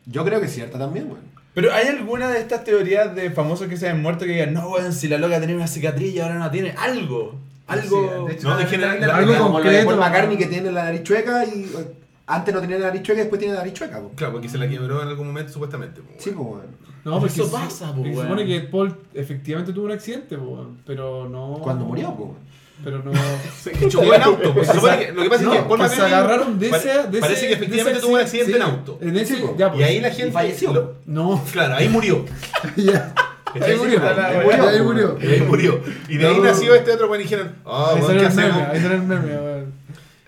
Yo creo que es cierta también, weón. Pero ¿hay alguna de estas teorías de famosos que se han muerto que digan, no, weón, si la loca tenía una cicatriz y ahora no tiene? Algo. Algo. Sí, de hecho, No, en general, la- Algo la- de concreto. McCartney que tiene la nariz chueca y eh, antes no tenía la nariz chueca y después tiene la nariz chueca, po. Claro, porque se la quebró en algún momento supuestamente. pues, Sí, weón. pues. No, porque Eso pasa, po, porque se supone que Paul efectivamente tuvo un accidente, po, weón. Pero no. Cuando murió, pues, weón. Pero no. Se- chocó en auto. pues, se supone que- lo que pasa No, es que Paul pues se agarraron de pare- ese. De Parece ese- que efectivamente tuvo un accidente sí, en auto. En ese, ya, pues. Y ahí la gente. falleció. lo- No. claro, ahí murió. Ahí murió. Ahí murió. Ahí murió. Y ahí murió. Y de ahí nació este otro weón y dijeron, Ahí salió ¿qué el meme. hacemos? Ahí el meme, weón.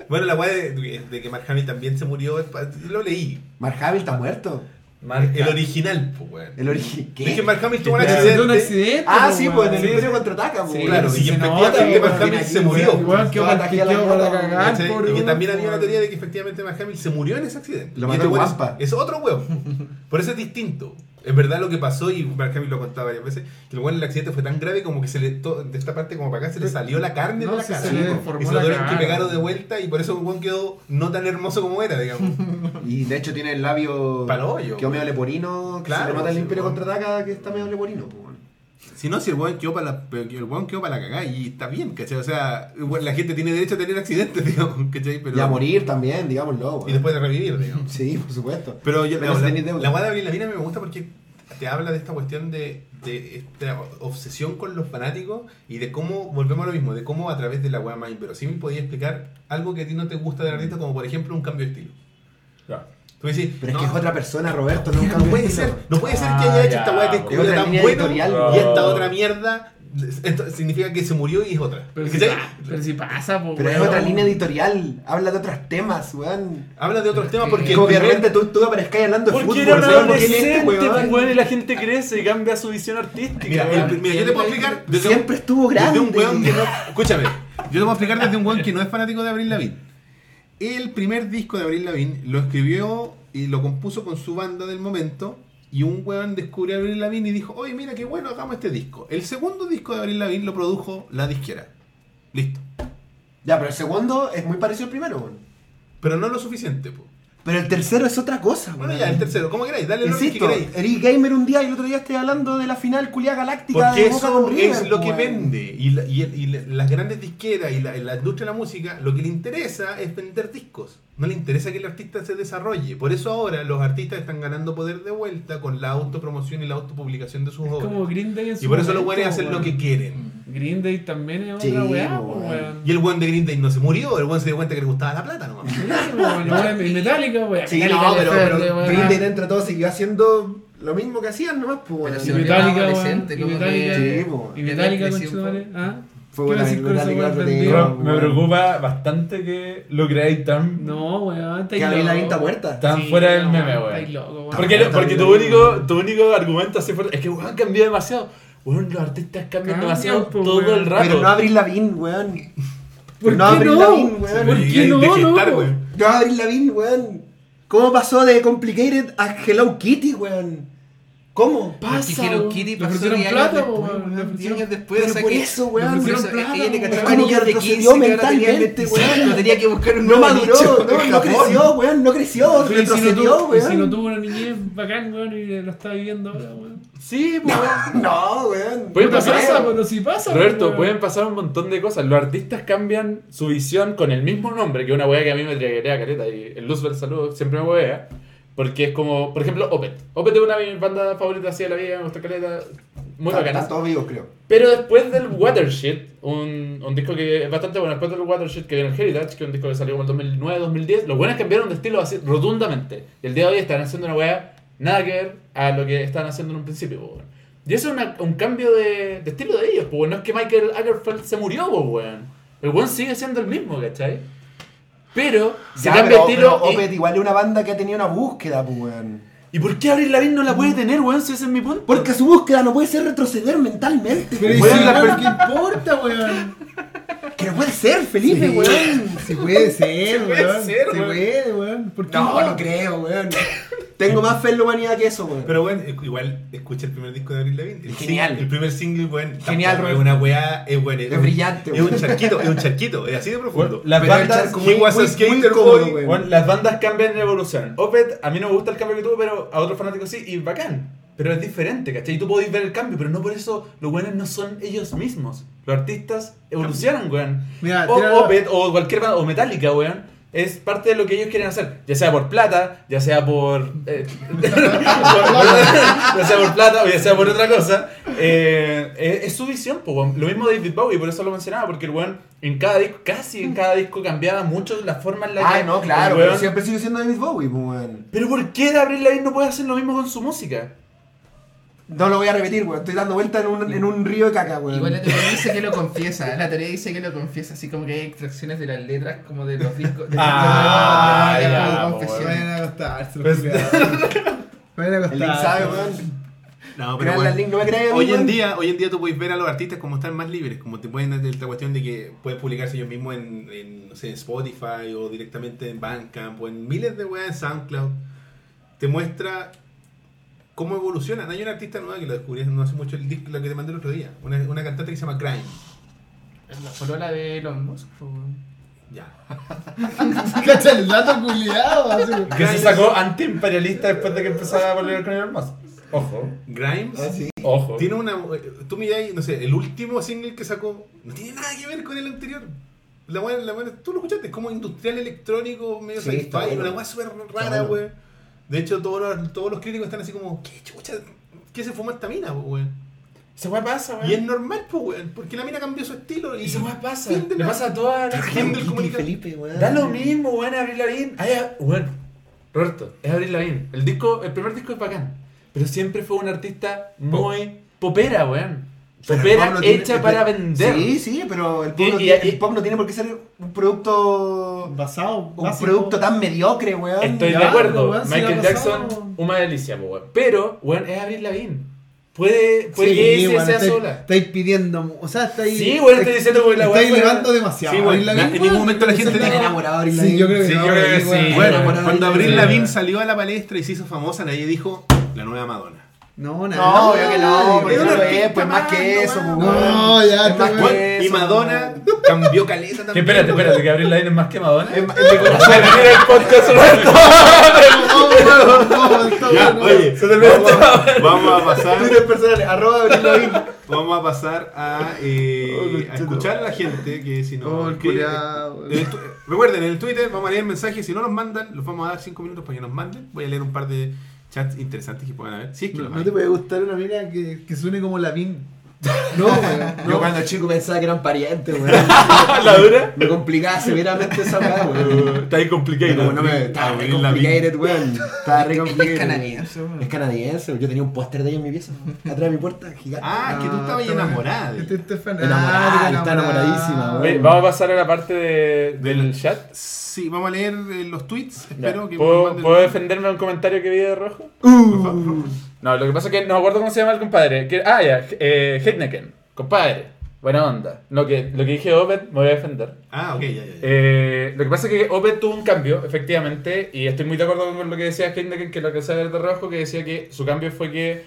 Bueno, la weá de, de que Mark Hamill también se murió, lo leí. Mark Hamill está muerto. Marca. El original, pues weón. El origen. Es que Mark Hamill tuvo un Que accidente. un accidente. Ah, po, sí, pues en el Sí, Imperio contraataca, pues. Sí, Claro, sí y se efectivamente Mark. Hamill se murió. pobre Y que también había una teoría de que efectivamente Mark Hamill se murió en ese accidente. Lo mató este weón Wampa. Es, es otro weón. Por eso es distinto. Es verdad lo que pasó y Mark Hamill lo contaba varias veces. Que el weón el accidente fue tan grave como que se le to- de esta parte como para acá se le salió la carne No, de la cara. se le y se lo tuvieron que cara. pegar de vuelta y por eso el weón quedó no tan hermoso como era, digamos. Y de hecho tiene el labio. Pa'l hoyo, medio leporino. Que Claro, se le nota el Imperio contraataca que está medio leporino, pues. Si no, si el weón quedó para la, el weón quedó para la cagada y está bien, ¿cachai? O sea, bueno, la gente tiene derecho a tener accidentes, digamos, ¿cachai? Pero, Y a morir también, digámoslo, weón. Y después de revivir, digamos. Sí, por supuesto. Pero yo, Pero la, si la, la guada de Lavigne me gusta porque te habla de esta cuestión de, de esta obsesión con los fanáticos y de cómo, volvemos a lo mismo, de cómo a través de la guada más inverosímil podía explicar algo que a ti no te gusta del artista, como por ejemplo un cambio de estilo. Ya. Tú me decís, Pero es que es otra persona, Roberto, no, no, puede ser, no puede ser que Ah, haya hecho esta weá que es otra tan bueno editorial, y esta otra mierda. Esto significa que se murió y es otra. Pero si, ¿Cachai? pa- pero si pasa, po, Pero es otra línea editorial. Habla de otros temas, weón. Habla de otros temas porque Como el que de primer- repente tú, tú aparezcas hablando de Porque fútbol. era un weón, ¿quién es este adolescente, weón? weón, y la gente crece y cambia su visión artística. Mira, weón. el- mira, yo te puedo explicar. desde un- Siempre estuvo grande. Desde un weón que no. Escúchame, yo te a explicar desde un weón que no es fanático de Abril Lavigne. El primer disco de Abril Lavigne lo escribió y lo compuso con su banda del momento. Y un weón descubrió a Abril Lavigne y dijo: Oye, mira qué bueno, hagamos este disco. El segundo disco de Abril Lavigne lo produjo la disquera. Listo. Ya, pero el segundo es muy parecido al primero, weón. Pero no lo suficiente, po. Pero el tercero es otra cosa, Bueno, weón. ya, el tercero, ¿cómo queráis? Dale orden que Insisto, queráis. eres gamer un día y el otro día estoy hablando de la final culia galáctica Porque de Boca eso con River, es lo que weón. vende. Y, la- y el- y la- las grandes disqueras y la, la industria de la música, lo que le interesa es vender discos. No le interesa que el artista se desarrolle. Por eso ahora los artistas están ganando poder de vuelta con la autopromoción y la autopublicación de sus Es obras. como Green Day en su Y por eso los buenos hacen lo que quieren. Green Day también es Sí, otra weá, po, po, weón. weón. Y el buen de Green Day no se murió, el buen se dio cuenta que le gustaba la plata nomás. Sí, weón, la weá de Metallica, weón. Sí, Metallica no, pero. Green Day dentro de todo siguió haciendo lo mismo que hacían nomás, pues. Pero Y Metallica, adolescente, Y como Metallica. que- Sí. Y Metallica, Fue ¿Qué buena weón, otro me weón. preocupa bastante que lo creáis tan, No, weón, Que Lavigne está muerta. tan Sí, fuera del no, meme, estáis weón. loco, weón. Porque, tu, único, weón. tu único argumento así fuerte es que weón cambió demasiado. Weón, los artistas cambian demasiado po, todo weón. el rato. Pero no Avril Lavigne, weón. ¿Por no qué Avril no? Lavigne, weón. ¿Por qué no, gestar, weón. No Avril Lavigne, weón. ¿Cómo pasó de Complicated a Hello Kitty, weón? ¿Cómo? Pasa, Porque Hello weón. Kitty Le pasó ofrecieron 10 años plata, después, weón, weón, le 10 ofrecieron- años después, Pero o sea por eso, weón. le ofrecieron Por eso, ella le es cachaba como niños que de retrocedió 15 que ahora tenían mentalmente, 25, weón. tenía que buscar un No nuevo maduró, no, en no creció, weón, no creció, si no retrocedió, tuvo- y si no weón. tuvo una niñez bacán, weón, y lo está viviendo ahora, weón. Sí, pues, weón. No, weón. Puede Puta, pasar. pasa, pero sí pasa. Roberto, weón. pueden pasar un montón de cosas. Los artistas cambian su visión con el mismo nombre, que es una weá que a mí me traería careta. Y el Luzbel Salud siempre me wea. Porque es como, por ejemplo, Opet. Opet es una de mis bandas favoritas así de la vida, me gusta caleta. Muy bacana. Están todos vivos, creo. Pero después del Watershed, un, un disco que es bastante bueno, después del Watershed que viene el Heritage, que es un disco que salió como en el 2009-2010, los buenos cambiaron de estilo así rotundamente. Y el día de hoy están haciendo una weá nada que ver a lo que estaban haciendo en un principio, po, weón. Y eso es una- un cambio de, de estilo de ellos, pues no es que Michael Agerfeld se murió, weón. El weón sigue siendo el mismo, ¿cachai? Pero se Ya, cambia pero, estilo. Opeth igual es una banda que ha tenido una búsqueda, pues, weón. ¿Y, por qué Avril Lavigne no la puede tener, weón? Si ese es mi punto. Porque su búsqueda no puede ser retroceder mentalmente, Pero pues, ¿y si weón. la- ¿qué importa, weón? Que no puede ser, Felipe, Sí. weón. Si puede ser, puede weón. ser, Se weón. puede, weón. ¿Por qué No, no creo, weón. Tengo más fe en la humanidad que eso, weón. Pero bueno, igual escucha el primer disco de Avril Lavigne. El Genial. sing- el primer single, bueno, Genial. Es una weá, es bueno. Es brillante, Es un weón. charquito, es un charquito, es así de profundo. Las Pero el bandas, charco He was a skater cómodo, boy. weón. Bueno, las bandas cambian y evolucionan. Opet, a mí no me gusta el cambio que tuvo, pero a otros fanáticos sí, y bacán. Pero es diferente, ¿cachai? Y tú podéis ver el cambio, pero no por eso los buenos no son ellos mismos. Los artistas evolucionan, weón. Mira, o Opet, o cualquier banda, o Metallica, weón. Es parte de lo que ellos quieren hacer. Ya sea por plata, ya sea por. eh, ya sea por plata o ya sea por otra cosa. Eh, es, es su visión, po, weón. Lo mismo David Bowie, por eso lo mencionaba, porque el weón en cada disco, casi en cada disco cambiaba mucho la forma en la que. Ay, no, claro, el pero weón- siempre sigue siendo David Bowie, weón. pero ¿por qué Avril Lavigne no puede hacer lo mismo con su música? No lo voy a repetir, weón. Estoy dando vuelta en un, en un río de caca, weón. Igual la teoría dice que lo confiesa, la teoría dice que lo confiesa, así como que hay extracciones de las letras como de los discos. De Ah, de- de- de- ya, de- po, confesión. Vayan a acostarse, los Pues- culiados. Vayan a El acostarse. link sabe, weón. No, pero bueno, la link, no me mí, hoy en día, hoy en día tú puedes ver a los artistas como están más libres, como te pueden hacer esta cuestión de que pueden publicarse ellos mismos en, en, no sé, en Spotify o directamente en Bandcamp o en miles de weas en SoundCloud. Te muestra cómo evolucionan. Hay una artista nueva que lo descubrí no hace mucho el disco, la que te mandé el otro día, una, una cantante que se llama Grime. La polola de Elon Musk. Ya. Cacha el dato culiado. Que se sacó antiimperialista después de que empezaba a volver con Elon Musk. Ojo, Grimes Ah, sí. ojo. tiene una. Tú miráis, no sé, el último single que sacó no tiene nada que ver con el anterior. La wea, la wea- tú lo escuchaste, es como industrial electrónico, medio Sí, sci-fi, bueno. una weá súper rara, bueno. De hecho, todos los, todos los críticos están así como, ¿qué chucha? ¿Qué se fuma esta mina, wey? Esa weá pasa, weón. Y es normal, pues, weón, porque la mina cambió su estilo y. Esa weá pasa. Le la- pasa a todas las Fin del Kitty, comunicado. Felipe, weón. Da lo mismo, weón, Avril Lavigne. Ay, ah, weón. Roberto, es Avril Lavigne. El disco, el primer disco es bacán. Pero siempre fue un artista muy popera, weón. Tiene- hecha para vender. Sí, sí, pero el pop, Y- no y- tiene, y- el pop no tiene por qué ser un producto. Basado. Un básico. producto tan mediocre, weón. Estoy Ya, de acuerdo. weón, Michael la ha Jackson, pasado. una delicia, weón. Pero, weón, es Avril Lavigne. Puede, puede Sí, que ese bueno, sea estáis, sola. estáis pidiendo. O sea, estáis. Sí, weón, estoy diciendo que la. Estáis elevando demasiado. Sí, Lavigne, en ningún momento la gente está dijo- enamorado de Avril Sí, yo creo que Sí, no, yo creo que sí. Bueno, Bueno, cuando Lavigne. Lavigne salió a la palestra y se hizo famosa, nadie dijo la nueva Madonna. No, nada. No, obvio que no, porque Es no lo es, pues más que eso. No, ya, Es más que ¿Cuál- Y eso. Madonna cambió caleta también. espérate, espérate, que Abril Lavigne es más que Madonna. Es- de Se corazón. termina el podcast Ya, oye, Se termina el tema. vamos a pasar, Twitter personal, arroba Abril Lavigne. vamos a pasar a, eh, a escuchar a la gente que si no. Oh, el que- culiao. en el tu- recuerden, en el Twitter vamos a leer mensajes. Si no nos mandan, los vamos a dar 5 minutos para que nos manden. Voy a leer un par de chats interesantes que puedan haber. Si es que No, no te puede gustar una mina que, que suene como Lavín. No, weón. Yo No. cuando chico pensaba que eran parientes, weón. ¿La dura? Me complicaba severamente esa weá, weón. Está ahí complicado. Como no me. Estaba re complicated, weón. Estaba re Es complicated. canadiense, weón. Es canadiense, yo tenía un póster de ella en mi pieza, atrás de mi puerta, gigante. Ah, es que tú estabas ahí enamorada. de Este, este es fanático, Enamorada, está enamorada. enamoradísima, weón. Vamos a pasar a la parte de- del chat. Sí, vamos a leer eh, los tweets. Espero que ¿Puedo, manden- ¿Puedo defenderme de un comentario que vi de rojo? Uh, No, lo que pasa es que no me acuerdo cómo se llama el compadre. Que- ah, ya, eh. Compadre, buena onda. Lo que, lo que dije Opet, me voy a defender. Ah, ok, ya, ya. ya. Eh, lo que pasa es que Opet tuvo un cambio, efectivamente, y estoy muy de acuerdo con lo que decía Heidneken, que lo que sabe de rojo, que decía que su cambio fue que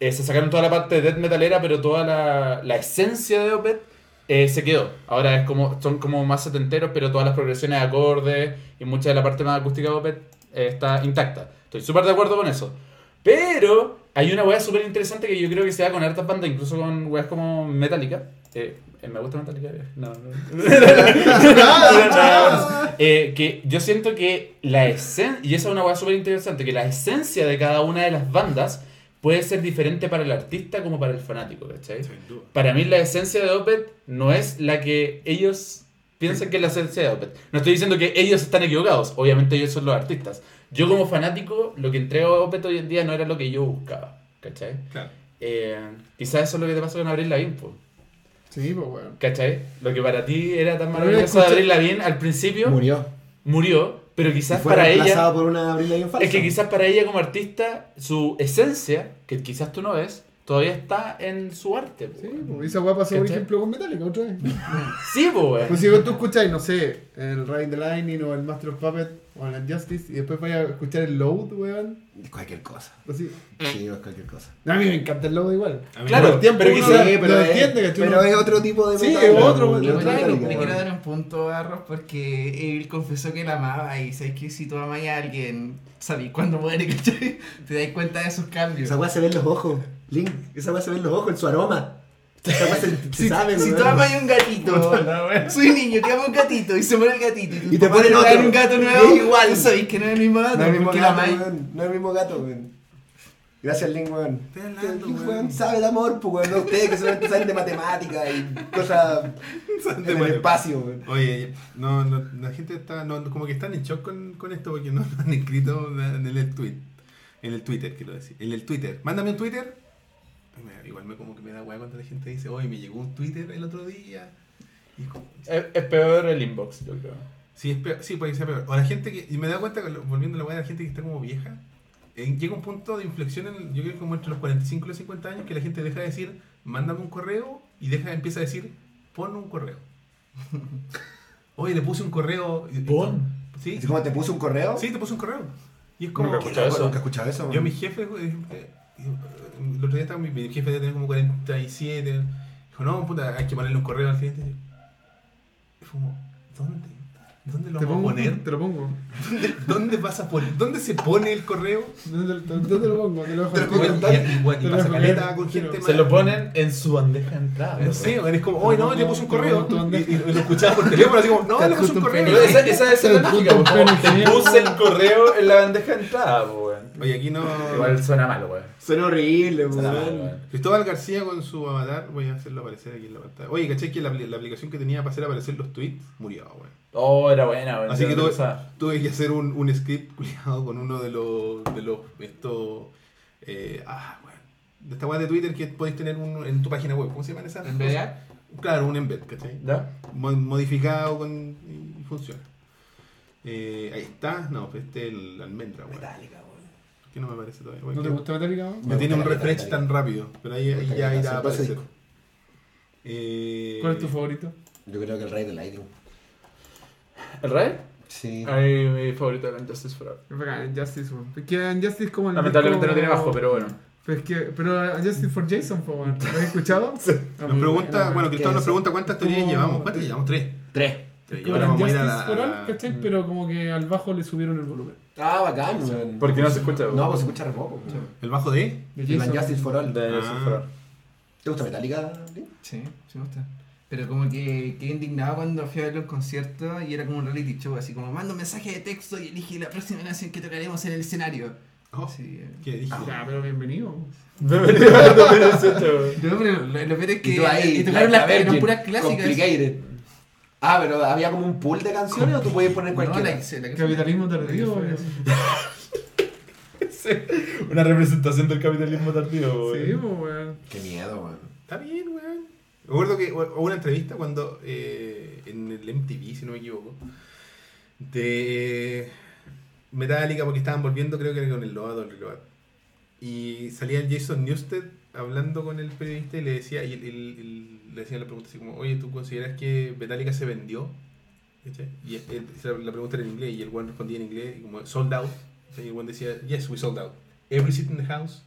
eh, se sacaron toda la parte de death metalera, pero toda la, la esencia de Opet eh, se quedó. Ahora es como, son como más setenteros, pero todas las progresiones de acordes y mucha de la parte más acústica de Opet eh, está intacta. Estoy súper de acuerdo con eso. Pero hay una weá súper interesante que yo creo que se da con hartas bandas, incluso con weas como Metallica. Eh, eh, me gusta Metallica, eh. no, no. No, eh, que yo siento que la esencia, y esa es una weá súper interesante, que la esencia de cada una de las bandas puede ser diferente para el artista como para el fanático, ¿cachai? Para mí la esencia de Opet no es la que ellos piensan que es la esencia de Opet. No estoy diciendo que ellos están equivocados, obviamente ellos son los artistas. Yo como fanático, lo que entrego a Opet hoy en día no era lo que yo buscaba, ¿cachai? Claro. Eh, quizás eso es lo que te pasa con Abril Lavigne, po, Sí, pues, weón. ¿cachai? Lo que para ti era tan maravilloso de Abril Lavigne al principio murió. murió, pero Y quizás fue para ella... por una Abril Lavigne falsa. Es que quizás para ella como artista, su esencia, que quizás tú no ves, todavía está en su arte. po, Sí, pues, esa weá pasó, por ejemplo, con Metallica otra vez. Sí, po, weón. Pues si tú escuchas, no sé, el Ride the Lightning o el Master of Puppet o el Justice y después vayas a escuchar el Load, weón. Cualquier cosa. Así. Sí, es cualquier cosa. A mí me encanta el Load igual. A mí Claro, no- el tiempo pero uno lo es, entiende, ¿cachai? pero Uno- es otro tipo de Sí, metal, es weón, otro, le, quiero dar un punto a Ross porque él confesó que la amaba y sabes que si tú amas a alguien, sabes cuándo muere, ¿cachai? Te das cuenta de sus cambios. Esa weá se ve en los ojos, Link. Esa weá se ve en los ojos, en su aroma. Se, se Si, sabe, si weón. tú amas un gatito, soy niño que ama un gatito y se muere el gatito y, te ponen otro. un gato nuevo, es igual. sabes que no es el mismo gato No es el mismo gato. No es el mismo gato, weón. Gracias, Link, weón. Sabe de amor, pues, weón. No ustedes que solamente saben de matemáticas y cosas en el espacio, weón. Oye, no, no, la gente está, no, como que están en shock con, con esto porque no lo han escrito en el tweet. En el Twitter, quiero decir. En el Twitter. Mándame un Twitter. Me- Igual me como que me da hueá cuando la gente dice, oye, me llegó un Twitter el otro día. Y es como- Es, es peor el inbox, yo creo. Sí, es peor, sí, puede ser peor. O la gente que, y me da cuenta, que volviendo a la hueá de la gente que está como vieja, eh, llega un punto de inflexión, en, yo creo que como entre los 45 y los 50 años, que la gente deja de decir, mándame un correo, y deja, empieza a decir, pon un correo. Oye, le puse un correo. Pon. Sí, Así como te puse un correo. sí, te puse un correo. Y es como. Nunca he escuchado eso. Nunca he escuchado eso, Yo, mi jefe, eh, eh, el otro día estaba mi, mi jefe de tener como 47. Dijo, no, puta, hay que ponerle un correo al cliente. Y fue como, ¿dónde? ¿Dónde lo Te vamos pongo, a poner? te lo pongo. ¿Dónde, dónde vas a poner? ¿Dónde se pone el correo? ¿Dónde, dónde- dónde lo pongo? Te lo pongo Y, pasa caleta con gente Se lo ponen en su bandeja de entrada. No sé, es como, oye, no, le puse un correo. Y, lo escuchaba por teléfono, así como, no, le puse un correo. Esa, esa es la lógica, te puse el correo en la bandeja de entrada. Oye, aquí no. Igual suena mal, weón. Suena horrible, weón. Cristóbal García con su avatar, voy a hacerlo aparecer aquí en la pantalla. Oye, ¿cachai que la, apli- la aplicación que tenía para hacer aparecer los tweets murió, weón? Oh, era buena, weón. Así que tuve, tuve que hacer un, un script culiado con uno de los. de los. estos. Eh, ah, weón. De esta weá de Twitter que podéis tener un, en tu página web. ¿Cómo se llaman esas? ¿En verdad? Claro, un embed, ¿cachai? ¿Ya? Mo- modificado con, y, y funciona. Eh, ahí está, no, pues este es el almendra, weón. Metálica, ¿Qué no me parece todavía? ¿No te gusta Metallica? weón? No tiene un refresh tan rápido, pero ahí, ya irá a aparecer. Eh, ¿Cuál es tu favorito? Yo creo que el Rey de Lightning. ¿El Rey? Sí. Ay, mi favorito era Justice for All. Es bacán, en Justice, weón. Es que en Justice como el Lamentablemente no tiene bajo, pero bueno. Pero, es que, pero a Justice for Jason. ¿lo has escuchado? Ah, Nos pregunta, bueno, ¿qué Cristóbal nos pregunta cuántas teorías llevamos. ¿Cuántas llevamos? Tres. Tres. Tres. Y Como ahora el vamos a ir a Justice la. for a All, la- ¿cachai? Pero como que al bajo le subieron el volumen. Ah, bacán, weón. Porque no se escucha. No, pues se escucha re poco. weón. El bajo de. De El. Justice for All. De Ah. Jason Frost. ¿Te gusta Metallica? Lee? Sí, sí me gusta. Pero como que quedé indignado cuando fui a ver un concierto y era como un reality show, así como mando un mensaje de texto y elige la próxima canción que tocaremos en el escenario. Oh, Sí, eh. ¿Qué dije? Ya, pero bienvenido. Bienvenido al 2018. No, pero lo, lo peor es que Y tú ahí, y tocaron las a puras clásicas. Complicated. Ah, pero había como un pool de canciones o tú podías poner No, cualquiera. la que- la que- Capitalismo tardío. Una representación del capitalismo tardío, Sí, weón. pues, weón. Qué miedo, weón. Está bien, weón. Me acuerdo que hubo una entrevista cuando eh, en el MTV, si no me equivoco, de Metallica, porque estaban volviendo, creo que era con el Load o el Reload. Y salía el Jason Newsted hablando con el periodista y le decía, y el- el- el- le hacían la pregunta así como, oye, ¿tú consideras que Metallica se vendió? ¿Cachai? Y él- la, la pregunta era en inglés y el one respondía en inglés como, sold out. Y el one decía, yes, we sold out. Every seat in the house,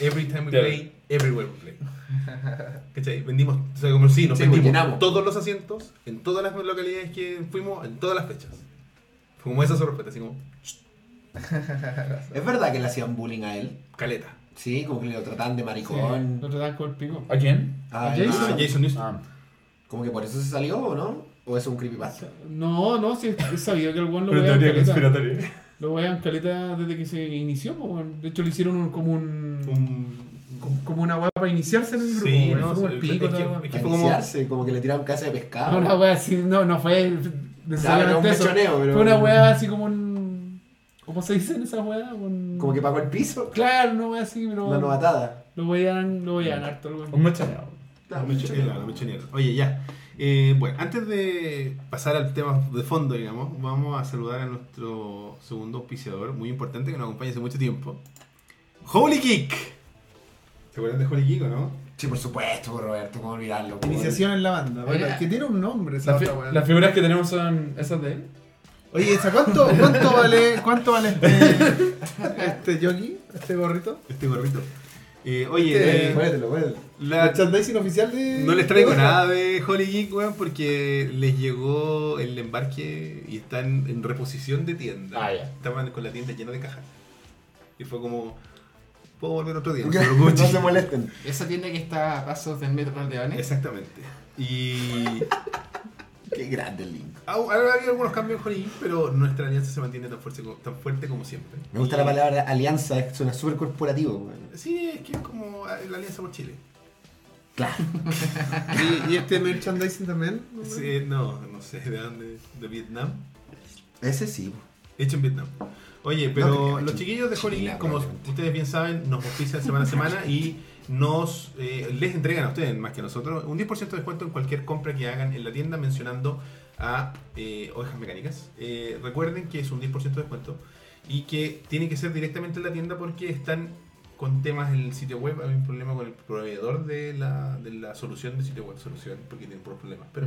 every time we Claro. play, everywhere we play. ¿Cachai? Vendimos, o sea, como sí, nos Sí, vendimos llenamos. todos los asientos en todas las localidades que fuimos, en todas las fechas. Fue como esa sorpresa, así como ¿Es verdad que le hacían bullying a él? caleta. Sí, como que lo trataban de Lo maricón. tratan con el pico. ¿A quién? Ah, ¿A no. Jason? Ah, Jason Newsted. Ah. Como que por eso se salió, ¿o no? ¿O es un creepypasta? No, no, sí, es sabido que el weón lo Pero teoría conspiratoria. Lo vean caleta desde que se inició. De hecho, le hicieron un- como un. Un- como- Como una weá para iniciarse en el grupo, Sí, no, como sí, el pico, es que- weá. es que como- iniciarse, como que le tiraron casa de pescado. No, una weá así, no, no fue Claro, era un necesariamente eso. mechoneo, pero... Fue una weá así como un. ¿Cómo se dice en esa weá? Un... Como que pagó el piso. Claro, una weá así, pero. Una novatada. Lo veían, lo veían harto, el weón. Un La mechonera, la mechonera. Oye, ya. Eh, bueno, antes de pasar al tema de fondo, digamos, vamos a saludar a nuestro segundo auspiciador, muy importante, que nos acompaña hace mucho tiempo. Holy Geek. ¿Se acuerdan de Holy Geek o no? Sí, por supuesto, Roberto, ¿cómo olvidarlo? Iniciación en la banda. Bueno, que tiene un nombre esa Las, fi- otra weá. las figuras que tenemos son esas de él. Oye, ¿esa cuánto, cuánto vale, cuánto vale este, este jockey, este gorrito? Este gorrito. Eh, oye, Este- eh, la- Merchandising oficial de. no les traigo nada de Holy Geek, weón, porque les llegó el embarque y están en reposición de tienda. Ah, ya. Estaban con la tienda llena de cajas. Y fue como, ¿puedo volver otro día? No, No se molesten. Esa tienda que está a pasos del metro Caldeones. Exactamente. Y Qué grande el link. ha, ha habido algunos cambios en Geek, pero nuestra alianza se mantiene tan fuerte, como- tan fuerte como siempre. Me gusta Y- la palabra alianza, es- suena súper corporativo. weón. Sí, es que es como la alianza por Chile. Claro. ¿Y, y este merchandising también? Sí, no, no sé de dónde, de Vietnam. Ese sí. Hecho en Vietnam. Oye, pero los chiquillos de Geek, como ustedes bien saben, nos ofician semana a semana y nos eh, les entregan a ustedes, más que a nosotros, un 10% de descuento en cualquier compra que hagan en la tienda mencionando a eh, Ovejas Mecánicas. Eh, recuerden que es un 10% de descuento y que tiene que ser directamente en la tienda porque están con temas en el sitio web. Hay un problema con el proveedor de la, de la solución de sitio web, solución, porque tienen puros problemas. Pero.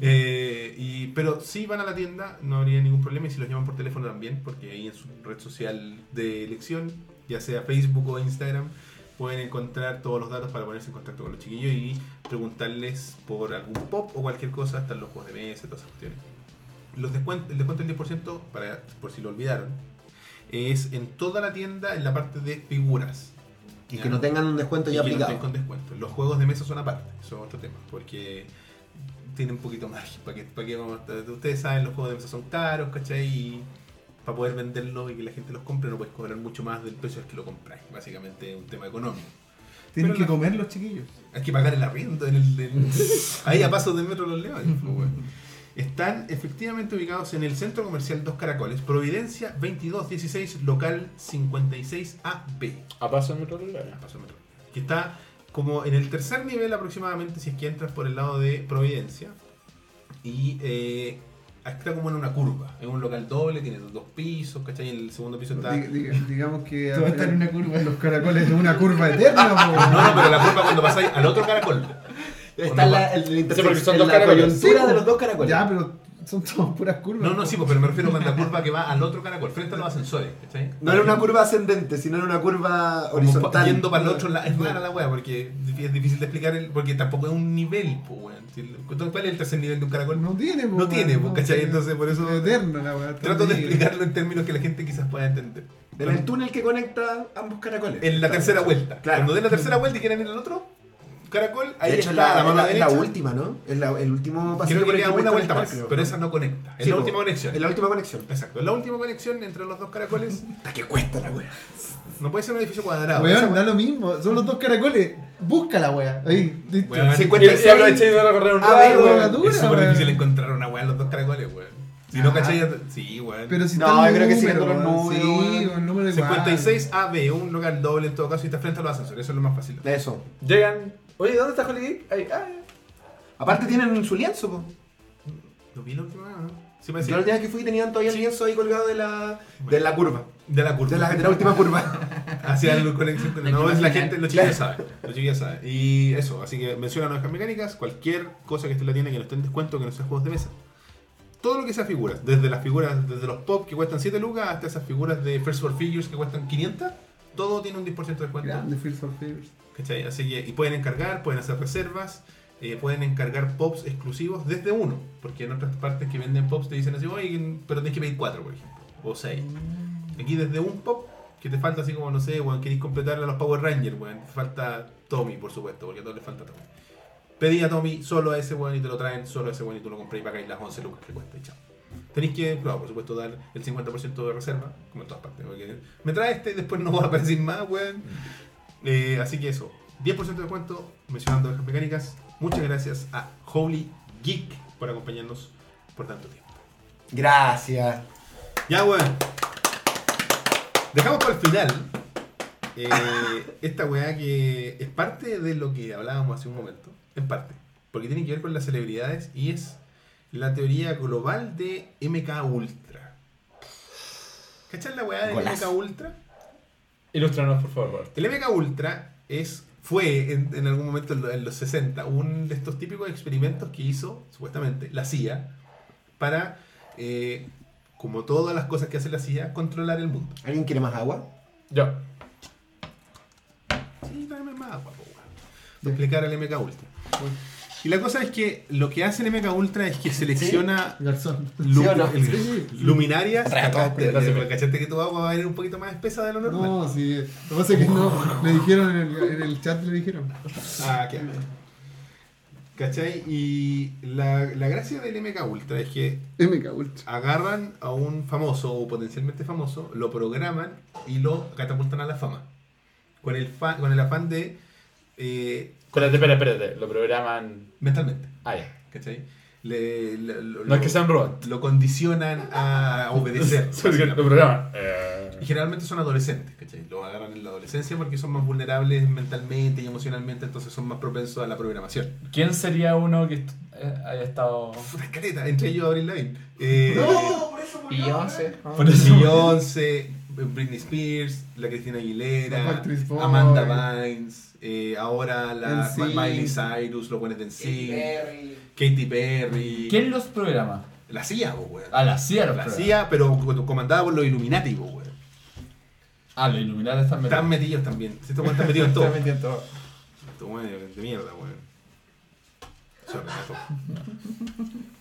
Eh, y, pero si van a la tienda, no habría ningún problema. Y si los llaman por teléfono también, porque ahí en su red social de elección, ya sea Facebook o Instagram, pueden encontrar todos los datos para ponerse en contacto con los chiquillos y preguntarles por algún pop o cualquier cosa, hasta los juegos de mesa, todas esas cuestiones. Los descuent- el descuento del 10%, para, por si lo olvidaron, es en toda la tienda en la parte de figuras. Y Ya. que no tengan un descuento Y ya que no aplicado. con descuento. Los juegos de mesa son aparte, es otro tema, porque tienen un poquito más. ¿Para qué, para a- ustedes saben, los juegos de mesa son caros, ¿cachai? Y para poder venderlos y que la gente los compre, no puedes cobrar mucho más del precio al que lo compráis. Básicamente es un tema económico. Tienen Pero que la- comer los chiquillos. Hay que pagar el arriendo en el, en- ahí a pasos del metro Los Leones. pues, bueno. Están efectivamente ubicados en el Centro Comercial Dos Caracoles, Providencia 2216, local 56AB. A paso en metro Leones. Paso Metro. Que está como en el tercer nivel aproximadamente, si es que entras por el lado de Providencia. Y eh, está como en una curva. Es un local doble, tiene dos pisos, ¿cachai? En el segundo piso está... Dig- dig- digamos que Todo está en una curva. los caracoles de una curva eterna. No, no, pero la curva cuando pasáis al otro caracol. Está en la, el, el Sí, porque son en dos la coyuntura Sí, de los dos caracoles. Ya, pero Son todas puras curvas. No, no, sí, pues, pero me refiero a la curva que va al otro caracol, frente a los ascensores, ¿cachai? No era una curva ascendente, sino era una curva horizontal. yendo para el otro lado, es rara la wea, porque es difícil de explicar, el, porque tampoco es un nivel, pues, ¿cuál es el tercer nivel de un caracol? No tiene, po, No tiene, weón, pues, ¿cachai? Entonces, por eso- Es eterno la weá. Trato de explicarlo en términos que la gente quizás pueda entender. En el túnel que conecta ambos caracoles. En la tercera vuelta. Claro. Cuando den la tercera vuelta y quieren ir al otro caracol, ahí de hecho, está la, la mano la, derecha. la última, ¿no? Es la- el último pasillo Creo que el queda una vuelta más, creo. pero esa no conecta. Es Sí, la última conexión. Es la última conexión. Exacto, es la última conexión entre los dos caracoles. Hasta que cuesta la wea. No puede ser un edificio cuadrado. Weón, da lo mismo. Son los dos caracoles. Busca la wea. Ahí. Weón, Y, 56. y aproveché y iba a correr un A ver, rato. es súper difícil encontrar una weá en los dos caracoles, weón. Si no Ah. cachai, sí, weón. Pero si No, yo creo que números, siguen los números, Sí, un número igual. 56 AB, un local doble en todo caso y está frente a los ascensores. Eso es lo más fácil. Eso. Llegan. Oye, ¿dónde está Holy Geek? Ahí, ah, Aparte tienen su lienzo, po. ¿Lo vi la última vez, no? Sí, me Yo decía. la última vez que fui tenían todavía el lienzo ahí colgado de la, de la curva. De la curva. De la, de la última curva. Hacia la conexión con No, es la gente, los chicos ya saben. Los chicos ya saben. Y eso, así que mencionan ovejas mecánicas, cualquier cosa que esté en la tienda que no esté en descuento, que no sea juegos de mesa. Todo lo que sea figuras, desde las figuras, desde los pop que cuestan 7 lucas hasta esas figuras de First World Figures que cuestan 500, todo tiene un 10% de descuento. Grande Fears of Fears. ¿Cachai? Así que, y pueden encargar, pueden hacer reservas, eh, pueden encargar pops exclusivos desde uno, porque en otras partes que venden pops te dicen así, oye, pero tienes que pedir cuatro, por ejemplo, o seis. Aquí desde un pop, que te falta así como, no sé, weón, queréis completarle a los Power Rangers, weón, te falta Tommy, por supuesto, porque a todos les falta Tommy. Pedí a Tommy solo a ese weón y te lo traen solo a ese weón y tú lo compras y pagáis las 11 lucas que cuesta y chao. Tenéis que, claro, por supuesto, dar el 50% de reserva, como en todas partes, porque me trae este y después no va a aparecer más, weón. Eh, así que eso, 10% de descuento mencionando ovejas mecánicas. Muchas gracias a Holy Geek por acompañarnos por tanto tiempo. Gracias. Ya, weón. Dejamos para el final eh, esta weá que es parte de lo que hablábamos hace un momento. En parte. Porque tiene que ver con las celebridades y es la teoría global de MK Ultra. ¿Cachan la weá de Golazo. MK Ultra? Ilústranos, por favor. El MK Ultra es, fue en, en algún momento en, lo- en los 60 un de estos típicos experimentos que hizo, supuestamente, la CIA para, eh, como todas las cosas que hace la CIA, controlar el mundo. ¿Alguien quiere más agua? Yo. Sí, tráeme más agua, po. Para explicar el MK Ultra. Y la cosa es que lo que hace el MK Ultra es que selecciona Garzón. lu- ¿Sí o no? el- luminarias. ¿Cachaste que tu agua va a venir un poquito más espesa de lo normal? No, sí. Lo que pasa es que no. Le dijeron en el, en el chat, le dijeron. Ah, qué asco. ¿Cachai? Y la, la gracia del MK Ultra es que MK Ultra. agarran a un famoso o potencialmente famoso, lo programan y lo catapultan a la fama. Con el, fa- con el afán de. eh, Espérate, espérate, espérate. Lo programan. mentalmente. Ah, ya. ¿Cachai? Le- le- lo, No es que sean robots. lo condicionan a obedecer. Lo programan. Eh, Y generalmente son adolescentes, ¿cachai? Los agarran en la adolescencia porque son más vulnerables mentalmente y emocionalmente, entonces son más propensos a la programación. ¿Quién sería uno que est- eh, haya estado. Puta caleta, entre ellos Avril Lavigne. Eh, Beyoncé. Por eso- Beyoncé, Britney Spears, la Cristina Aguilera. Amanda Bynes, eh, ahora la NSYNC. Miley Cyrus, los buenos de NSYNC, Katy Perry, ¿Quién los programa? la CIA, po, weón. A la CIA los La programa. CIA, pero co- comandada por los Illuminati, weón. Ah, los Illuminati están Están metidos. metidos también. Weones están metidos en todo. Está metido en todo. Estos weones de mierda, weón.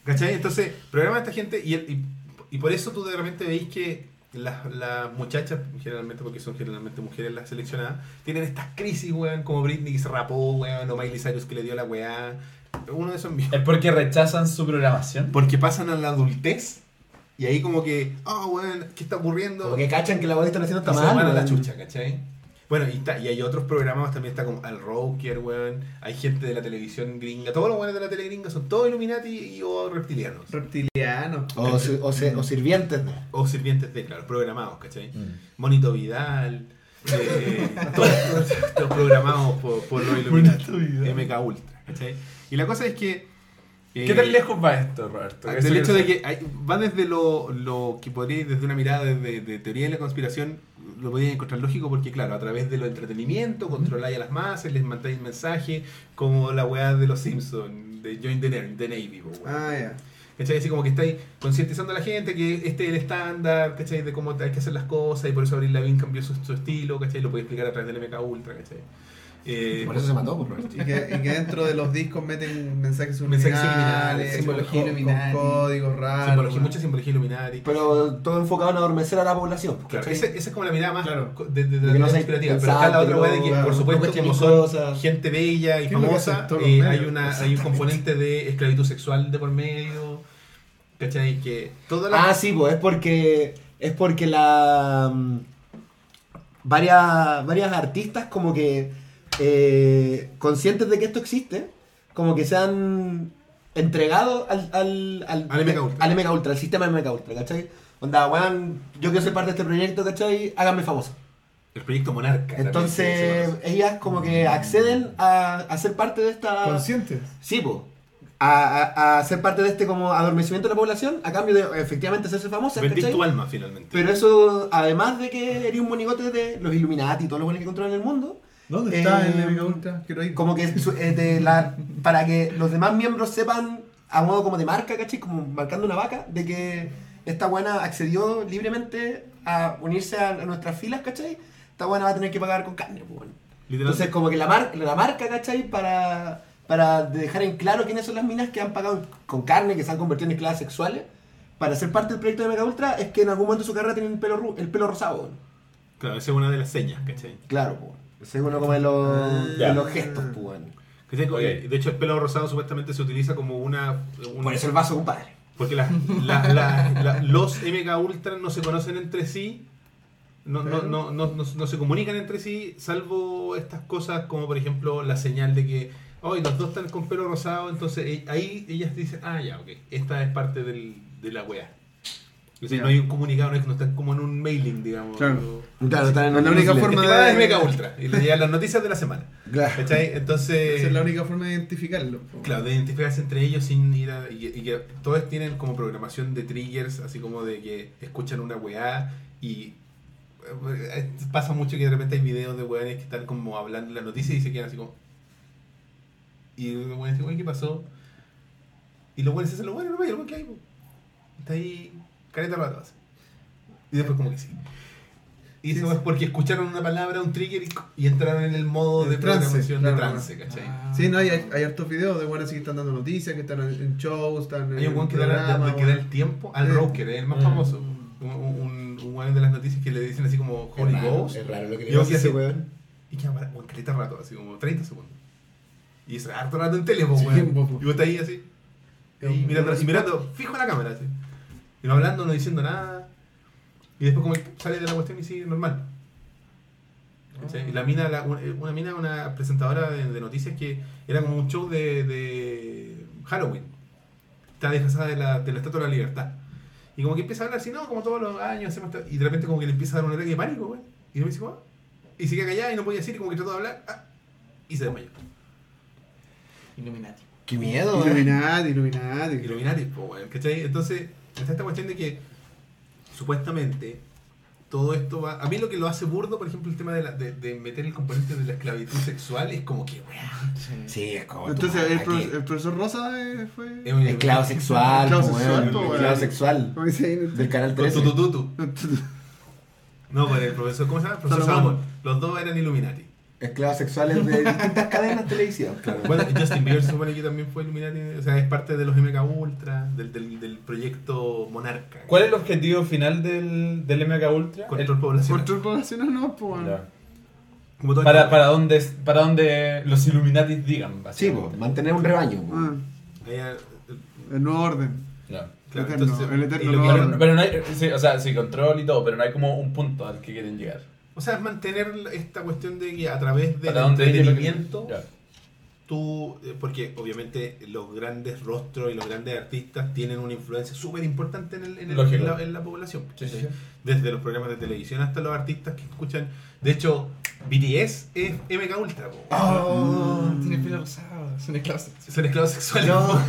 ¿Cachai? Entonces, programa a esta gente y, el- y, y por eso tú de repente veis que las, las muchachas, generalmente, porque son generalmente mujeres las seleccionadas, tienen estas crisis, weón, como Britney que se rapó, weón, o Miley Cyrus que le dio la weá. Uno de esos envíos. ¿Es porque rechazan su programación? Porque pasan a la adultez y ahí como que, oh, weón, ¿qué está ocurriendo? Como que cachan que la boda que están haciendo está se mal. van a la chucha, ¿cachai? Bueno, y, está- y hay otros programas, también está como Al Roker, weón. Hay gente de la televisión gringa. Todos los buenos de la tele gringa son todos Illuminati y, o reptilianos. Reptiliano. O, si- o, se- o sirvientes. de- O sirvientes de, claro, programados, ¿cachai? Mm. Monito Vidal. eh, todos, todos programados por, por los Illuminati. MK Ultra, ¿cachai? Y la cosa es que... eh, ¿Qué tan lejos va esto, Roberto? del Eso hecho de que hay- va desde lo, lo que podría desde una mirada de, de teoría de la conspiración lo podéis encontrar lógico porque claro a través de lo entretenimiento controláis a las masas les mandáis mensaje como la weá de los Simpsons de Join the, Na- the Navy po. Ah, ya. ¿Cachai? Así como que estáis concientizando a la gente que este es el estándar, ¿cachai? De cómo hay que hacer las cosas y por eso Abril Lavigne cambió su, su estilo, ¿cachai? Lo puede explicar a través del MK Ultra, ¿cachai? Eh, Por eso se mató, pues, Robert. Y que, y que dentro de los discos meten mensajes subliminales, simbología con, Illuminati. códigos raros. simbología, mucha simbología Illuminati. Pero todo enfocado en adormecer a la población. Claro, ¿cachai? esa, esa es como la mirada más Claro. de, de, de la no teoría sea conspirativa. Pero está la otra weá de que, claro, por supuesto, cuestionen como son cosas. gente bella y ¿Qué es lo que famosa, eh, hay, una, hay un componente de esclavitud sexual de por medio. ¿Cachai? Que toda la. Ah, sí, pues es porque es porque la mm, varias varias artistas como que eh, conscientes de que esto existe, como que se han entregado al al al, Al MK Ultra. al MK Ultra, al sistema MK Ultra, ¿cachai? Onda, weón, yo quiero ser parte de este proyecto, ¿cachai? Háganme famoso. El proyecto Monarca. Entonces, ellas como que acceden a, a ser parte de esta Conscientes. Sí, po. A, a, a ser parte de este como adormecimiento de la población a cambio de efectivamente hacerse famosa. ¿cachai? tu alma finalmente. Pero eso, además de que eres un monigote de los Illuminati y todos los buenos que controlan el mundo, ¿Dónde está Eh, el MK Ultra? Quiero ir. como que su- eh, de la, para que los demás miembros sepan a modo como de marca, ¿cachai? Como marcando una vaca, de que esta buena accedió libremente a unirse a, a nuestras filas, ¿cachai? Esta buena va a tener que pagar con carne, pues, bueno. Entonces, como que la, mar la marca, ¿cachai? Para, para dejar en claro quiénes son las minas que han pagado con carne, que se han convertido en esclavas sexuales, para ser parte del proyecto de Mega Ultra, es que en algún momento de su carrera tienen el pelo, el pelo rosado. Claro, esa es una de las señas, ¿cachai? Claro, pues. Ese es uno como de los, de los gestos, pues. weón. ¿Cachai? Ok. De hecho, el pelo rosado supuestamente se utiliza como una. un- Por eso el vaso, compadre. Porque la- la- la- la- los MK Ultra no se conocen entre sí, no, no, no, no, no, no se comunican entre sí, salvo estas cosas como por ejemplo la señal de que hoy los dos están con pelo rosado, entonces eh, ahí ellas dicen, ah, ya, ok, esta es parte del, de la wea. Es decir, Ya. no hay un comunicado, no es que no están como en un mailing, digamos. Claro. Claro, están en la única forma Estimada de- es MK Ultra y le llegan las noticias de la semana. Claro. ¿Cachai? Entonces. Esa es la única forma de identificarlo. Claro, de identificarse entre ellos sin ir a. Y, y que todos tienen como programación de triggers, así como de que escuchan una weá y. eh, Pasa mucho que de repente hay videos de weones que están como hablando en la noticia y se quedan así como. Y los weones dicen, "Oye, ¿qué pasó? Y los weones se hacen los weones, no veo, ¿qué hay? po?". Está ahí, careta rato así. Y después, como que sí. Y eso es porque escucharon una palabra, un trigger y, y entraron en el modo de En trance, programación claro, de trance, ¿cachai? Ah. Sí, no, hay, hay hartos videos de buenas que están dando noticias, que están en, en shows, están en Hay un weón que da, que da el tiempo al Sí. Roker, es el más Mm. famoso. Un, un, de las noticias que le dicen así como Holy Ghost. es raro lo que Y le que ese así- weón. Y queda para un caleta rato, así como 30 segundos. Y es harto rato en tele, po, Sí, weón. Y vos estás ahí así. Y mirando, y mirando fijo a la cámara, así. Y no hablando, no diciendo nada. Y después como que sale de la cuestión y sigue normal. ¿Cachai? Y la mina, la- una, una mina, una presentadora de, de noticias que era como un show de, de Halloween. Está disfrazada de la, de la Estatua de la Libertad. Y como que empieza a hablar así, no, como todos los años hacemos esta-". Y de repente como que le empieza a dar un ataque de pánico, güey. Y yo me dice, "Ah". Y se queda callada y no podía decir, y como que trató de hablar. ah, y se desmayó. Illuminati. Qué miedo. Illuminati, Illuminati. Illuminati, po, weón, ¿cachai? Entonces, está esta cuestión de que supuestamente todo esto va. A mí lo que lo hace burdo, por ejemplo, el tema de, la- de, de meter el componente de la esclavitud sexual es como que, weón. Sí, es como. Entonces, el, aquí. pro- el profesor Rosa eh, fue. Es un- Esclavo sexual, Esclavo sexual. Esclavo sexual. ¿Cómo dice ahí? Del canal Con 13. tutututu. No, con el profesor, ¿cómo se llama? El profesor. Salomón. Los dos eran Illuminati. Esclavos sexuales de distintas cadenas televisivas. Claro. Bueno, Justin Bieber se supone que también fue Illuminati, o sea, es parte de los MK Ultra, del, del, del proyecto Monarca. ¿Cuál es el objetivo final del, del MK Ultra? Control poblacional. Control poblacional no, pues. Como todo Para, para, donde, para donde los Illuminati digan, Sí, básicamente. po, mantener un rebaño. Ah, eh, el nuevo orden. Ya. claro, eterno, entonces, el eterno orden. pero no hay, sí, o sea, sí, control y todo, pero no hay como un punto al que quieren llegar. O sea, es mantener esta cuestión de que a través del que- entretenimiento, tú, eh, porque obviamente los grandes rostros y los grandes artistas tienen una influencia súper importante en, el- en el- en la, en la población. Desde los programas de televisión hasta los artistas que escuchan. De hecho, BTS es MK Ultra. Oh, tiene pelo rosado. Son esclavos. Son esclavos sexuales. No.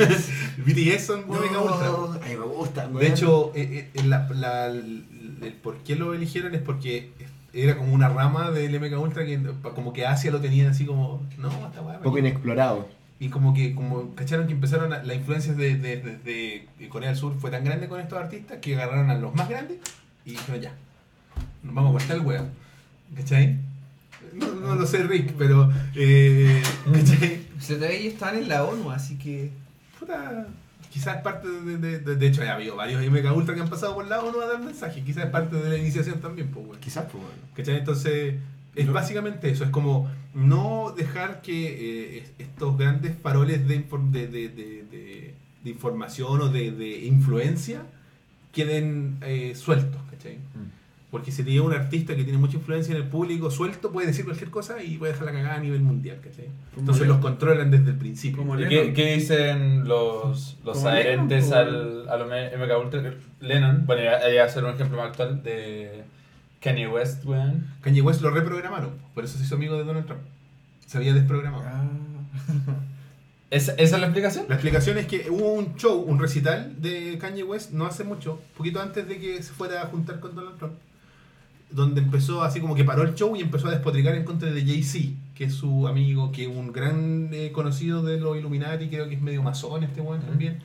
BTS son MK Ultra. Ay, me gusta, De hecho, eh, eh, la- la- el, el por qué lo eligieron es porque era como una rama del MK Ultra que como que Asia lo tenía así como, no, weá. Un poco inexplorado. Y como que como cacharon que empezaron a, la influencia de, de, de- de Corea del Sur fue tan grande con estos artistas que agarraron a los más grandes y dijeron ya, nos vamos a cortar el huevo. ¿Cachai? No, no lo sé Rick, pero eh, ¿cachai? Se te ve ellos estaban en la ONU, así que. Puta, quizás es parte de, de, de, de hecho ha habido varios MK Ultra que han pasado por la ONU a dar mensajes, quizás es parte de la iniciación también, pues bueno. Quizás, pues, bueno. ¿Cachai? Entonces, es básicamente eso, es como no dejar que eh, es- estos grandes faroles de, infor- de, de, información o de, influencia queden eh, sueltos, ¿cachai? Porque si te llega un artista que tiene mucha influencia en el público suelto, puede decir cualquier cosa y puede dejar la cagada a nivel mundial, ¿cachai? Entonces los controlan desde el principio. ¿Y qué, qué dicen los, los adherentes Lennon, al, a los MK Ultra? Lennon, bueno, ya a ser un ejemplo más actual de Kanye West, weón. Kanye West lo reprogramaron, por eso se hizo amigo de Donald Trump. Se había desprogramado. Ah. ¿Esa, esa es la explicación? La explicación es que hubo un show, un recital de Kanye West no hace mucho, poquito antes de que se fuera a juntar con Donald Trump, donde empezó así como que paró el show y empezó a despotricar en contra de Jay-Z, que es su amigo, que es un gran eh, conocido de los Illuminati, creo que es medio masón este weón también.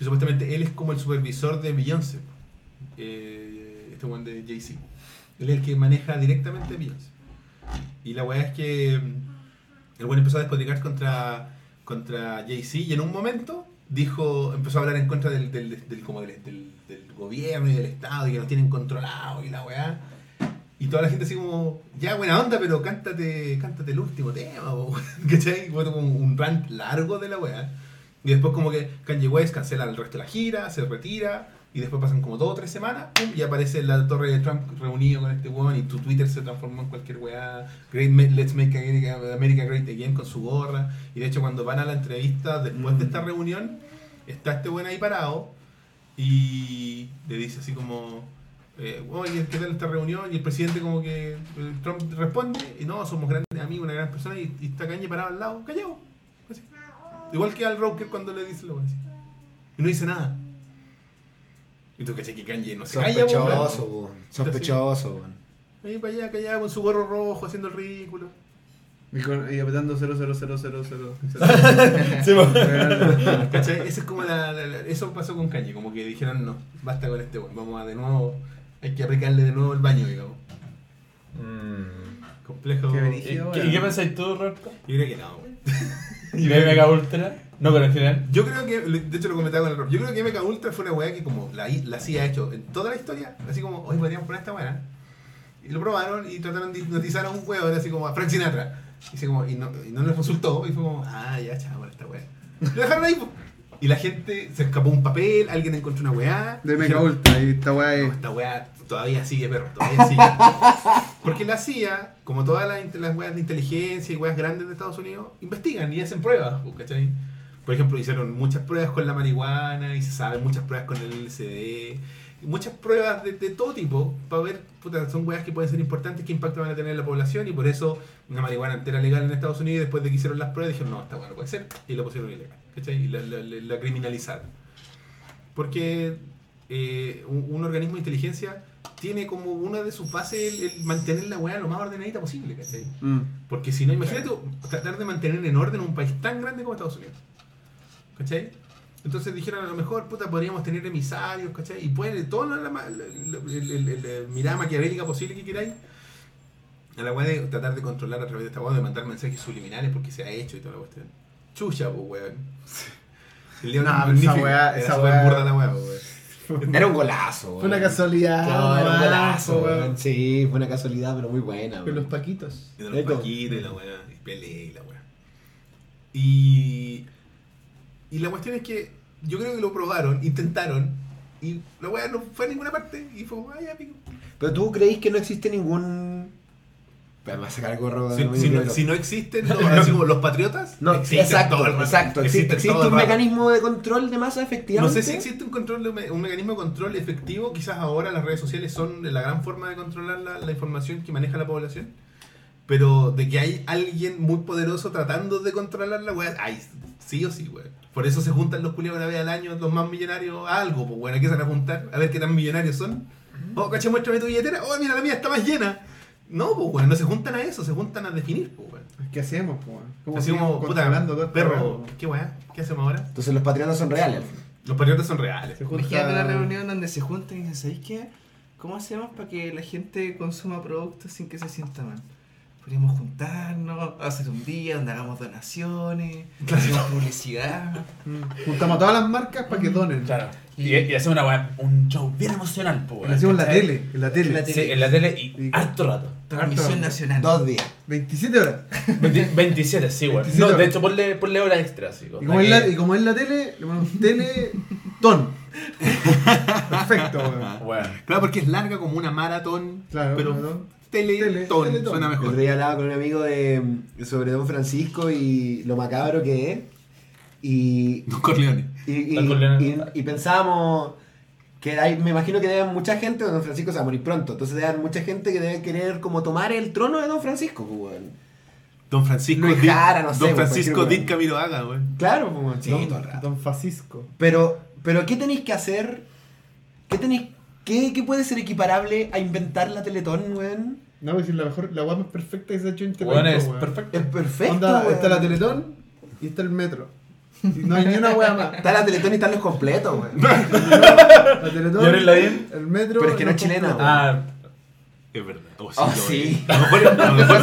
Y supuestamente él es como el supervisor de Beyoncé, eh, este weón de Jay-Z. Él es el que maneja directamente Beyoncé. Y la weá es que mm, el weón empezó a despotricar contra, contra Jay-Z y en un momento dijo, empezó a hablar en contra del, del, del- como del, del- del gobierno y del Estado y que nos tienen controlados y la weá. Y toda la gente así como, ya buena onda, pero cántate, cántate el último tema, po", ¿cachai? Fue como un rant largo de la weá. Y después como que Kanye West cancela el resto de la gira, se retira, y después pasan como dos o tres semanas, pum, y aparece la torre de Trump reunido con este weón, y tu Twitter se transformó en cualquier weá, Great Let's Make America, America Great Again con su gorra, y de hecho cuando van a la entrevista después de esta reunión, está este weón ahí parado, y le dice así como, eh, oye, ¿qué tal esta reunión? Y el presidente como que, eh, Trump responde, y no, somos grandes amigos, una gran persona, y, y está Kanye parado al lado, callado. así. Igual que al Roker cuando le dice lo así. Y no dice nada. Y tú caché que Kanye no se calla, Sospechoso, weón. weón. Sospechoso, weón. Ahí para allá, callado con su gorro rojo, haciendo el ridículo. Y, con- y apretando 00000. Sí. ¿Cachai? Esa es como la, la- la- eso pasó con Kanye, como que dijeron no, basta con este weón, vamos a de nuevo, hay que aplicarle de nuevo el baño, digamos. Mm. Complejo. Qué Yo brígido. ¿Y, qué- y qué pensáis tú, Roberto? creo que no. ¿Y de MK Ultra? No, pero en general. Yo creo que, de hecho lo comentaba con el Rob, yo creo que MK Ultra fue una weá que como la, I- la CIA ha hecho en toda la historia, así como, hoy podríamos poner esta weá. Y lo probaron y trataron de hipnotizar a un weón así como a Frank Sinatra. Y, así como, y, no, y no les resultó, y fue como, ah, ya, chaval, esta weá. Lo dejaron ahí, po. Y la gente se escapó un papel, alguien encontró una weá. De Mega Ultra. Y esta weá no, es. esta weá todavía sigue, perro, todavía sigue. Porque la CIA, como todas las weas de inteligencia y weas grandes de Estados Unidos, investigan y hacen pruebas, pues, ¿cachai? Por ejemplo, hicieron muchas pruebas con la marihuana y se saben muchas pruebas con el LSD. Muchas pruebas de, de todo tipo para ver, puta, son weas que pueden ser importantes, qué impacto van a tener en la población y por eso una marihuana entera legal en Estados Unidos después de que hicieron las pruebas dijeron, no, esta weá no puede ser y la pusieron ilegal, ¿cachai? Y la, la- la- la criminalizaron. Porque eh, un, un organismo de inteligencia tiene como una de sus bases el, el mantener la weá lo más ordenadita posible, ¿cachai? Mm. Porque si no, imagínate tratar de mantener en orden un país tan grande como Estados Unidos. ¿Cachai? Entonces dijeron a lo mejor, puta, podríamos tener emisarios, ¿cachai? Y pueden, toda la, la, la- mirada maquiavélica posible que queráis, a la weá de tratar de controlar a través de esta weá, de mandar mensajes subliminales porque se ha hecho y toda la cuestión. Chucha, pues, weón. El León No, pero esa weá- era esa weá- burda la weá, weón. Era un golazo, weón. Fue una casualidad. No, era un golazo, weón. Sí, fue una casualidad, pero muy buena, Con weón. los paquitos. Y de los paquitos y la weá, y y la weá. Y, y la cuestión es que yo creo que lo probaron, intentaron, y la weá no fue a ninguna parte, y fue como, ya, pico. Pero tú creéis que no existe ningún. Pero me va a sacar el gorro Si, de si no, si no existen como los patriotas, No, existen exacto, todo el rato, exacto. Existe, existe todo un rato. mecanismo de control de masa, No efectivamente. sé si existe un control de un me- un mecanismo de control efectivo, quizás ahora las redes sociales son la gran forma de controlar la, la información que maneja la población, pero de que hay alguien muy poderoso tratando de controlar la weá, hay sí o sí, weón. Por eso se juntan los culiados una vez al año, los más millonarios, a algo, pues bueno, van a juntar, a ver qué tan millonarios son. Oh, caché, muéstrame tu billetera, oh, mira, la mía está más llena. No, pues bueno, no se juntan a eso, se juntan a definir, pues bueno. ¿Qué hacemos, weón? ¿Cómo seguimos puta, controlando todo este perro, programa? ¿qué weá? ¿Qué hacemos ahora? Entonces los patriotas son reales. Los patriotas son reales. Junta- Imagínate una reunión donde se juntan y dicen, ¿sabéis qué? ¿Cómo hacemos para que la gente consuma productos sin que se sienta mal? Podríamos juntarnos, hacer un día donde hagamos donaciones, hacemos publicidad. Mm. Juntamos a todas las marcas para que donen. Claro. Y, y hacemos una weá, un show bien emocional, po, Lo hacemos en la tele, en la tele. En la Sí, tele. en la tele y Y- harto rato. Transmisión nacional. Dos días. 27 horas. 20 27, sí. 27 No, de horas. hecho, ponle, ponle hora extra, así. Y como, es la, y como es la tele, le ponemos tele ton. Perfecto, weón. Bueno. Claro, porque es larga como una maratón, Claro, pero maratón. Teletón, Tele- teletón. suena El otro mejor. día hablaba con un amigo de, sobre Don Francisco y lo macabro que es. Y, Don Corleone. y, y, Don Corleone. y- y pensábamos que hay, me imagino que debe haber mucha gente, Don Francisco se va a morir pronto, entonces debe haber mucha gente que debe querer como tomar el trono de Don Francisco, pues, weón. Don Francisco Luis Jara, no sé, Don Francisco Dit Camiroaga, güey. Claro, pues, weón, sí, don, todo el rato. don Francisco. Pero, pero ¿qué tenéis que hacer? ¿Qué tenéis, qué, qué puede ser equiparable a inventar la Teletón, weón? No, pues si la mejor, la weá más perfecta que se ha hecho en Weón, Teletón, es weón. perfecto. Es perfecto, Onda, weón. está la Teletón y está el metro. Y no hay ni una weá más. Está la Teletón y están los completos, weón. La Teletón, ¿Y la bien? el metro. Pero es que no es chilena, completos. Ah, Es verdad. Oh, Oh, lo sí. es. A lo mejor, a lo mejor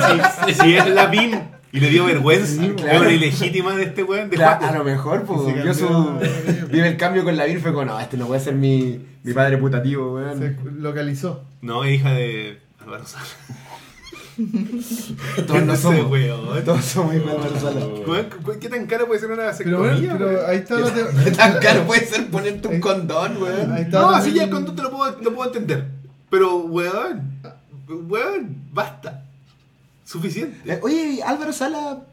si, si es la PIN y le dio vergüenza, Sí, claro. ilegítima de este weón. De Claro, Juaco. a lo mejor, pues, Sí, vio su. Vive el cambio con la Vir, fue como, no, este no puede ser mi, mi padre putativo, weón. Se localizó. No, es hija de Álvaro Sala. Todos no Ese somos. weón. Todos somos hijos de Álvaro Sala. ¿Qué tan caro puede ser una Pero vasectomía? pero weón? ahí está ¿Qué tan caro puede ser ponerte un condón, weón? Ahí está No, así ya con todo te lo puedo, lo puedo entender. Pero, weón, weón, basta. Suficiente. Eh, Oye, Álvaro Sala,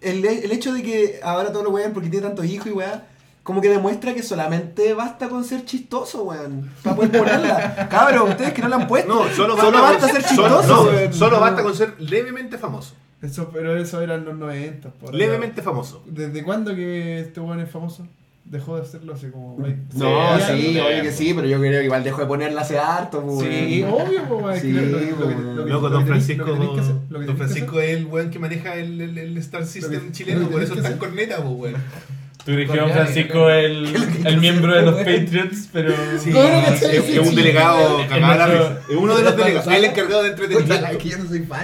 el, el hecho de que ahora todos lo wean porque tiene tantos hijos y weá, como que demuestra que solamente basta con ser chistoso, weón. Para poder ponerla. Cabrón, ustedes que no la han puesto. No, solo, Solo basta, basta con- ser solo- chistoso, no, solo No. basta con ser levemente famoso. Eso, pero eso era en los 90. por. Levemente famoso. ¿Desde cuándo que este weón es famoso? Dejó de hacerlo hace como 20. No, Sí, sí, obvio que sí, pero yo creo que igual dejó de ponerla hace harto, pues, Sí, obvio, pues, es Sí, que- Loco, lo Don Francisco, Don Francisco es el weón que maneja el, el, el Star System que- chileno, por eso que en corneta, pues, weón. tú que Don Francisco es el, el miembro de los Patriots, pero. Sí, No, no, no, es, es un delegado. Es uno de los delegados, es el encargado de es entretenimiento.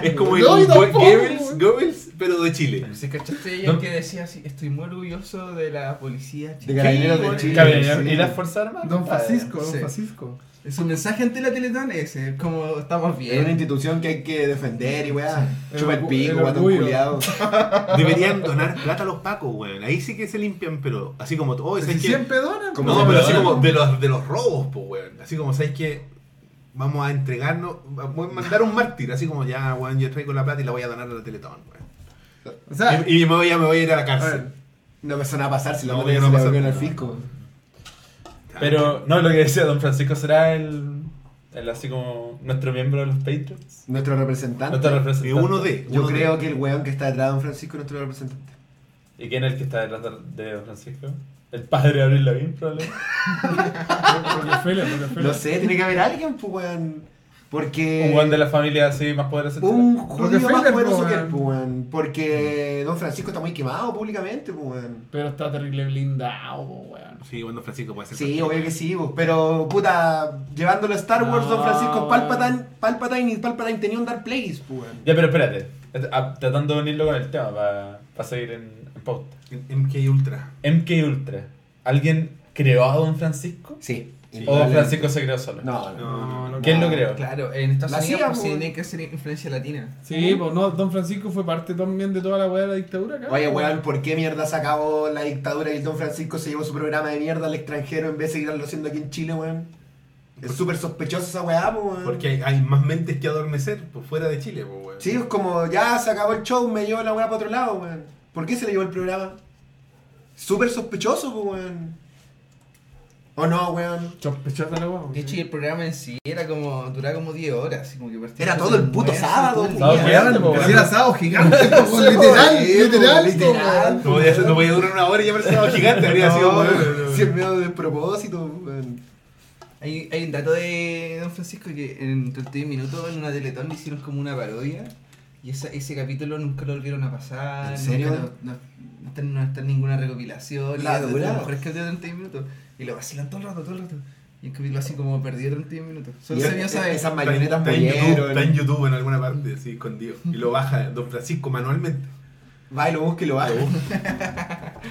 Es como el. Goebbels, pero de Chile. ¿Se cachaste ella No. que decía así? Estoy muy orgulloso de la policía De chilena. carabineros de Sí, Chile. Caballero, sí. ¿Y las Fuerzas Armadas? Don Francisco, Don Sí. Francisco. Su mensaje ante la Teletón es eh, como estamos Es una bien. institución que hay que defender y weá. El Chupa el pico, guatón culiado. Deberían donar plata a los pacos, weón. Ahí sí que se limpian, pero así como, oh, Si siempre donan. Como No, se pero así como de los, de los robos, pues, weón. Así como, ¿sabes qué? Vamos a entregarnos, vamos a mandar un mártir, así como ya, weón, yo traigo la plata y la voy a donar a la Teletón, weón. O sea, Y, y me, voy a, me voy a ir a la cárcel. No me suena a pasar si lo No, no, ya no no se pasa. le al fisco. Pero, no, lo que decía Don Francisco será el. el así como nuestro miembro de los Patriots. Nuestro representante. Nuestro Y representante. uno de. Yo uno de- creo que el weón que está detrás de Don Francisco es nuestro representante. ¿Y quién es el que está detrás de Don Francisco? El padre de Abril Lavín, probablemente. No sé, tiene que haber alguien, pues weón. Porque. Un guan de la familia así más poderoso. de Un judío más poderoso po, que él, weón. pues weón. Porque Don Francisco está muy quemado públicamente, pues weón. Pero está terrible blindado, weón. Sí, bueno, Francisco puede ser. Sí, obvio que sí, pues, pero puta, llevándolo a Star Wars, Don Francisco weón. Palpatine, Palpatine y Palpatine tenía un Dark Place, pues weón. Ya, pero espérate. Ah, Tratando de unirlo con el tema para seguir en, en pauta. En MK Ultra. MK Ultra. ¿Alguien creó a Don Francisco? Sí. ¿O indudablemente. Francisco se creó solo? No, no. No, no, ¿Quién no. lo creó? Claro, en Estados La Unidos pues, po. sí tiene que ser influencia latina. Sí, pues no, Don Francisco fue parte también de toda la weá de la dictadura acá. Oye, po, weón, ¿por qué mierda se acabó la dictadura y el Don Francisco se llevó su programa de mierda al extranjero en vez de seguirlo haciendo aquí en Chile, weón? Es súper sospechosa esa weá, pues, weón. Porque hay, hay más mentes que adormecer por fuera de Chile, pues, weón. Sí, es como, ya se acabó el show, me llevó la weá para otro lado, weón. ¿Por qué se le llevó el programa? Súper sospechoso, pues, weón. ¿O no, weón? La weá. De hecho, y el programa en sí era como, duraba como 10 horas. Como que Era todo el puto sábado, Sábado weón. era asado gigante, literal, literal, literal. No podía, no podía durar una hora y ya parecía gigante, habría sido, weón, weón. Si es medio de propósito, weón. Hay, hay un dato de Don Francisco que en 31 minutos en una teletón le hicieron como una parodia Y esa- ese capítulo nunca lo volvieron a pasar. ¿En serio? No, no, no está, no está en ninguna recopilación. La es dura. mejores capítulos de 30 minutos. Y lo vacilan todo el rato, todo el rato. Y el capítulo así como perdido 31 minutos. Solo Y se esa esas marionetas Está en, YouTube, murieron. está en YouTube en alguna parte, así escondido. Y lo baja Don Francisco manualmente. Va y lo busca y lo baja.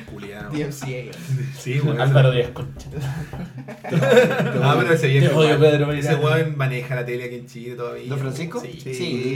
Julián. DMCA. Sí, weón. Álvaro Díaz Concha. Ah, pero ese viejo. Te odio, igual. Pedro, Ese weón maneja la tele aquí en Chile todavía. ¿Don Francisco? Sí. Sí, Sí.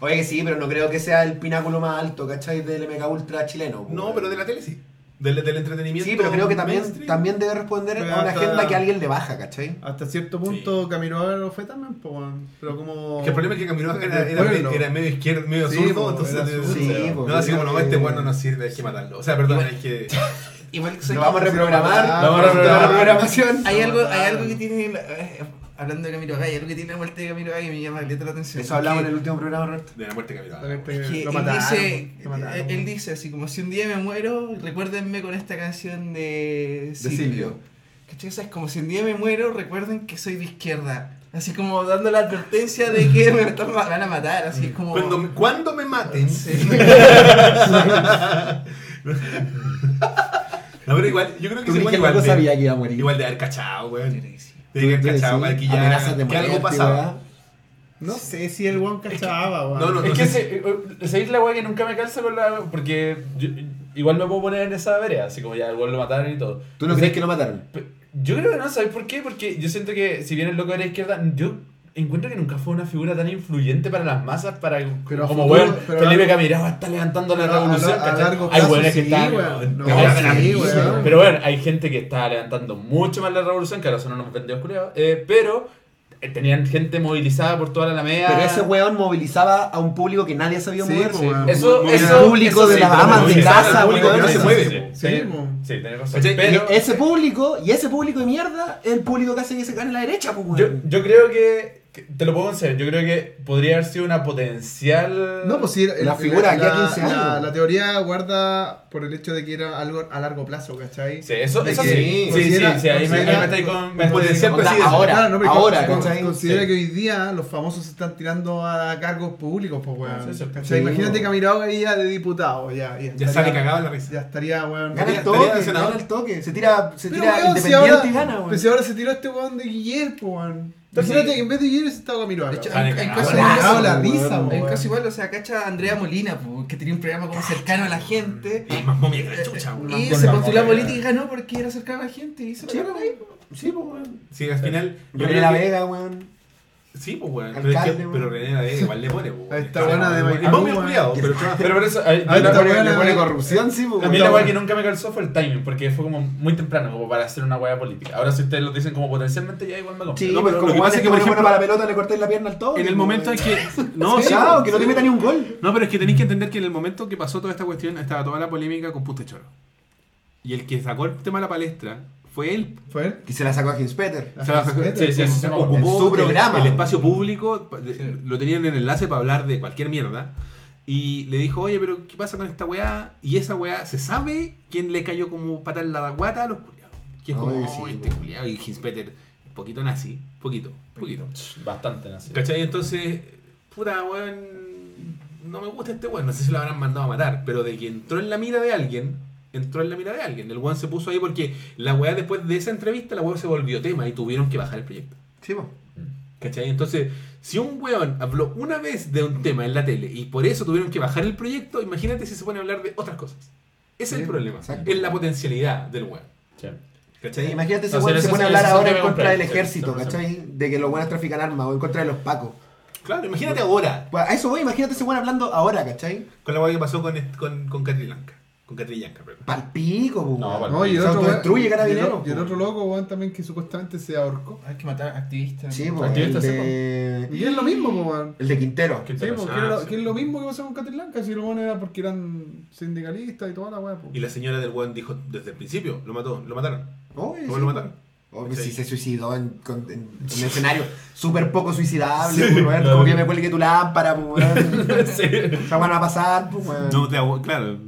oye, que Sí. pero no creo que sea el pináculo más alto, ¿cachai? Del MK Ultra chileno. No, pero de la tele sí. Del, del entretenimiento. Sí, pero creo que también, mainstream. también debe responder Pero a una agenda que alguien le baja, ¿cachai? Hasta cierto punto Camiroaga lo fue también, weón. pero como... Es que el problema es que Camiroaga era, era, era medio izquierdo, medio Sí, zurdo, po, entonces. zurdo. Sí, po, no, así como no, este que- weón no nos sirve, hay que matarlo. O sea, perdón, hay que. Igual que Lo vamos a reprogramar. Ah, Vamos a reprogramar. la programación. Hay algo, hay algo que tiene. La- eh, hablando de Camilo Gay, hay algo que tiene la muerte de Camilo Gay y me llama caleta la atención. Eso hablamos en el último programa, Roberto. De la muerte de Camiroaga. Exactamente, Es que lo él mataron, dice, lo mataron. él, él dice así como si un día me muero, recuérdenme con esta canción de Silvio. Silvio. ¿Cachai? O sea, es como si un día me muero, recuerden que soy de izquierda. Así como dando la advertencia de que me están- van a matar, así como... Cuando, me- cuando me maten. Sí. No, pero igual, yo creo que Tú igual de- sabía que iba a morir. Igual de haber cachado, weón. Creo que cachado, decís, que ya. Que algo pasaba. No sé si el weón cachaba, weón. No, no, Es no que sé se, ¿sabéis la weá que nunca me calza con la. Porque yo- igual me puedo poner en esa vereda, así como ya el weón lo mataron y todo. ¿Tú no crees que lo mataron? Yo creo que no, ¿sabes por qué? Porque yo siento que si bien el loco de la izquierda, yo encuentro que nunca fue una figura tan influyente para las masas, para Pero a como weón, a Felipe Camiraba está levantando la a- revolución, a ¿cachai? largo Hay weones que están... weón. No, sí, pero- weón. Pero bueno, hay gente que está levantando mucho más la revolución, que ahora son unos vendidos culiados, eh, pero eh, tenían gente movilizada por toda la Alameda. Pero ese weón movilizaba a un público que nadie sabía Sí, mover. Eso, El eso, público eso de las amas de casa, al público weón. que no se mueve. sí, Sí, tenés razón. Pero ese público, y ese público de mierda, es el público que hace que se gane la derecha, pues, weón. yo, yo creo que- te lo puedo decir, yo creo que podría haber sido una potencial... No, pues sí, La figura aquí a la- 15 la- años. La teoría guarda por el hecho de que era algo a largo plazo, ¿cachai? Sí, eso, eso que sí. Sí, sí, sí, ahí me, estáis con... me potencial presidente. ahora, Claro, no, pero ahora, con- ¿cachai? considera Sí. que hoy día los famosos se están tirando a cargos públicos, pues, weón. Sí, sí. ¿Cachai? Sí, Imagínate. Camiroaga ahí ya de diputado, ya. Ya, sale cagado la risa. Ya estaría, weón. Gana el toque, gana el toque. Se tira, se Pero, tira independiente y gana, weón. pues si ahora se tiró este weón de Guillermo, pues, weón. Imagínate que en vez de Guillermo Camiroaga. De hecho, la risa, weón. caso igual, o sea, cacha Andrea Molina, po, que tenía un programa como cercano a la gente. Y más momia que la chucha, weón. Y con se la postuló a política y ganó porque era cercano a la gente y se Sí, ahí. Sí, pues, weón. Sí, al final. yo La Vega, weón. Sí, pues, weón. Pero, es que- pero. René igual le pone, pues. Weón. buena de momio weón. culiado, pero. Pero por eso... Ahí una- está Le pone, buena, le pone weón. corrupción, sí, pues. A mí la weá que nunca me calzó fue el timing, porque fue como muy temprano, como para hacer una weá política. Ahora si ustedes lo dicen como potencialmente, ya igual me compro. Sí, No, pero lo que pasa es que, por ejemplo, para la pelota le cortáis la pierna al todo. En el momento en que. No, sí, Chao, po. que no te meta ni un gol. No, pero es que tenéis que entender que en el momento que pasó toda esta cuestión estaba toda la polémica con Puste Choro. Y el que sacó el tema a la palestra fue él. ¿Fue él? Que se la sacó a Hinspeter. O sea, Sí, sí, sí, sí, ocupó su el- programa. El, espacio público, lo tenían en enlace para hablar de cualquier mierda. Y le dijo, oye, pero ¿qué pasa con esta weá? Y esa weá, ¿se sabe quién le cayó como pata en la guata a los culiados? Que es como, oh, este culiado. Y Hinspeter, un poquito nazi, poquito, poquito. Bastante, así. ¿Cachai? Entonces, puta, weón, no me gusta este weón, no sé si lo habrán mandado a matar, pero de que entró en la mira de alguien, entró en la mira de alguien. El weón se puso ahí porque la weá después de esa entrevista, la weá se volvió tema y tuvieron que bajar el proyecto. Sí, pues. ¿Cachai? Entonces, si un weón habló una vez de un tema en la tele y por eso tuvieron que bajar el proyecto, imagínate si se pone a hablar de otras cosas. Ese es el problema. exacto. Es la potencialidad del weón. Sí. ¿Cachai? Imagínate ese weón se pone a hablar ahora en contra del ejército. ¿cachai? De que los buenos trafican armas o en contra de los pacos. Claro, imagínate ahora. Pues a eso voy, imagínate ese weón hablando ahora, ¿cachai? Con la weá que pasó con, con, con. Con Catrillanca, perdón. Pal pico, pues. No, No, y el Se otro autodestruye, weón- carabinero, y el- Y el po. otro loco, weón, también que supuestamente se ahorcó. Hay que matar activistas. Sí, pues. El Activista, de... Y es lo mismo, po, weón. el de Quintero. ¿Qué Sí, era Ah, lo- sí. que es lo mismo que pasó con Catrillanca, si lo bueno era porque eran sindicalistas y toda la weá. Y la señora del weón dijo desde el principio, lo mató, lo mataron. Oh, ¿Cómo lo mataron? Pues Sí. si se suicidó en, con- en, en un escenario súper poco suicidable, Sí, pues, Como que me cuelgue tu lámpara, pues, weón. Sí. Weón va a pasar, pues, weón. No, te hago- claro,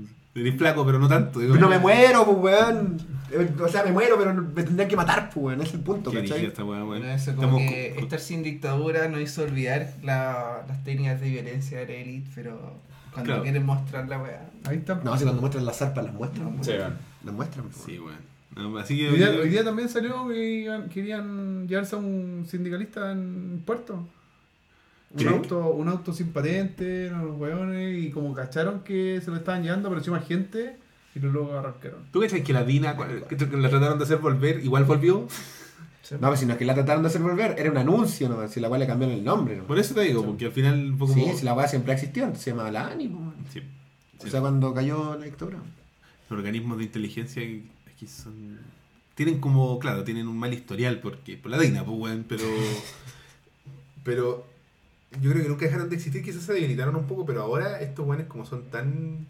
eres flaco, pero no tanto. digo. no me muero, pues, weón. eh, o sea, me muero, pero me tendrían que matar, pues, weón. Ese es el punto, Qué ¿cachai? brígido esta weón. Bueno, eso como Estamos que estar sin dictadura nos hizo olvidar la- las técnicas de violencia de la élite, pero cuando Claro. quieren mostrar la weá. Ahí está. No, si cuando muestran las zarpas, las muestran. No, Sí, weón. Las muestran, pues, Sí, weón. No, así que. Hoy día, hoy día también salió que querían llevarse a un sindicalista en puerto. Un, auto, un auto sin patente, unos hueones, y como cacharon que se lo estaban llevando, apareció más gente y luego arrancaron. ¿Tú crees que la Dina, que la trataron de hacer volver, igual volvió? No, pero si no es que la trataron de hacer volver, era un anuncio, ¿no? Si la weá le cambiaron el nombre, ¿no? Por eso te digo, porque al final como. Sí, si la weá siempre ha existido, se llamaba la ANI, pues, weón. Sí. O sea, cuando cayó la dictadura. Los organismos de inteligencia aquí son. Tienen como, claro, tienen un mal historial porque por la Dina, pues, weón, pero. pero yo creo que nunca dejaron de existir, quizás se debilitaron un poco, pero ahora estos weones, como son tan.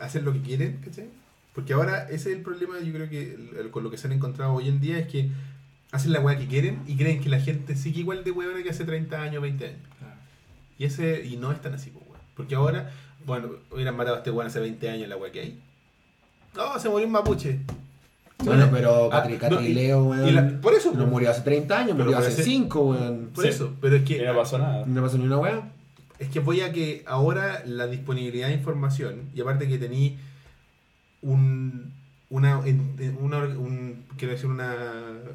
hacen lo que quieren, ¿cachai? Porque ahora ese es el problema, yo creo que el- el- con lo que se han encontrado hoy en día es que hacen la weá que quieren y creen que la gente sigue igual de weón que hace 30 años, 20 años. Y ese y no es tan así, pues, weón. Porque ahora, bueno, hubieran matado a este weón hace 20 años la weá que hay. No, se murió un mapuche. Bueno, pero Ah, Catri, no, Catri y- Leo, weón. y la- por eso, No pues. murió hace 30 años, murió hace ese- 5, weón. Por Sí. eso, pero es Y que no pasó nada. No pasó ni una weá. es que voy a que ahora la disponibilidad de información y aparte que tení un una, una un, quiero decir una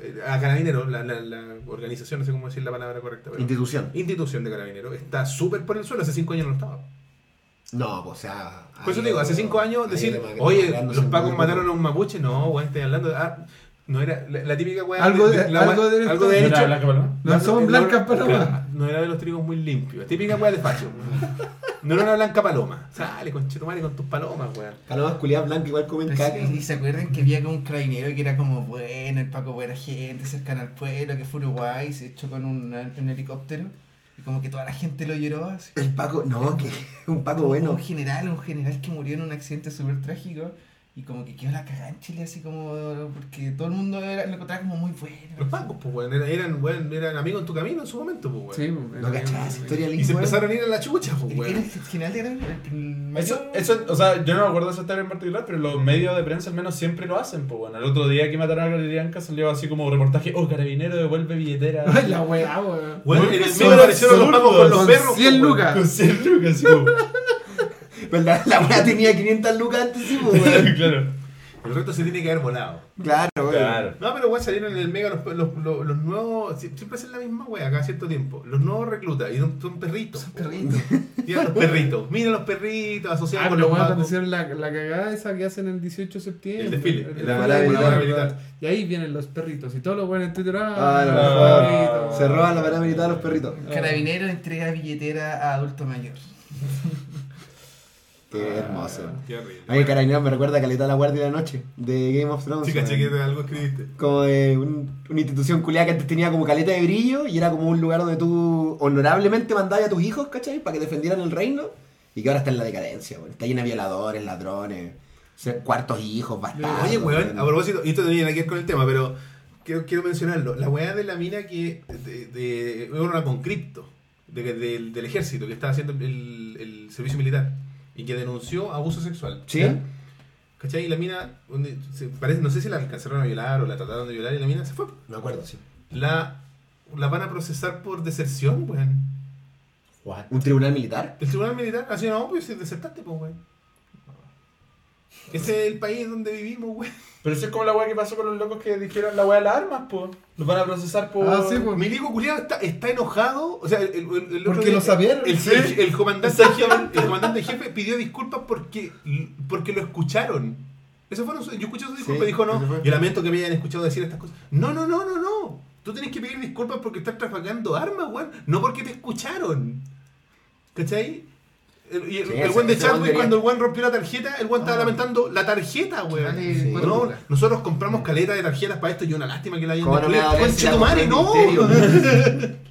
eh, a carabineros la, la, la organización no sé cómo decir la palabra correcta pero Institución. institución de carabineros está súper por el suelo hace cinco años no estaba No, pues, o sea. por eso te digo hace cinco años decir oye los pacos mataron a un mapuche no weón estoy hablando de- ah, no era la, la típica weá Algo de- la algo de- algo de ¿No hecho era Blanca Paloma? No, son blancas palomas. No era de los trigos muy limpios. Típica weá de facho. No era una blanca paloma. Sale, con madre con tus palomas, weón. Palomas culiadas blancas igual comen Pero caca. sí, ¿Y se acuerdan que había como un carabinero que era como bueno, el Paco buena gente, cercano al pueblo, que fue Uruguay, se echó con un, un helicóptero y como que toda la gente lo lloró así. El Paco, no, que un Paco bueno. Un general, un general que murió en un accidente súper trágico y como que quedó la cagada en Chile así como porque todo el mundo era, lo encontraba como muy bueno. Los pacos, pues, weón. Eran, eran, weón, eran amigos en tu camino en su momento, pues, weón. Sí, pues, No cachaba esa historia Y se empezaron a ir a la chucha, pues, Era weón. el de el, el Eso, eso, o sea, yo no me acuerdo de esa historia en particular, pero los medios de prensa al menos siempre lo hacen. Pues bueno, el otro día que mataron a Galerianca salió así como reportaje, oh, carabinero devuelve billetera. Ay, la weá, weón. Weón, en el medio aparecieron los pacos con los Con perros. 100 pues, weón. lucas. Con 100 lucas, así como- Pero la, la weá tenía 500 lucas antes, sí, pues, weón. claro. El resto se tiene que haber volado. Claro, weón. Claro. No, pero weón, salieron en el mega los, los, los, los nuevos. sie- Siempre hacen la misma weá cada cierto tiempo. Los nuevos reclutas. Y son, son perritos. Son perritos. Mira los perritos. Mira los perritos asociados Ah, con los hicieron la, la cagada esa que hacen el 18 de septiembre. El desfile, El la de militar. militar. Y ahí vienen los perritos. Y todos los buenos en Twitter. Ah, Ah, los perritos. Se roban la parada militar a los perritos. Carabinero entrega billetera a adulto mayor. Qué hermoso. Qué horrible. A mí Carabinero me recuerda a Caleta la Guardia de la Noche de Game of Thrones. Sí, caché que algo escribiste. Como de un- una institución culiada que antes tenía como caleta de brillo y era como un lugar donde tú honorablemente mandabas a tus hijos, ¿cachai? Para que defendieran el reino. Y que ahora está en la decadencia, weón. Está llena de violadores, ladrones, cuartos hijos, bastardos. Oye, weón, a propósito, y esto no tiene nada que ver con el tema, pero quiero, quiero mencionarlo. La weá de la mina que de, de, era una con cripto de, del- del ejército que estaba haciendo el, el servicio militar y que denunció abuso sexual. ¿Sí? ¿Ya? ¿Cachai? Y la mina, donde se- parece, no sé si la alcanzaron a violar o la trataron de violar y la mina se fue. Me acuerdo, sí. La, la van a procesar por deserción, weón. ¿Un tribunal militar? El tribunal militar, así no, pues desertaste, pues, weón. Ese es el país donde vivimos, weón. Pero eso es como la weá que pasó con los locos que dijeron la weá de las armas, pues. Los van a procesar por. Ah, sí, pues. Milico culiado está, está enojado. O sea, el, el- el otro Porque día- lo sabieron, El, sí. el- el comandante jefe, el comandante jefe pidió disculpas porque, porque lo escucharon. Eso fueron su- yo escuché su disculpa Sí, y dijo, no, yo lamento que me hayan escuchado decir estas cosas. No, no, no, no, no. Tú tienes que pedir disculpas porque estás trafagando armas, weón. No porque te escucharon. ¿Cachai? El, y el, Sí, el weón de Chadwick, cuando el weón rompió la tarjeta, el weón estaba Ah. lamentando la tarjeta, weón. Sí. No, nosotros compramos caleta de tarjetas para esto y una lástima que la hayan ¿Cómo no me va a doler si la Conchetumare, compré en no.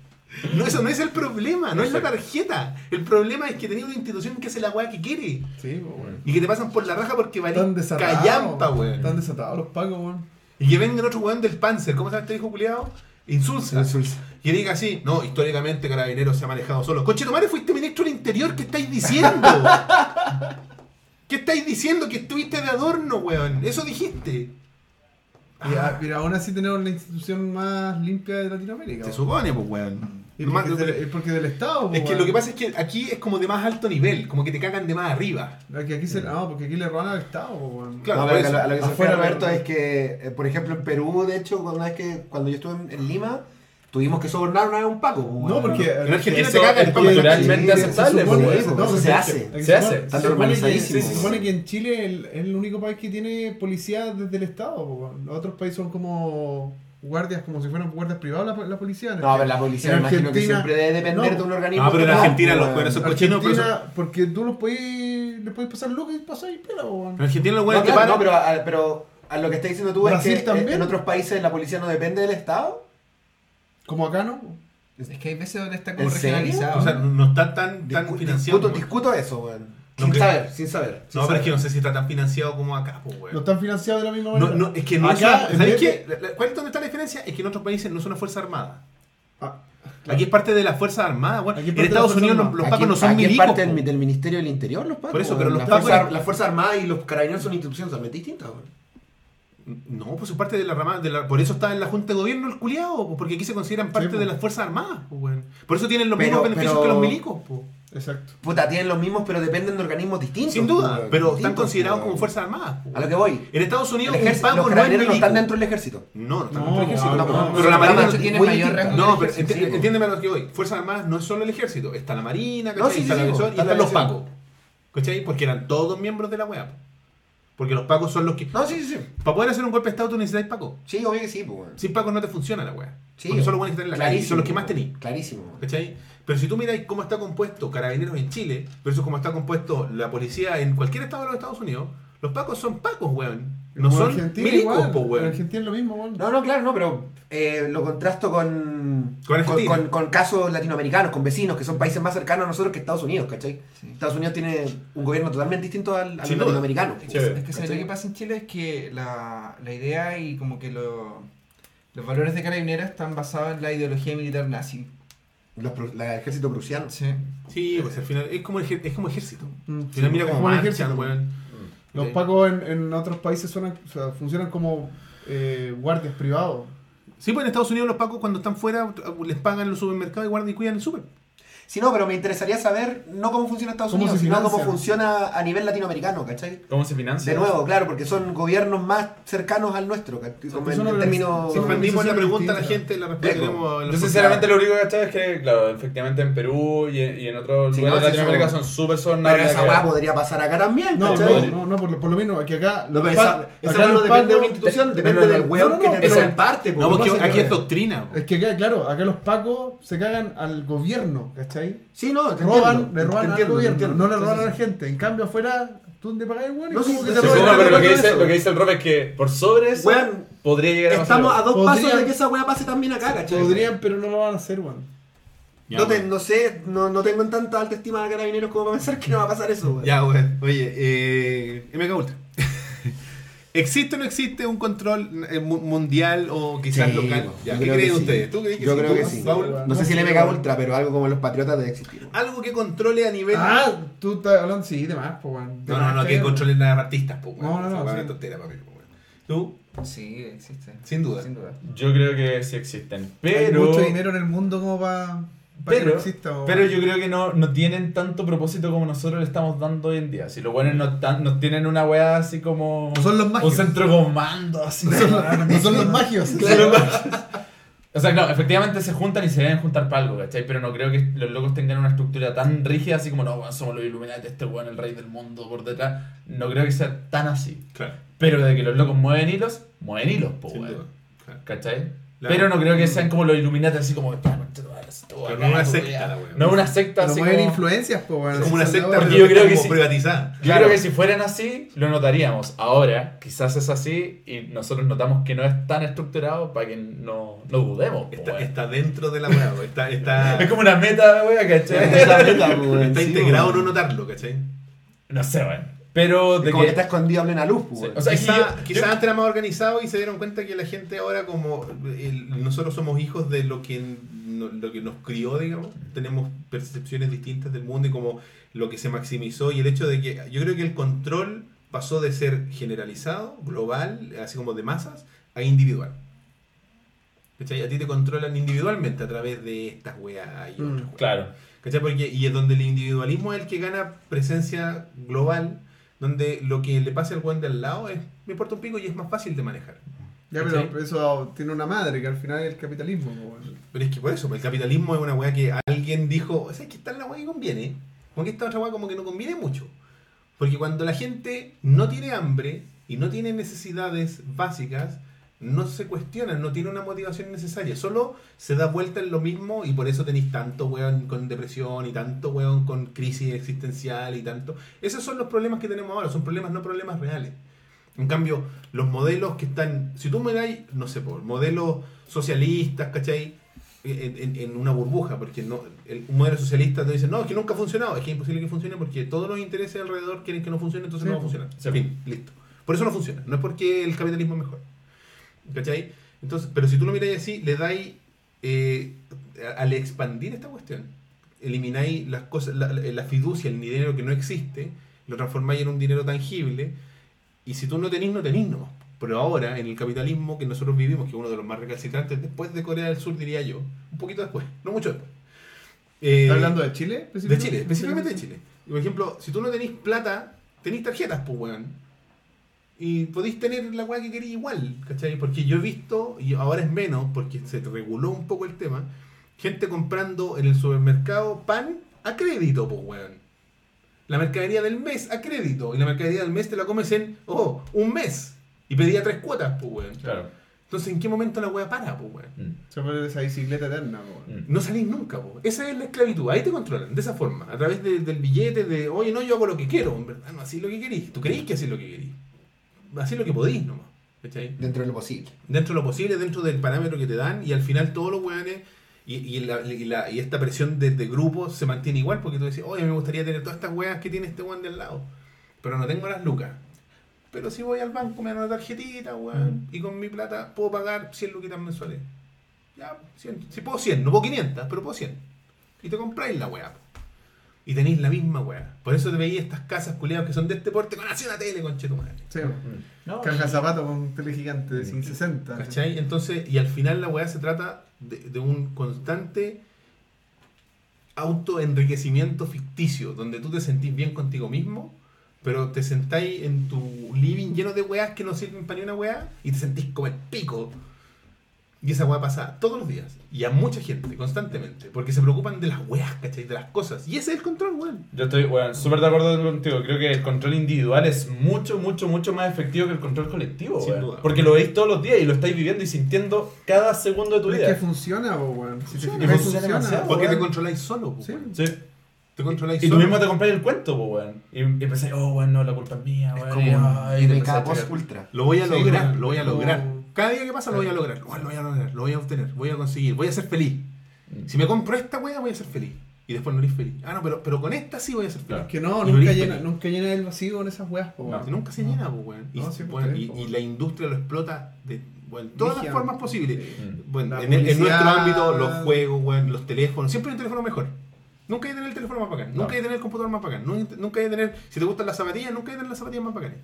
No, eso no es el problema, no es la tarjeta. El problema es que tenés una institución que hace la weá que quiere. Sí, weón. Y que te pasan por la raja porque desatados. callampa, weón. Están desatados los pagos, weón. Y que venga otro weón del Panzer, ¿cómo se llama este hijo culiado? Insulsa. Insulsa. Y diga así, no, históricamente Carabineros se ha manejado solo. Conchetumare, fuiste ministro del Interior, ¿qué estáis diciendo? ¿Qué estáis diciendo? Que estuviste de adorno, weón. Eso dijiste. Y, a- pero aún así tenemos la institución más limpia de Latinoamérica. Se weón. supone, pues, weón. Y Lo más- porque, es del, porque del Estado. Es que lo weón. que pasa es que aquí es como de más alto nivel, como que te cagan de más arriba. Que aquí se, no, porque aquí le roban al Estado. weón. Claro, No, eso. a lo, a lo que se Afuera, refiere Roberto weón. es que, eh, por ejemplo, en Perú, de hecho, cuando, una vez que, cuando yo estuve en, en Lima, tuvimos que sobornar una vez a un Paco. pues, No, porque. En Argentina Eso te cagan es el culturalmente Chile. aceptable, se supone, eso, No, porque se hace. Se hace. supone- Está se supone que- normalizadísimo, Se supone que en Chile el- es el único país que tiene policía desde el Estado. Los otros países son como guardias, como si fueran guardias privados la, la policía. No, pero la policía En me imagino que Argentina- siempre debe depender no. de un organismo. No, pero en que- Argentina los buenos son cochinos, pero eso- porque tú los podés, le podés pasar lucas y pasáis pela, po, weón. En Argentina los No, buenos te claro, no, pero, a, pero a lo que estás diciendo tú Brasil es que también. eh, en otros países la policía no depende del Estado. Como acá, ¿no? Es que hay veces donde está como regionalizado. O sea, no está tan, tan Discu- financiado. discuto, discuto eso, weón. No, Sin saber, sin saber. sin No, pero es que no sé si está tan financiado como acá, pues, No weón. están financiados de la misma No, manera. no, es que no Acá, es ¿Sabes qué? de- ¿Cuál es donde está la diferencia? Es que en otros países no son una fuerza armada. Ah, Aquí es parte de las Fuerzas Armadas, es En Estados Unidos los, pacos no son aquí es parte po. del, del Ministerio del Interior, los pacos. Por eso, pero los las, pacos- fuerzas, las Fuerzas Armadas y los carabineros son instituciones totalmente distintas, weón. No, pues es parte de la rama, de la, por eso está en la Junta de Gobierno el culiado, porque aquí se consideran parte po. de las Fuerzas Armadas, pues, weón. Por eso tienen los Pero- mismos beneficios pero- que los milicos, pues. Exacto. Puta, tienen los mismos, pero dependen de organismos distintos. Sin duda, pero están considerados como Fuerzas Armadas. A lo que voy. En Estados El Unidos un ejército, paco los no es no están dentro del ejército. No, no están No, dentro del ejército. no, no, pero la marina tiene mayor rango No, pero entiéndeme a lo que voy. Fuerzas Armadas no es solo el ejército, está la marina, ¿cachai? No, sí, está sí, la sí, aviación y está están los pacos. ¿Cachai? Porque eran todos miembros de la weá. po. Porque los pacos son los que. No, sí, sí, sí. Para poder hacer un golpe de estado tú necesitas pacos. Sí, obvio que sí, pues. Sin pacos no te funciona la weá. Sí, Porque son los buenos que están en la calle son los que más weón. tenís. Clarísimo. weón. ¿Cachai? Pero si tú miras cómo está compuesto Carabineros en Chile versus cómo está compuesto la policía en cualquier estado de los Estados Unidos, los pacos son pacos, weón. No Como son Argentina milicos, igual, po, En weón. Argentina es lo mismo, weón. No, no, claro, no, pero eh, lo contrasto con, Con Argentina. con, con casos latinoamericanos, con vecinos, que son países más cercanos a nosotros que Estados Unidos, ¿cachai? Sí. Estados Unidos tiene un gobierno totalmente distinto al, latinoamericano. Sí. Es que ¿sabes ¿Cachai? lo que pasa en Chile es que la, la idea y como que lo- los valores de carabineros están basados en la ideología militar nazi. Los la- el ejército prusiano. Sí. Sí, pues al final es como, ejer- es como ejército. Mm, Al final sí, mira es como como ejército. Los pacos en, en otros países son, o sea, funcionan como eh, guardias privados. Sí, pues en Estados Unidos los pacos cuando están fuera les pagan los supermercados y guardan y cuidan el super. Sí, no, pero me interesaría saber no cómo funciona Estados ¿Cómo Unidos, sino cómo funciona a nivel latinoamericano, ¿cachai? ¿Cómo se financia? De nuevo, claro, porque son gobiernos más cercanos al nuestro. Como en, en términos... Si expandimos la pregunta a la gente, la responderemos. Yo sinceramente lo único que es que, claro, efectivamente en Perú y en, y en otros Sí, lugares no, de Latinoamérica son- súper son Pero esa weá podría pasar acá también, No, ¿cachai? no, no, no, por lo, por lo menos aquí acá. No, esa, esa no depende de una institución, de- depende del no, que te parte. No, porque aquí es doctrina. Es que acá, claro, acá los pacos se cagan al gobierno, ¿cachai? Sí, no, te roban, entiendo, le roban te al entiendo, gobierno, entiendo. no le roban a la gente. En cambio, afuera, tú donde pagas, bueno, No, es como sí, que sí, te Sí, sí, roban no, pero lo que, dice, eso. lo que dice el Rob es que por sobre eso Weón, podría llegar a pasar. Estamos a dos Podrían- pasos de que esa weá pase también acá, ¿cachai? Podrían, pero no lo van a hacer, weón. Ya, No, te- weón. no sé, no, no tengo en tanta alta estima de carabineros como para pensar que no va a pasar eso, weón. Ya, weón. Oye, eh, MK Ultra. ¿Existe o no existe un control eh, mu- mundial o quizás Sí, local? Ya, yo ¿Qué creo creen que sí. ustedes? ¿Tú crees que Yo sí? creo ¿Tú, que sí. Paul? No sé si el MK. Ultra, pero algo como los patriotas debe existir. Algo que controle a nivel. Ah, tú estás hablando, sí, de más, pues, weón. De no, no, más, no, que ¿cachai? controlen a artistas, pues, No, no, no, sí. tontera, papi, po, weón. ¿Tú? Sí, existe. Sin duda. Sin duda. Yo creo que sí existen. Hay Pero. mucho dinero en el mundo como para no Pero, exista. pero yo creo que no, no tienen tanto propósito como nosotros le estamos dando hoy en día. Si los buenos no, tan- no tienen una weá así como. No son los Un magios. centro comando así. No son, los- no son los magios. O sea, claro, efectivamente se juntan y se deben juntar para algo, ¿cachai? Pero no creo que los locos tengan una estructura tan rígida así como, no, weón, somos los Illuminati, este weón, el rey del mundo por detrás. No creo que sea tan así. Claro. Pero de que los locos mueven hilos, mueven hilos, po, weón. Claro. ¿Cachai? Claro. Pero no creo que sean como los Illuminati así como, "Pa, concha tu madre, esto, Pero no una secta, weá". la weón. No una secta Pero así como... influencias, pues, como una secta. Porque yo creo que como privatizada. Yo Claro. creo que si fueran así, lo notaríamos. Ahora, quizás es así y nosotros notamos que no es tan estructurado para que no, no dudemos. po, Está, está dentro de la weá, está, está, Es como una meta, weón, ¿cachai? Esa meta, weón, está sí, integrado weón. no notarlo, ¿cachai? No sé, weón. Pero de como que... que está escondido a plena luz, pues, Sí, weón. o sea, es que Quizá, yo- quizá yo- antes era más organizado y se dieron cuenta que la gente ahora, como el- nosotros somos hijos de lo que, no- lo que nos crió, digamos, tenemos percepciones distintas del mundo y como lo que se maximizó y el hecho de que yo creo que el control pasó de ser generalizado, global, así como de masas, a individual. ¿Cachai? A ti te controlan individualmente a través de estas weas y Mm. otras weas. Claro. ¿Cachai? Porque, y es donde el individualismo es el que gana presencia global, donde lo que le pase al weón de al lado es, me importa un pico y es más fácil de manejar. Ya, pero eso tiene una madre, que al final es el capitalismo. Pero es que por eso, el capitalismo es una weá que alguien dijo, ¿sabes que está en la weá que conviene? Como que esta otra weá como que no conviene mucho. Porque cuando la gente no tiene hambre y no tiene necesidades básicas, no se cuestiona, no tiene una motivación necesaria, solo se da vuelta en lo mismo y por eso tenéis tanto weón con depresión y tanto weón con crisis existencial y tanto. Esos son los problemas que tenemos ahora, son problemas no problemas reales. En cambio, los modelos que están, si tú me dais, no sé, por modelos socialistas, ¿cachai? En, en- en una burbuja, porque no, el, un modelo socialista te dice, no, es que nunca ha funcionado, es que es imposible que funcione porque todos los intereses alrededor quieren que no funcione, entonces Sí, no va a funcionar. Sí. Fin, listo. Por eso no funciona, no es porque el capitalismo es mejor. ¿Cachai? Entonces, pero si tú lo miráis así, le dais, eh, al expandir esta cuestión, elimináis las cosas, la- la fiducia, el dinero que no existe, lo transformáis en un dinero tangible, y si tú no tenís, no tenís nomás. Pero ahora, en el capitalismo que nosotros vivimos, que es uno de los más recalcitrantes después de Corea del Sur, diría yo, un poquito después, no mucho después. Eh, ¿Estás hablando de Chile? de? Chile, específicamente de Chile. Y, Por ejemplo, si tú no tenés plata, tenés tarjetas, pues, weón. Y podéis tener la weá que queréis igual, ¿cachai? Porque yo he visto, y ahora es menos, porque se reguló un poco el tema, gente comprando en el supermercado pan a crédito, pues, weón. La mercadería del mes a crédito. Y la mercadería del mes te la comes en, oh, un mes. Y pedía tres cuotas, pues, weón. Claro. Entonces, ¿en qué momento la weá para, pues, weón? Mm. Se pone esa bicicleta eterna, po, weón. Mm. No salís nunca, po. esa es la esclavitud, ahí te controlan, de esa forma, a través de- del billete, de, oye, no, yo hago lo que quiero, en verdad, no, así lo que querís, tú creís que así lo que querís, así lo que podís nomás, ¿cachai? Dentro de lo posible. Dentro de lo posible, dentro del parámetro que te dan, y al final todos los weones, y, y, la- y la- y esta presión de, de grupo se mantiene igual, porque tú decís, oye, me gustaría tener todas estas weas que tiene este weón del lado, pero no tengo las lucas. Pero si voy al banco me dan una tarjetita, weón, y con mi plata puedo pagar 100 luquitas mensuales. Ya, 100. Si puedo 100, no puedo 500, pero puedo 100. Y te compráis la weá. po. Y tenéis la misma weá. Por eso te veis estas casas culiadas que son de este porte con así una tele, conche tu madre. Sí, Mm. No, Caja zapato con tele gigante de 560. ¿Cachai? Entonces, y al final la weá se trata de, de un constante autoenriquecimiento ficticio, donde tú te sentís bien contigo mismo, pero te sentáis en tu living lleno de weás que no sirven para ni una weá y te sentís como el pico. Y esa weá pasa todos los días. Y a mucha gente, constantemente. Porque se preocupan de las weas, ¿cachai? De las cosas. Y ese es el control, weón. Yo estoy, bueno, súper de acuerdo contigo. Creo que el control individual es mucho, mucho, mucho más efectivo que el control colectivo. Sin weón. duda. Porque lo veis todos los días y lo estáis viviendo y sintiendo cada segundo de tu Pero es que vida. funciona, weón. Si te Funciona, fijas, funciona funciona. demasiado. Porque te weón. controláis solo, Sí. weón. Sí. Te controláis Y tú solo. mismo te compras el cuento, weón. Y, y pensás, oh, weón, no, la culpa es mía, Es weón. como y, ay, te checar. Ultra. Lo voy a Sí, lograr, lo voy a lograr. Cada día que pasa lo voy a lograr, lo voy a lograr, lo voy a obtener, voy a conseguir, voy a ser feliz. Si me compro esta wea voy a ser feliz. Y después no eres feliz. Ah, no, pero, pero con esta sí voy a ser feliz. Claro. Que no, Y no nunca eres llena, feliz. nunca llena el vacío con esas weas, po, No, nunca se llena, pues, weón. Y, No, sí, pues, bueno, está y, bien, y la industria lo explota de bueno, todas las formas posibles. Mm. Bueno, La en, el- en nuestro ámbito, los juegos, weón, los teléfonos. Siempre hay un teléfono mejor. Nunca hay que tener el teléfono más bacán. No. Nunca hay que tener el computador más bacán. Nunca, nunca hay que tener, si te gustan las zapatillas, nunca hay que tener las zapatillas más bacanas.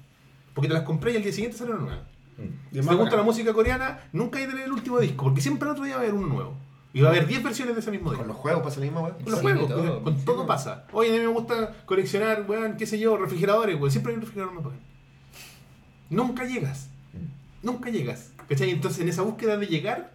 Porque te las compré y al día siguiente sale una nueva. Mm. Y Si te gusta la música coreana, nunca hay que tener el último disco. Porque siempre el otro día va a haber uno nuevo. Y va a haber 10 versiones de ese mismo disco. Con los juegos pasa la misma weá. Con los Sí, juegos, todo. con, todo pues. pasa. Oye, a mí me gusta coleccionar, weón, qué sé yo, refrigeradores, weón. Siempre hay un refrigerador más bacán. Nunca llegas. Nunca llegas. ¿Cachai? Entonces, en esa búsqueda de llegar,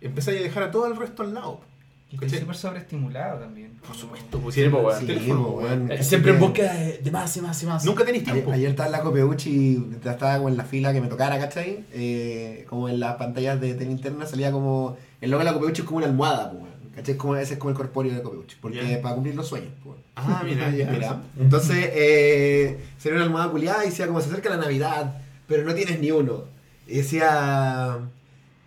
empezáis a dejar a todo el resto al lado. Y estoy súper sobreestimulado también. Por supuesto, pues Sí, si pues, weón. el Sí, teléfono, pues, weón. weón. Siempre en que- búsqueda de, de más y más y más. Nunca tenéis tiempo. ayer estaba en la Copeuchi y estaba como en la fila que me tocara, ¿cachai? Eh, como en las pantallas de tele interna salía como. El logo de la Copeuchi es como una almohada, pues, weón, ¿cachai? Es como, ese es como el corpóreo de Copeuchi. Porque para cumplir los sueños, pues. weón. Ah, mira, ya. Mira. Entonces, eh, sería una almohada culiada y decía como se acerca la Navidad, pero no tienes ni uno. Y decía,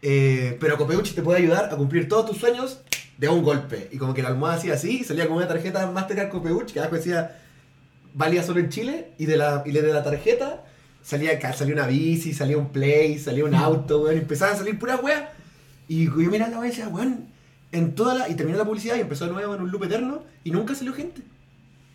eh, pero Copeuchi te puede ayudar a cumplir todos tus sueños de un golpe. Y como que la almohada hacía así, salía como una tarjeta Mastercard Copeuchi, que abajo decía, valía solo en Chile, y de la, y de la tarjeta salía, salía una bici, salía un play, salía un auto, weón, empezaban a salir puras weas. Y yo miraba la wea y decía, weón, en toda la... Y terminó la publicidad y empezó de nuevo en un loop eterno, y nunca salió gente.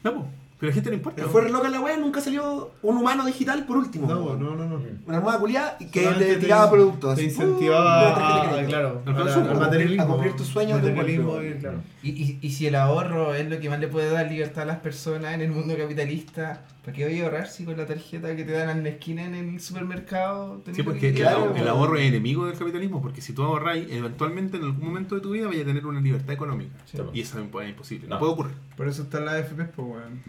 No. Pero a la gente no importa. Pero fue re loca la wea, nunca salió un humano digital por último. No, no, no, no. Una almohada culiada que Solamente le te- tiraba productos. Te así, incentivaba uh, a, claro, a materialismo. a cumplir tus sueños de claro. Y, y, y si el ahorro es lo que más le puede dar libertad a las personas en el mundo capitalista, ¿para qué voy a ahorrar si con la tarjeta que te dan en la esquina en el supermercado? tenés Sí, porque que el, el ahorro es enemigo del capitalismo, porque si tú ahorráis, eventualmente en algún momento de tu vida vaya a tener una libertad económica. Sí. Y eso es imposible, no, No. puede ocurrir. Por eso están las AFP, pues, weón.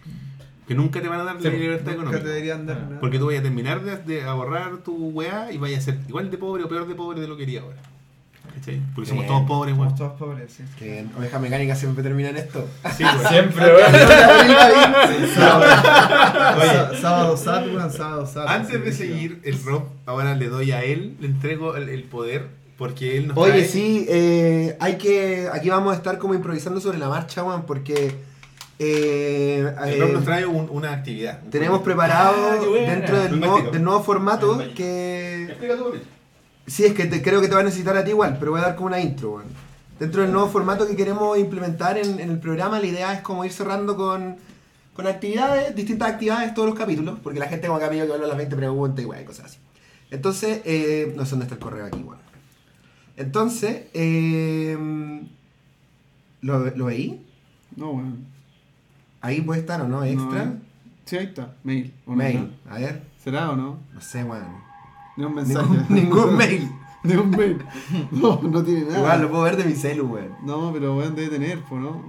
Que nunca te van a dar la libertad Nunca económica. te deberían dar nada. Porque tú vayas a terminar de, de ahorrar tu weá y vayas a ser igual de pobre o peor de pobre de lo que eres ahora. ¿Cachai? Porque somos Bien. todos pobres, weón. Somos todos pobres, sí. Que bien, oveja mecánica siempre termina en esto. Sí, weón. Siempre, weón. Sá- Sábado Sat, weón, sábado Sat. Antes de seguir, el Rob, ahora le doy a él, le entrego el, el poder, porque él nos Oye, trae- sí, eh, hay que. Aquí vamos a estar como improvisando sobre la marcha, weón, porque. eh, El eh, nos trae un- una actividad. un tenemos proyecto. preparado Ah, dentro del, nuevo- vestido. del nuevo formato que. Explica tú. Sí, es que te- creo que te va a necesitar a ti igual, pero voy a dar como una intro, weón. Dentro del nuevo formato que queremos implementar en, en el programa, la idea es como ir cerrando con, con actividades, distintas actividades todos los capítulos, porque la gente como pedido que hablo las 20 preguntas y weón, cosas así. Entonces, eh, no sé dónde está el correo aquí, weón. Entonces, eh, ¿lo, ¿lo veí? No, weón. Ahí puede estar o no, extra. No, eh. Sí, ahí está. Mail. ¿o no? Mail, a ver, ¿Será o no? no sé, weón. Ni un mensaje. Ningún, ningún mail. Ni un mail. No, no tiene nada. Igual lo puedo ver de mi celu, weón. No, pero weón debe tener, pues, ¿no?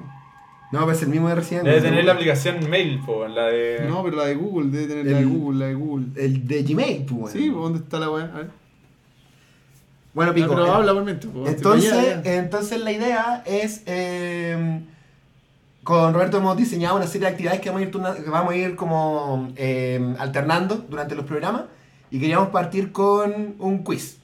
No, pues el mismo de recién. Debe weón. tener la aplicación Mail, po, la de. No, pero la de Google, debe tener la de Google, la de Google. El de Gmail, pues, weón. Sí, pues, ¿dónde está la weá? A ver. Bueno, pico. pero eh, habla por mente, pues. entonces, mañana entonces la idea es. eh, con Roberto hemos diseñado una serie de actividades que vamos a ir, turna- que vamos a ir como eh, alternando durante los programas. Y queríamos partir con un quiz.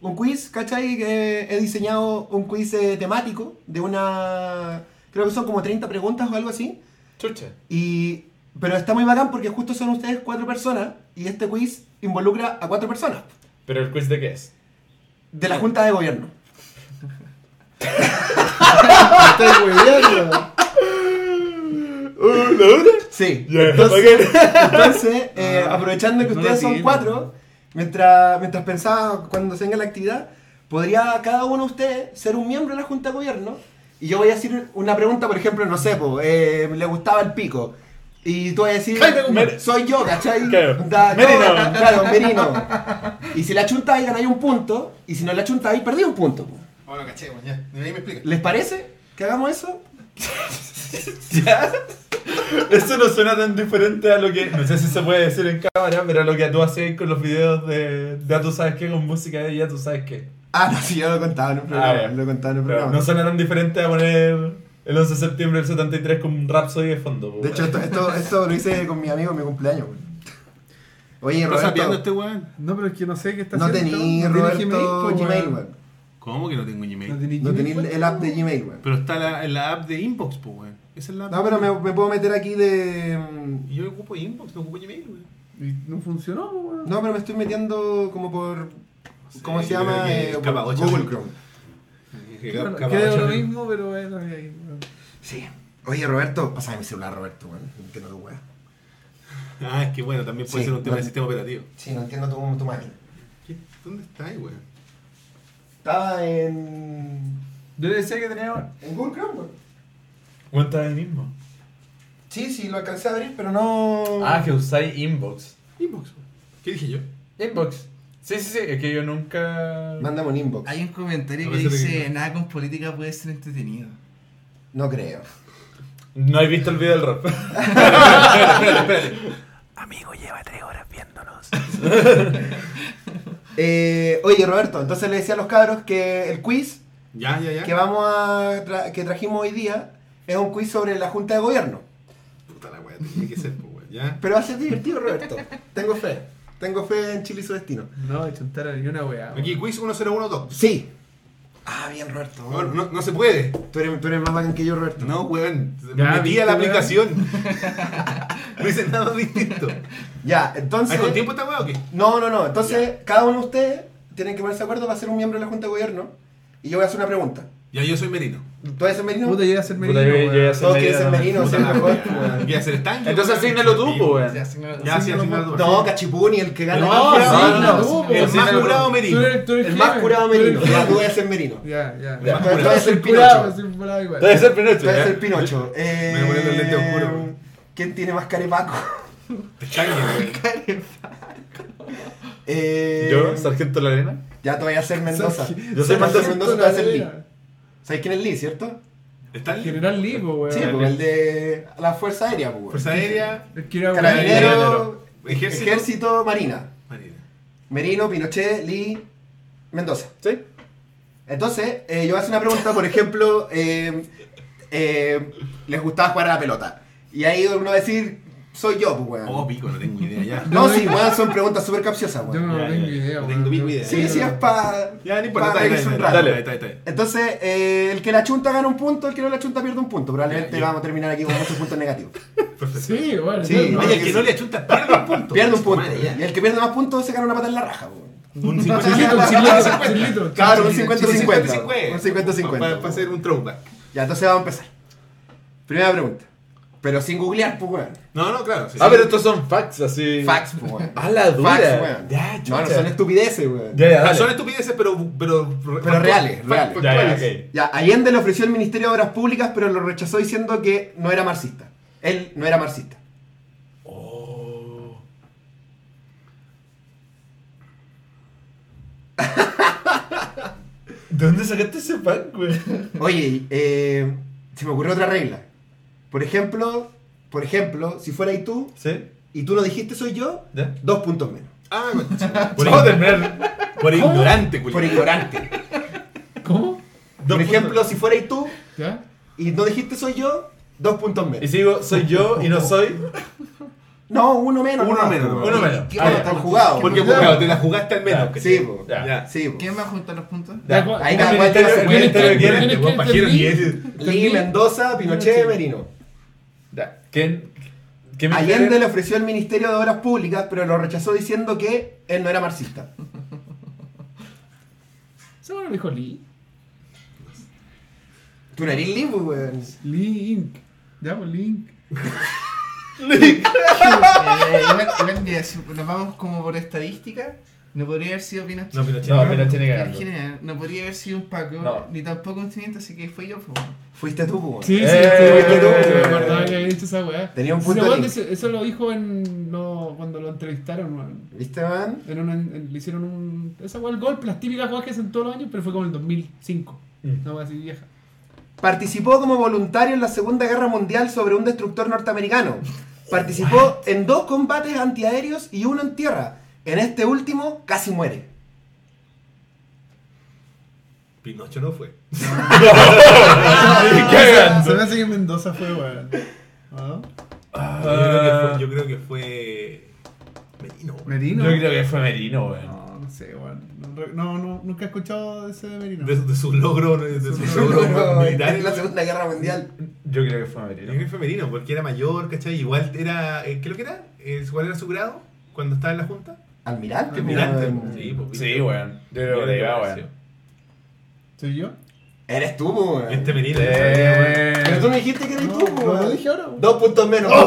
Un quiz, ¿cachai? Que he diseñado un quiz eh, temático de una. Creo que son como 30 preguntas o algo así. Chucha. Y, pero está muy bacán porque justo son ustedes cuatro personas y este quiz involucra a cuatro personas ¿Pero el quiz de qué es? de la Junta de Gobierno. Estás hueveando. Sí. Ya, entonces, entonces, eh, aprovechando que no ustedes son cuatro, mientras, mientras pensaba cuando se venga la actividad, podría cada uno de ustedes ser un miembro de la Junta de Gobierno y yo voy a decir una pregunta, por ejemplo, no sé, po, eh, le gustaba el pico. Y tú vas a decir, soy yo, ¿cachai? Claro. Da- no, Merino. Claro, Merino. Y si la chuntáis, ganáis un punto. Y si no la chuntáis, perdí un punto. po. Bueno, caché, bueno, ya. Ahí me explica. ¿Les parece que hagamos eso? ¿Ya? Eso no suena tan diferente a lo que. No sé si se puede decir en cámara, pero a lo que tú haces con los videos de. Ya tú sabes qué, con música de ya tú sabes qué. Ah, no, sí, yo lo he contado en un programa. Ah, ya. lo he contado en un programa. no suena tan diferente a poner el 11 de septiembre del 73 con un Rhapsody de fondo. po, De hecho, weón. esto, esto, esto lo hice con mi amigo en mi cumpleaños. Oye, ¿Estás Roberto, este weón? No, pero es que no sé qué está no haciendo. tení ¿No Roberto pues, Gmail, weón. ¿Cómo que no tengo Gmail? No No Gmail, weón. el app de Gmail, güey. Pero está la, en la app de Inbox, pues, weón. Esa es la app. No, pero me, me puedo meter aquí de... Yo ocupo Inbox, no ocupo Gmail, weón. Y no funcionó, weón. No, pero me estoy metiendo como por... ¿Cómo se yo ama? creo que Eh, Google. Chrome. Bueno, Creo lo capaz- mismo, pero bueno, ahí, weón. Sí. Oye, Roberto, pásame mi celular, Roberto, güey. Que no lo weas. Ah, es que bueno, también puede Sí, ser un tema no- de sistema operativo. Sí, no entiendo tu, tu máquina. ¿Qué? ¿Dónde está ahí, weón? Estaba en... Yo le decía que tenía. En Google Chrome, güey. Cuenta ahí mismo. Sí, sí, lo alcancé a abrir, pero no... Ah, que usáis Inbox. Inbox. ¿Qué dije yo? Inbox. Sí, sí, sí, es que yo nunca. Mándame un inbox. Hay un comentario que dice, que- nada con política puede ser entretenido. No creo. No he visto el video del rap. Amigo, lleva tres horas viéndonos. Eh, oye, Roberto, entonces le decía a los cabros que el quiz Ya, ya, ya. que vamos a tra- que trajimos hoy día es un quiz sobre la Junta de Gobierno. Puta la weá, tenía que ser, pues, weón. Ya. Pero va a ser divertido, Roberto. Tengo fe. Tengo fe en Chile y su destino. No, de chuntar ni una weá. weón. Aquí, quiz 1012. Sí. Ah, bien, Roberto. Bueno, no, no se puede. Tú, eres, tú eres más bacán que yo, Roberto. No, weón. Me Ya, metí ¿viste, a la aplicación. no hice nada distinto. Ya, entonces. ¿Hay con tiempo esta weá o qué? No, no, no. Entonces, cada uno de ustedes tienen que ponerse de acuerdo para ser un miembro de la Junta de Gobierno. Y yo voy a hacer una pregunta. Ya yo soy merino. ¿Tú eres merino? Puta, yo iba a ser Puta, merino, yo- yo a ser Todos quieren ser merino, merino, ser Puta, mejor. ¿Qué weón. voy a hacer estanque? Entonces weón? asignalo tú, weón. Ya, no- no, tú. No, Cachipuni, el que gana. No, el más curado. sí, no, no, tú, El más no, curado Tú merino. tú El más curado tú merino. Ya, tú debes ser merino. Ya, ya. Tú debes ser curado, Pinocho. curado igual. Debe ser Pinocho, Tú debes ¿ya? ser Pinocho. Eh, Me voy poniendo el lente oscuro. ¿Quién tiene más carepaco? Pestaña, weón. Eh, Yo, Sargento La Arena. Ya te voy a hacer Mendoza. Yo soy voy a Mendoza. Mendoza, te voy a hacer. ¿Sabes quién es Lee, cierto? ¿Está listo? General Ligo, weón. Sí, el de la Fuerza Aérea, pues. Fuerza Aérea, El Carabinero, Ejército. Ejército, Marina. Marina. Merino, Pinochet, Lee, Mendoza. Sí. Entonces, eh, yo voy a hacer una pregunta, por ejemplo, eh, eh, les gustaba jugar a la pelota. Y ahí uno va a decir, soy yo, pues, weón. Oh, pico, no tengo idea ya. no, sí, weón, son preguntas súper capciosas, Yo weón. no Ya, tengo ya. idea, No weón. tengo Yo- idea. Sí, sí, es para... Ya, no importa, está bien, está bien. Entonces, eh, el que la chunta gana un punto, el que no la chunta pierde un punto. Probablemente vamos a terminar aquí con muchos puntos negativos. Sí, bueno. Sí, yo- Oye, el que no le achunta pierde un punto. Pierde un punto. Madre. Y el que pierde más puntos se gana una pata en la raja, weón. Un Chilito, 50 chilito, chilito. Claro, un Chilito, 50-50. Un 50-50. Para para hacer un throwback. Ya, entonces vamos a empezar. Primera pregunta. Pero sin googlear, pues, weón. No, no, claro. sí, Ah, sí. pero estos son facts, así. Facts, pues, weón. Ah, la dura. Facts, weón. Ya, No, no chucha. son estupideces, weón. Ya, ya, Ah, son estupideces, pero. Pero, Pero reales, reales. Ya, ya, ok. Ya, Allende le ofreció el Ministerio de Obras Públicas, pero lo rechazó diciendo que no era marxista. Él no era marxista. Oh. ¿De dónde sacaste ese pack, güey? Oye, eh, se me ocurrió otra regla. Por ejemplo, por ejemplo, si fuera y tú, ¿Sí? y tú lo dijiste soy yo, ¿Ya? dos puntos menos. Ah, por, por ignorante, Por ignorante. ¿Cómo? Por ejemplo, si fuera y tú, ¿Ya? y no dijiste soy yo, dos puntos Y menos. si digo, soy yo y no soy. No, uno menos. Uno no, menos, uno menos. ¿Qué Ah, más? están jugados. Porque, claro, te la jugaste al menos. Ya. que Sí, po. Ya. Ya. Sí, po. ¿Quién me junta los puntos? Ahí cada cual tiene Mendoza, Pinochet, Merino. ¿Quién? ¿Quién me Allende quiere? le ofreció el Ministerio de Obras Públicas, pero lo rechazó diciendo que él no era marxista. ¿Se bueno lo dijo Lee? Tú no eres Lee, pues, weón. Lee Inc. Ya, pues Lee Inc. Eh, nos vamos como por estadística, no podría haber sido Pinochet. No, Pinochet. No, pero tiene que ganar. Virginia, no podría haber sido un Paco, No. ni tampoco un teniente, así que fue yo. pues. Fuiste tú, weón. Sí, sí, Eh, sí, fuiste tú, sí, me acordaba que había dicho esa weá. Tenía un Sí, punto Link. eso, eso lo dijo en lo, cuando lo entrevistaron, weón. ¿Viste, man? En una- en- le hicieron un. Esa weá, el golpe, las típicas weas que hacen todos los años, pero fue como en el 2005. Mm. Una weá así vieja. Participó como voluntario en la Segunda Guerra Mundial sobre un destructor norteamericano. Participó en dos combates antiaéreos y uno en tierra. En este último casi muere. Pinocho no fue. Se me hace que Mendoza fue, weón. ¿Ah? Yo creo que fue. Yo creo que fue Merino. weón. ¿Merino? Yo creo que fue Merino, weón. No, no sé, weón. No, No, no, nunca he escuchado de ese de Merino. De, de sus logros, de sus Su logros Pero militares. en la Segunda Guerra Mundial. Yo creo que fue Yo Merino. creo que fue Merino, porque era mayor, ¿cachai? Igual era. eh, ¿Qué es lo que era? ¿Cuál era su grado cuando estaba en la junta? Almirante, Almirante. Sí, pues, Sí, weón. Yo creo que iba, weón. ¿Soy yo? Eres tú, weón. Este Merino. Eh. Pero tú me dijiste que eres No, tú, po, no, weón. lo dije ahora, weón. Dos puntos menos.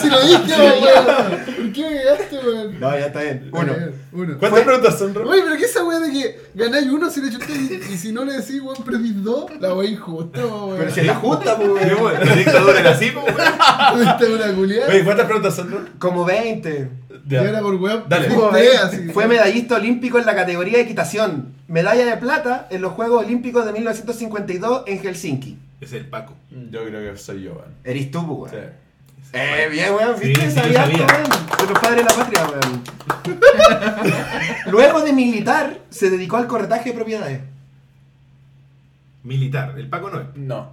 Si lo dije, weón. ¿Por qué me cagaste, weón? No, ya está bien. Uno. Uno. ¿Cuántas preguntas son, Ro? Oye, pero ¿qué esa weá de que ganáis uno si le chutáis y, y si no le decís, weón, perdís dos? La weá injusta, weón. Pero si es la justa, po, Sí, weón. weón, La dictadura era así, pues, weón. Una culiada. Oye, ¿cuántas preguntas son, Ro? Como 20. Y era por weón. Dale. Como Usted, 20. así. Fue medallista olímpico en la categoría de equitación. Medalla de plata en los Juegos Olímpicos de 1952 en Helsinki. Es el Paco. Yo creo que soy yo, weón. Eres tú, po, weón. Sí. Eh, bien, weón, Sí, viste, sí, yo sabías, sabía. weón. De los padres de la patria, weón. Luego de militar, se dedicó al corretaje de propiedades. Militar. El Paco no es. No.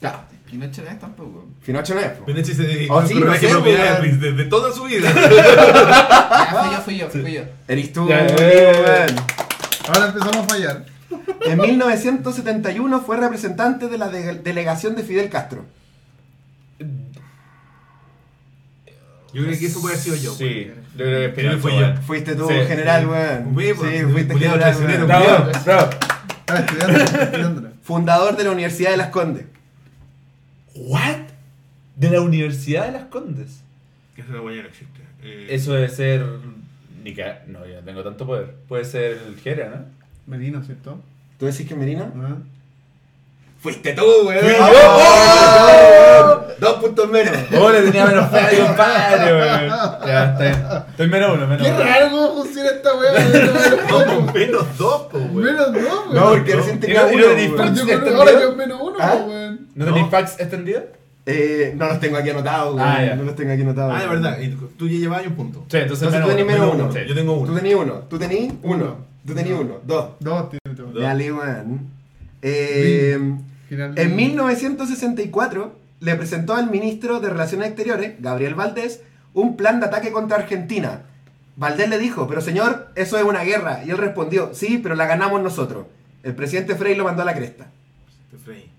Claro. Pinochet no es tampoco. Finocho no es, po. Pinochet se dedicó Oh, a sí, correr no sé, propiedades desde toda su vida. Ya, fui yo, fui yo, fui yo. Eres tú, weón. Ahora empezamos a fallar. En 1971 fue representante de la de- delegación de Fidel Castro. Yo creo que eso puede haber sido yo. Sí, yo creo que fui yo. Fuiste tú, Sí, general, weón. Bien, Sí, pues, fuiste general. Bravo, bravo. Estaba estudiando, estudiándola. Fundador de la Universidad de Las Condes. ¿What? De la Universidad de las Condes. Esa weá ya no existe. Eh, Eso debe ser. Ni que. No, yo no tengo tanto poder. Puede ser el Jera, ¿no? Merino, ¿cierto? ¿Tú decís que Merino? Ah. Fuiste tú, weón. Yo. ¡Oh! Dos puntos menos. Oh, le tenía menos fe a mi compadre, weón. Ya, está bien. Estoy menos uno, menos Qué uno. raro cómo funciona esta weá. No, menos dos, po, weón. Menos dos, No, weón. porque recién tenía no- no uno, weón. ¿Extendido? Ahora yo menos uno, ¿Ah? weón. ¿No tenéis packs extendidos? Eh, no los tengo aquí anotados. Ah, ya. No los tengo aquí anotados. Ah, de verdad. Y tú- tú ya llevabas un punto. Sí, entonces, Entonces tú tenés menos uno. Sí. Yo tengo Tú uno. tenías uno. Tú tenías uno. Tú tenías uno. Dos. Dos. Dos. Dale, weón. Eh, Final en 1964 le presentó al ministro de Relaciones Exteriores, Gabriel Valdés, un plan de ataque contra Argentina. Valdés le dijo, pero señor, eso es una guerra. Y él respondió, sí, pero la ganamos nosotros. El presidente Frey lo mandó a la cresta. Este Frey.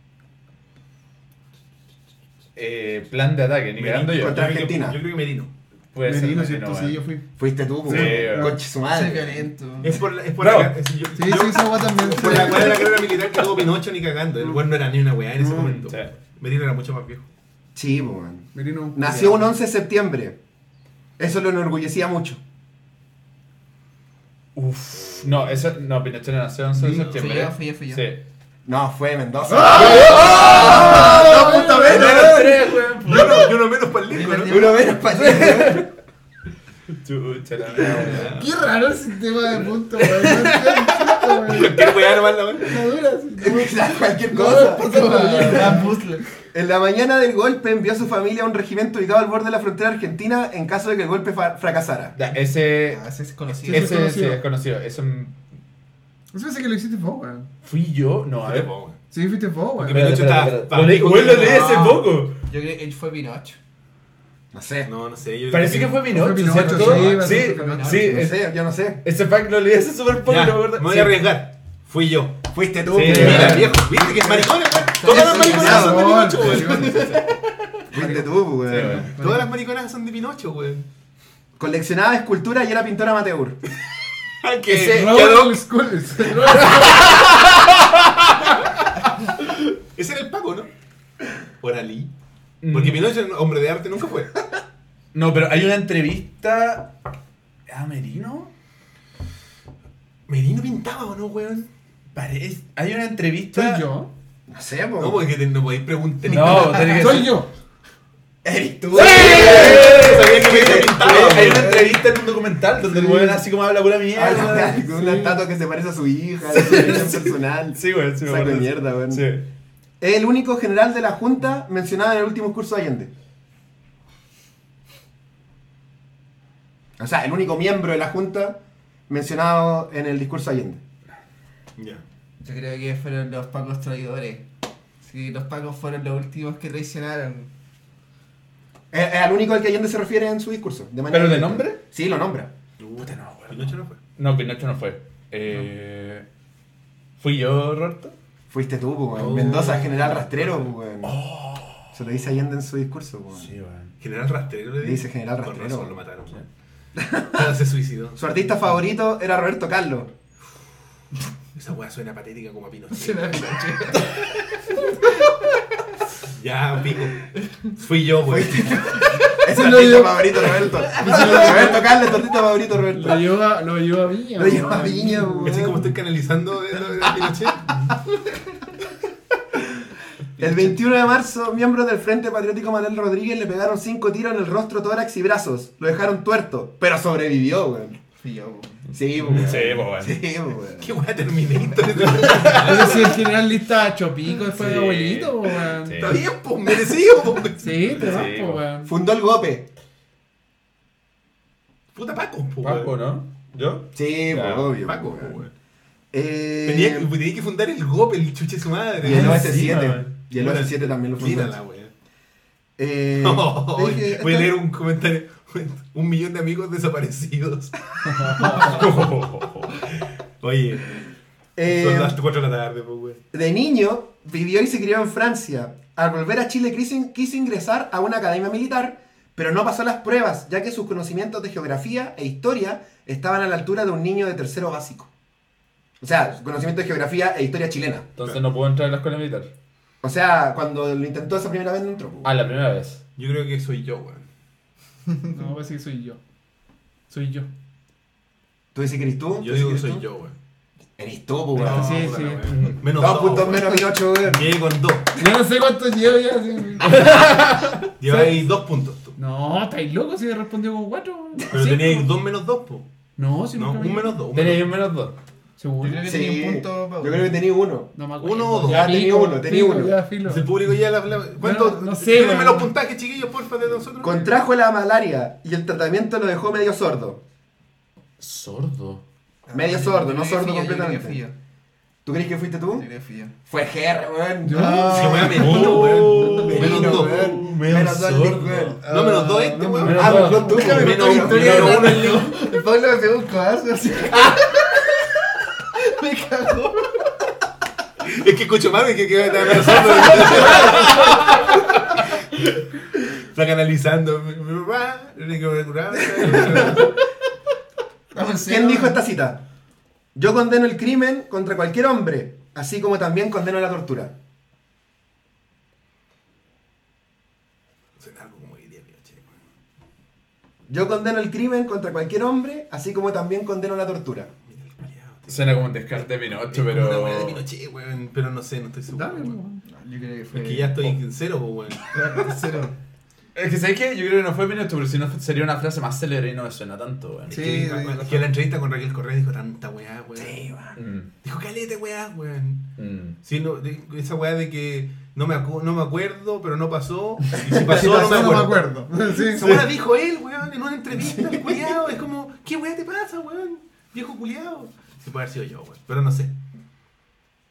Eh, plan de ataque, ni cagando yo. Contra Argentina. Yo creo que Merino. Puede ser. Merino, Merino, ¿cierto? Sí, yo fui. Fuiste tú, Sí. Conche su madre. violento. Es por, la- es por la, es- yo- Sí, yo- sí, esa también. por la weá de la carrera militar que tuvo Pinocho ni cagando. El weón no era ni una weá en ese momento. sí. Merino era mucho más viejo. Sí, weón. Merino. Nació un 11 de septiembre. Eso lo enorgullecía mucho. Uf. No, eso. No, Pinochet nació el 11 de Sí, septiembre. fui yo, fui yo, fui yo. Sí. No, fue Mendoza. ¡Ah! ¡Dos puntos menos! Yo no, no menos para el Nico, ¿no? Uno menos para ti. Chucha la mierda. Qué raro el sistema de puntos, weón. No. Cualquier weá nomás la. No no. Cualquier No, cosa. En la mañana del golpe envió a su familia a un regimiento ubicado al borde de la frontera argentina en caso de que el golpe fracasara. Ya, ese. Ah, ese es conocido. Ese es sí conocido. es Eso parece que lo hiciste vos, weón. Fui yo. No, a ver. Sí, fuiste vos, Porque weón. Pinocho está- espera, está Lo leí- weón, lo leí hace No. poco. Yo creo que él fue Pinocho. No sé. No, no sé. Yo Parece que fue Pinocho, Fue Pinocho, ¿cierto? sí, Sí, Pinocho. No sé, yo no sé. ese pack lo leí hace súper poco, no me me voy a arriesgar. Fui yo. Fuiste tú. Mira, viejo. ¿Viste que es maricón, weón? Todas las Sí, mariconas son de Pinocho, weón. Fuiste tú, weón. Todas las mariconas son de Pinocho, weón. Coleccionaba escultura y era pintor amateur. Que Ese- que Robert Doc- Schools. Ese era el Paco, ¿no? Por Ali. Mm. Porque Pinocho, hombre de arte, nunca fue. No, pero hay una entrevista. ¿A Merino? ¿Merino pintaba o no, weón? Parece. Hay una entrevista. Soy yo. No sé, po. No, porque te- no podéis preguntar. No, tenés que Soy yo. Eres tú. Sabía que Hay, una entrevista en un documental donde el weón así como habla pura mierda. Con una estatua que se parece a su hija, de su personal. Sí, weón, sí, Saco de mierda, weón. Sí. Es el único general de la Junta mencionado en el último curso de Allende. O sea, el único miembro de la Junta mencionado en el discurso de Allende. Ya. Yo creo que fueron los pacos traidores. Sí, los pacos fueron los últimos que traicionaron. Es, es al único al que Allende se refiere en su discurso. De manera ¿Pero de nombre? Sí, lo nombra. Puta, no, weón. Pinocho no fue. No, Pinocho no fue. Eh, ¿Fui yo, Roberto? Fuiste tú, pues, weón. Oh. Mendoza, general rastrero, pues, weón. Se lo dice Allende en su discurso, pues, weón. weón. General Rastrero le Dice General Con Rastrero. razón lo mataron, weón. Se suicidó. Su artista favorito era Roberto Carlos. Esa weá suena patética como a Pinocho. Se la Pinocho. Ya, pico. Fui yo, weón. Es artista dio- favorito, Roberto. Roberto Carlos, tu artista favorito, Roberto. Lo lleva, lo lleva a Viña. Lo lleva a. Viña, weón. Así como estoy canalizando de, de, de Pinochet. El 21 de marzo, miembros del Frente Patriótico Manuel Rodríguez le pegaron cinco tiros en el rostro, tórax y brazos. Lo dejaron tuerto, pero sobrevivió, weón. Fui yo. po. Sí, weón. Sí, weón. Sí. Qué weá Terminator. No sé si el general lista Chopico después de Sí. abuelito, weón. Sí. Está bien, pues, merecido, pues. Sí, te vas, Sí, po, weón. Fundó el GOPE. Puta Paco, pues. Paco, ¿no? ¿Yo? Sí, Ya, pues, obvio. Paco, pues, weón. Eh, Tenía, que- tenía que fundar el GOP, el chuche su madre. y el Ah, OS7. sí, weón. y el OS7 también lo fundó. Mírala, weón. Eh, dije, voy a esta- leer un comentario. Un millón de amigos desaparecidos. Oye, eh, son las 4 de la tarde, pues, weón. De niño, vivió y se crió en Francia. Al volver a Chile quiso, quiso ingresar a una academia militar, pero no pasó las pruebas, ya que sus conocimientos de geografía e historia estaban a la altura de un niño de tercero básico. O sea, conocimiento de geografía e historia chilena. Entonces no puedo entrar a la escuela militar. O sea, cuando lo intentó esa primera vez no entró. Ah, la primera vez. Yo creo que soy yo, weón. No, parece que soy yo. Soy yo. ¿Tú dices que eres tú? Yo ¿Tú digo que soy tú? yo, weón. Eres tú, pues, No, weón. sí, sí. Menos Dos dos, puntos menos Pinocho, weón. Llegué con dos. Yo no sé cuántos llevo ya. sí. Lleváis dos puntos tú. No, estáis locos si he respondido con cuatro. Pero Sí. teníais dos menos dos, po. No, si No, un menos dos. menos un menos dos. Seguro. Yo creo que Sí. tenía un punto. Yo creo que tenía uno. No me acuerdo. Uno o dos. Ya, tenía uno, tenía uno. Ya, dos. filo. Si el público ya la. la- ¿Cuánto? No, no sé, Tírenme weón. los puntajes, chiquillos, porfa, de nosotros. Contrajo la malaria y el tratamiento lo dejó medio sordo. Sordo. Medio Yo sordo, no sordo completamente. ¿Tú crees que fuiste tú? Fue GR, weón. Yo- No. Sí, weón, menino, weón. Menos dos. weón. medio Menos dos, weón. No, menos dos este, weón. menos Ah, dos. tú. Menos uno. El Pablo me pegó un codazo así. Me cagó. Es que escucho más que que está analizando. Está canalizando. ¿Quién dijo esta cita? Yo condeno el crimen contra cualquier hombre, así como también condeno la tortura. Yo condeno el crimen contra cualquier hombre, así como también condeno la tortura. Suena como un descarte de Pinocho, Es como una pero. weá de Pinochet, weón, pero no sé, no estoy seguro. Dale, weón. weón. Yo creo que fue. Es que ya estoy en cero, po, weón. Cero. Es que ¿sabes qué? Yo creo que no fue Pinocho, pero si no sería una frase más célebre y no me suena tanto, weón. Es Sí, que, sí, es sí. que la entrevista con Raquel Correa dijo tanta weá, weón. Mm, Dijo calete, weá, weón. mm. Sí, no, de- esa weá de que no me, acu- no me acuerdo, pero no pasó. Y si pasó, Si no, pasó, me no me acuerdo. Sí, Esa weá dijo él, weón, en una entrevista, el culiao. Es como, ¿qué weá te pasa, weón? Viejo culiao. Sí, puede haber sido yo, weón. Pero no sé.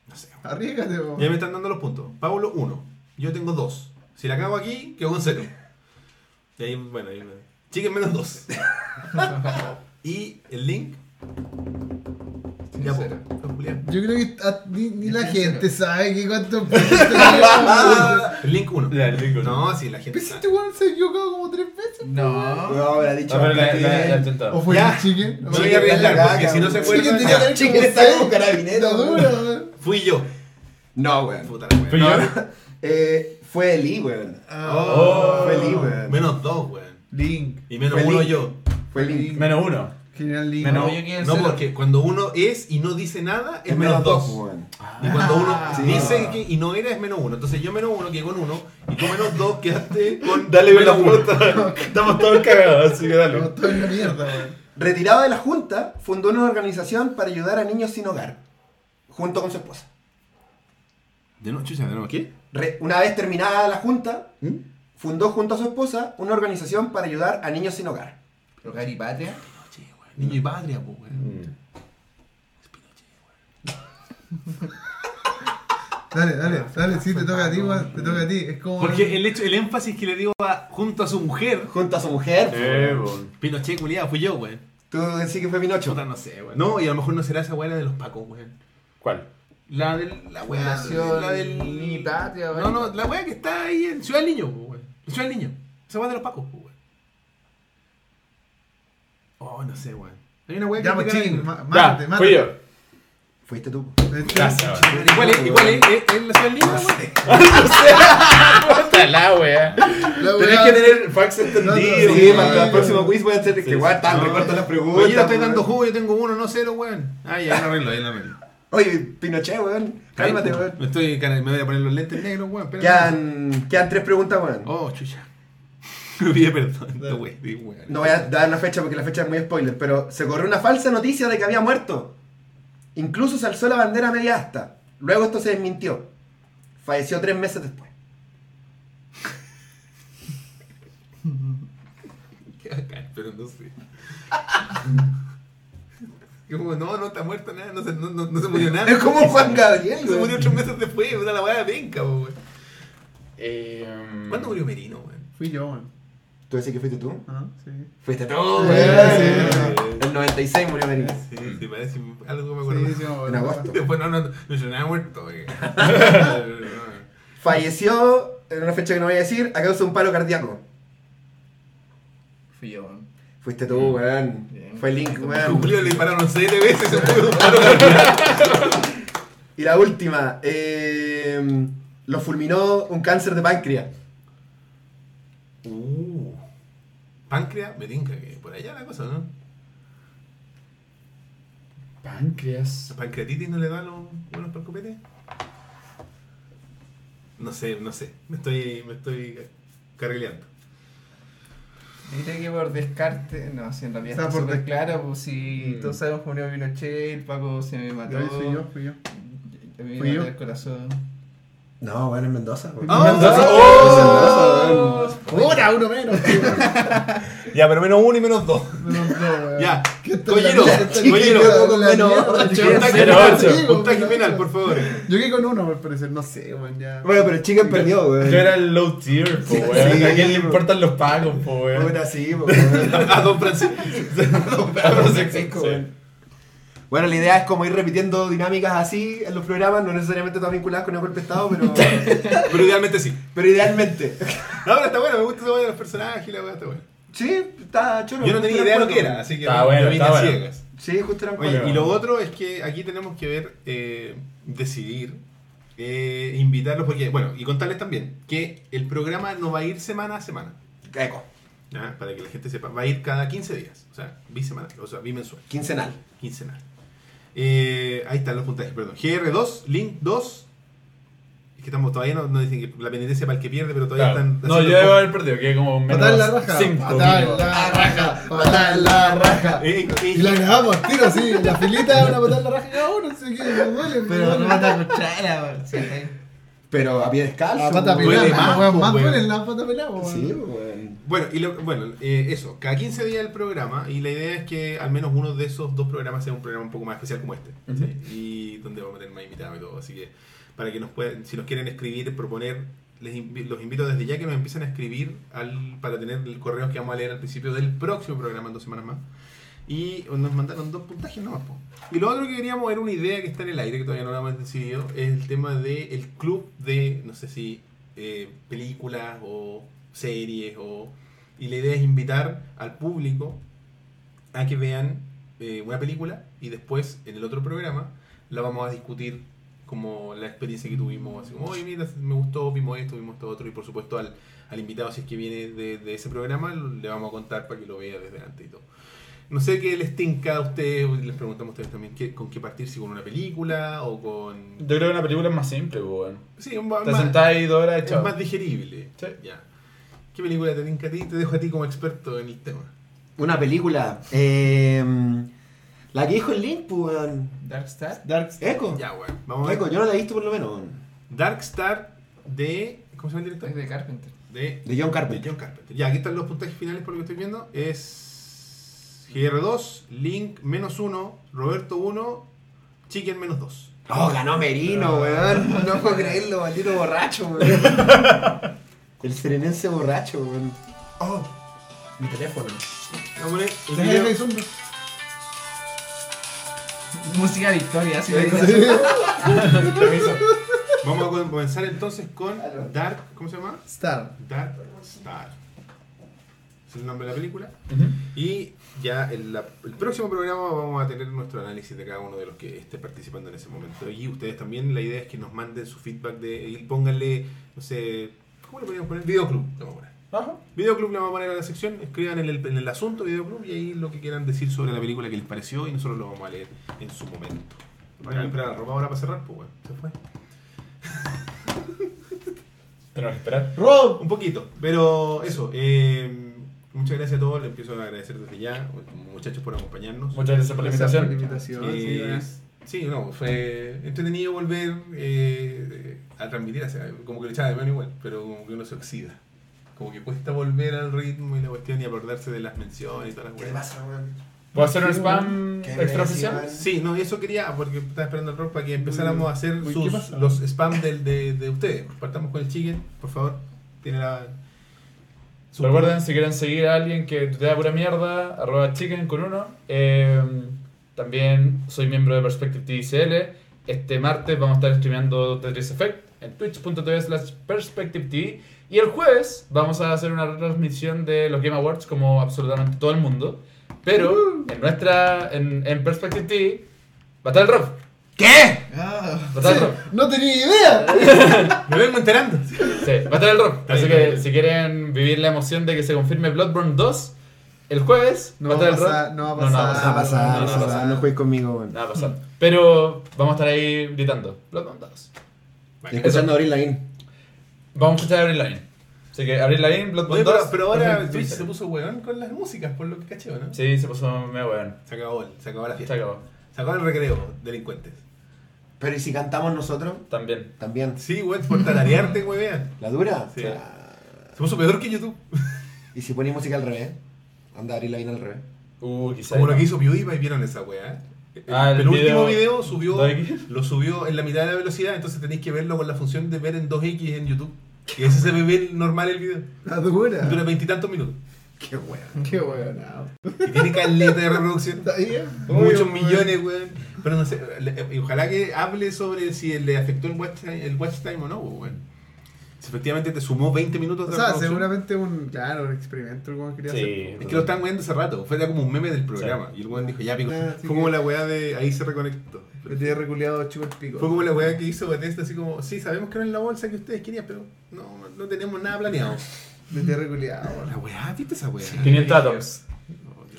No sé. Arriesgate, weón. Ya me están dando los puntos. Pablo, uno. Yo tengo dos. Si la cago aquí, quedo con cero. Y ahí, bueno, ahí me... Chiquen menos dos. y el link. Ya, po. Julián. Yo creo que a- ni, ni la gente cero. sabe que cuántos puntos tenemos. El link uno. Ya, el link uno. No, sí, la gente. Pues este weón se ha equivocado como tres veces. No. No, habrá dicho. Ah, pero la, la, la intentado. O fue Ya. el chicken. Me O voy a arriesgar la porque si no se caga, Chicken acuerdan. tenía que ya. haber Chicken está como carabinero, La dura, weón. Fui yo. No, weón. Puta la yo. Eh, fue Eli, weón. Oh, Fue Eli, weón. Menos dos, weón. Link. Y menos Fue uno Link. yo. Fue Link. Menos uno. General quiero No, porque cuando uno es y no dice nada, es, Es menos dos. weón. Y cuando uno Ah, sí. dice que y no era, es menos uno. Entonces yo menos uno quedé con uno. Y tú menos dos quedaste con Dale con la puerta. Estamos todos cagados, así que dale. Estamos todos en la mierda, weón. Retirado de la Junta, fundó una organización para ayudar a niños sin hogar, junto con su esposa. ¿De no, chucha, de nuevo qué? Re- una vez terminada la Junta, fundó junto a su esposa una organización para ayudar a niños sin hogar. Pero Gary Patria. Pinochet, weón. Niño y patria, pues, weón. Mm. Dale, dale, dale, sí, te toca a ti, weón. Te toca a ti. Es como. Porque el hecho, el énfasis que le dio a, junto a su mujer. Junto a su mujer. Eh. Pinochet, culiado, fui yo, weón. Tú decís que fue Pinocho. Puta, no sé, weón. No, y a lo mejor no será esa weá de los pacos, weón. ¿Cuál? La del. La weá. La del. Ni Patria, No, no, la weá que está ahí en Ciudad del Niño, weón. En Ciudad del Niño. Esa weá de los pacos, weón. Oh, no sé, weón. Hay una weá que. Ya, pues, Ya, mátate, mátate. fui yo. Fuiste tú. Gracias. ¿Igual es? ¿Igual es? ¿Es es la Ciudad Niño, weón? Puta la wea. Tenés weá- que tener facts entendidos. Sí, para el próximo quiz voy a hacer que igual tan No. recorto las preguntas. Oye, yo estoy dando jugo, yo tengo uno, no cero, weón. Ah, ya, lo arreglo, ya lo arreglo. Oye, Pinochet, weón. Cálmate, weón. Me, estoy, me voy a poner los lentes negros, weón. Quedan, quedan tres preguntas, weón. Oh, chucha. Me pide perdón. No, voy a dar una fecha porque la fecha es muy spoiler, pero se corrió una falsa noticia de que había muerto. Incluso se alzó la bandera media asta. Luego esto se desmintió. Falleció tres meses después. Qué bacán, pero no sé. Como, no, no está muerto nada, no se, no, no, no se murió nada. Es como Juan Gabriel, Se murió tres meses después, puta la weá de penca, weón. Eh, ¿Cuándo murió Merino, weón? Fui yo, weón. ¿Tú decís que fuiste tú? Ah, sí. Fuiste tú, Sí, weón. sí. El 96 murió Merino. Sí, sí, parece algo que me acuerdo. Sí, sí, me acuerdo. En agosto. Después no, no, no, no se nada muerto, weón. Falleció en una fecha que no voy a decir a causa de un paro cardíaco. Fui yo, weón. Fuiste tú, weón. Fue Link, weón. Julio le dispararon siete veces. se fue. Y la última, eh, lo fulminó un cáncer de páncreas. Uh. Páncreas, me tinca que por allá la cosa, ¿no? Páncreas. ¿La pancreatitis no le da los buenos copete? No sé, no sé. Me estoy, me estoy carrileando. Diré que por descarte, no, si en realidad Está está por súper des- claro, pues si Mm. todos sabemos que murió Pinochet, el Paco se me mató. Ahí fui yo, fui yo. A mí me Fui mató yo. el corazón. No, en Mendoza. weón. ¡Oh! Mendoza. ¡Oh! Mendoza. ¡Una, uno menos! tío. Ya, pero menos uno y menos dos. Menos dos, weón. Ya, ¿Qué tal Collero? Collero. Menos ocho. Puntaje final, por favor. Yo quedé con uno, al parecer. No sé, weón, ya. Bueno, pero el chicken perdió, weón. Yo era el low tier, po, weón. Sí. ¿A quién le importan los pagos, po, weón? Puta, sí, po, weón. A Don Francisco. Francisco, weón. Bueno, la idea es como ir repitiendo dinámicas así en los programas, no necesariamente todas vinculadas con el golpe de estado, pero, Pero idealmente sí. pero idealmente. No, pero está bueno, me gusta esa weá de los personajes y la weá está buena. Sí, está chulo. Yo no tenía idea de lo que era, así que Está yo bueno, vine bueno. ciegas. Sí, justo eran Oye, y lo otro es que aquí tenemos que ver, eh, decidir, eh, invitarlos, porque, bueno, y contarles también que el programa no va a ir semana a semana, Eco, ¿ya? para que la gente sepa, va a ir cada 15 días, o sea, bisemanal, o sea, bimensual, quincenal. quincenal. Eh, ahí están los puntajes, perdón. GR2, Link 2, es que estamos todavía no, no dicen que la penitencia para el que pierde, pero todavía Claro. están... No, yo debo haber perdido, que como menos Patada en la raja. 5 Patada en la raja. Patada en la raja. Eh, eh, Y la grabamos, tiro así. La filita, una patada en la raja cada uno. Así que me duele. Pero no mata cuchara, weón. Sí, ahí. Pero a pie descalzo. La pata pelada, más, más duele la pata pelada. Sí, weón. Bueno, y lo- bueno eh, eso, cada 15 días el programa y la idea es que al menos uno de esos dos programas sea un programa un poco más especial como este. ¿sí? Y donde vamos a tener más invitados y todo. Así que para que nos puedan, si nos quieren escribir, proponer, les invi- los invito desde ya que nos empiecen a escribir al, para tener el correo que vamos a leer al principio del próximo programa en dos semanas más. Y nos mandaron dos puntajes nomás. po. Y lo otro que queríamos era una idea que está en el aire, que todavía no lo hemos decidido, es el tema del club de, no sé si, eh, películas o series o... Y la idea es invitar al público a que vean eh, una película y después en el otro programa la vamos a discutir como la experiencia que tuvimos, así como, oye, mira, me gustó, vimos esto, vimos esto otro, y por supuesto al, al invitado, si es que viene de, de ese programa, le vamos a contar para que lo vea desde antes y todo. No sé qué les tinca a ustedes, les preguntamos a ustedes también, ¿qué, ¿con qué partir? ¿Si con una película o con...? Yo creo que una película es más simple, weón. Sí, un Te más, sentás ahí dos horas y es más digerible. Sí. Ya. ¿Qué película te tinca a ti? Te dejo a ti como experto en el tema. Una película. Eh, la que dijo el Link, pues, weón. Dark Star. Dark Eco. Ya, bueno. Vamos a ver. Eco, yo no la he visto por lo menos. weón. Dark Star de... ¿Cómo se llama el director? Es de Carpenter. De, De John de Carpenter. John Carpenter. Ya, aquí están los puntajes finales por lo que estoy viendo. Es GR2, Link menos 1, Roberto 1, Chicken menos 2. Oh, ganó Merino, weón. No puedo creerlo, maldito borracho, weón. El serenense borracho, weón. Oh, mi teléfono. Poner el video. Música de historia, así de Vamos a com- comenzar entonces con Dark. ¿Cómo se llama? Star. Dark Star. Es el nombre de la película. Y ya en la- el próximo programa vamos a tener nuestro análisis de cada uno de los que esté participando en ese momento. Y ustedes también, la idea es que nos manden su feedback de. Y pónganle, no sé. ¿Cómo le podríamos poner? Videoclub. Le vamos a poner. Ajá. Videoclub le vamos a poner a la sección, escriban en el, en el asunto Videoclub y ahí lo que quieran decir sobre la película que les pareció y nosotros lo vamos a leer en su momento. Vayan a esperar a la ropa ahora para cerrar, pues bueno, se fue. Tenemos que esperar. Rob. Un poquito, pero eso. eh, muchas gracias a todos, les empiezo a agradecer desde ya, muchachos, por acompañarnos. Muchas gracias por la Gracias por la invitación. invitación. Eh, sí, sí, no, fue entretenido volver eh, a transmitir, o sea, como que lo echaba de mano igual, pero como que uno se oxida. Como que cuesta volver al ritmo y la cuestión y acordarse de las menciones y todas las ¿Qué le weas. pasa, weón? ¿Puedo hacer un spam extraoficial? Sí, no, eso quería, porque estaba esperando el rock para que empezáramos a hacer Uy, ¿qué sus, los spam del, de, de ustedes. Partamos con el chicken, por favor. Tiene la. Recuerden, si quieren seguir a alguien que te da pura mierda, arroba chicken con uno. Eh, también soy miembro de Perspective TCL. Este martes vamos a estar streameando Tetris Effect en twitch.tv slash perspective TV. Y el jueves vamos a hacer una retransmisión de los Game Awards como absolutamente todo el mundo. Pero en nuestra, en, en Perspective TV, Battle Rock. ¿Qué? Ah. No tenía idea. Me vengo enterando. Sí, Battle Rock. Así que si quieren vivir la emoción de que se confirme Bloodborne 2 el jueves, No va a Battle pasar, Rock. no va a No, no va a pasar. No va a pasar, No, no no, va a no, pasar, no. no juegues conmigo, weón. Nada va a pasar. Pero vamos a estar ahí gritando. Bloodborne 2. Y escuchando Abril Lavín. Vamos a escuchar a Abril Lavigne. Así que Abril Lavigne, Bloodborne Oye, pero, 2. pero ahora Twitch se puso weón con las músicas, por lo que caché, ¿o ¿no? Sí, se puso medio weón. Se acabó, se acabó la fiesta. Se acabó el recreo, delincuentes. Pero ¿y si cantamos nosotros? También. También. Sí, weón, por tararearte, weón. ¿La dura? Sí. Ah. Se puso peor que YouTube. ¿Y si ponís música al revés? Anda Abril Lavín al revés. Uh, quizás. Como lo que hizo PewDiePie, ¿vieron esa weá? El Ah, el penúltimo video- video, subió, 2X. lo subió en la mitad de la velocidad, entonces tenéis que verlo con la función de ver en 2X en YouTube. Y ese se ve bien normal el video. La dura. Dura veintitantos minutos. Qué weón. Qué weón. Y tiene caleta de reproducción. Muchos Obvio, millones, weón. Pero no sé, le- y ojalá que hable sobre si le afectó el watch time, el watch time o no, weón. Si efectivamente te sumó 20 minutos O de sea, reproducción. seguramente un, claro, un experimento como quería hacer. Sí. Es que lo estaban weando hace rato, fue como un meme del programa. Y el weón dijo, ya pico. Ah, sí fue como que- la weá de ahí se reconectó. Me tiene reculeado chupa el pico. Fue como la weá que hizo Bethesda, así como, sí, sabemos que no es la bolsa que ustedes querían, pero no, no tenemos nada planeado. Me tiene reculeado. La weá, ¿viste esa weá? 500 Atoms.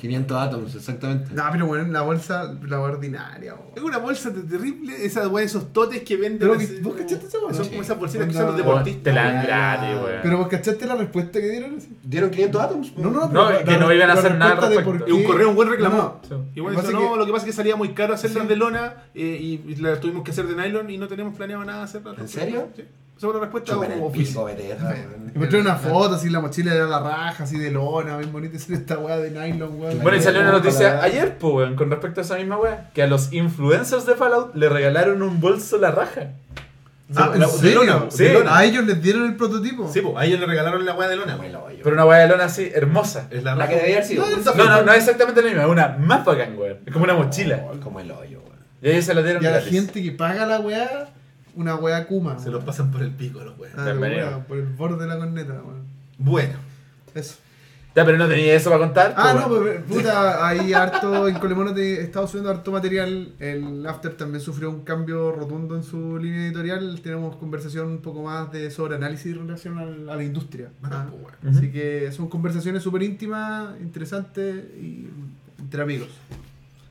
500 átomos, exactamente. No, pero bueno, la bolsa, la ordinaria. weón. Es una bolsa de- terrible, esa weá, esos totes que venden. Pero, así, ¿vos cachaste esa weá? Son como esas bolsitas que son los deportistas. Te la dan gratis, weón. Pero vos cachaste la respuesta que dieron. así? ¿Dieron 500 átomos? No, no, No, pero que no iban a la hacer nada al respuesta de respecto. por Y un correo, un buen reclamo. No, Sí. Y bueno, Pasa dijo, que- no, lo que pasa es que salía muy caro hacerlas Sí. de lona eh, y, y las tuvimos que hacer de nylon y no tenemos planeado nada hacerlas. ¿En serio? Sí. Esa fue la respuesta el como pico, mostré una foto así, la mochila era la raja, así de lona, bien bonita, y esta weá de nylon, weón. Bueno, y salió una noticia ayer, pues, weón, con respecto a esa misma weá, que a los influencers de Fallout le regalaron un bolso la raja. Ah, ¿en La- de serio? lona, Sí. de lona. A ellos les dieron el prototipo. Sí, pues a ellos le regalaron la weá de lona. Como el hoyo. Pero una weá de lona así, hermosa. Es la La que debía haber sido. No, no, no es exactamente la misma, es una más bacán, weón. Es como una mochila. Como el hoyo, weón. Y ellos se la dieron Y a la gente que paga la weá, una weá Kuma. Se los pasan por el pico los weas. Ah, por el borde de la corneta, weón. Bueno, Eso. Ya, pero no tenía eso para contar. Ah, pues, no, pues puta, ahí harto, en Colemono te estaba subiendo harto material. El After también sufrió un cambio rotundo en su línea editorial. Tenemos conversación un poco más de sobre análisis en relación al- a la industria. bacán, Ah, pues. Así que son conversaciones súper íntimas, interesantes y entre amigos.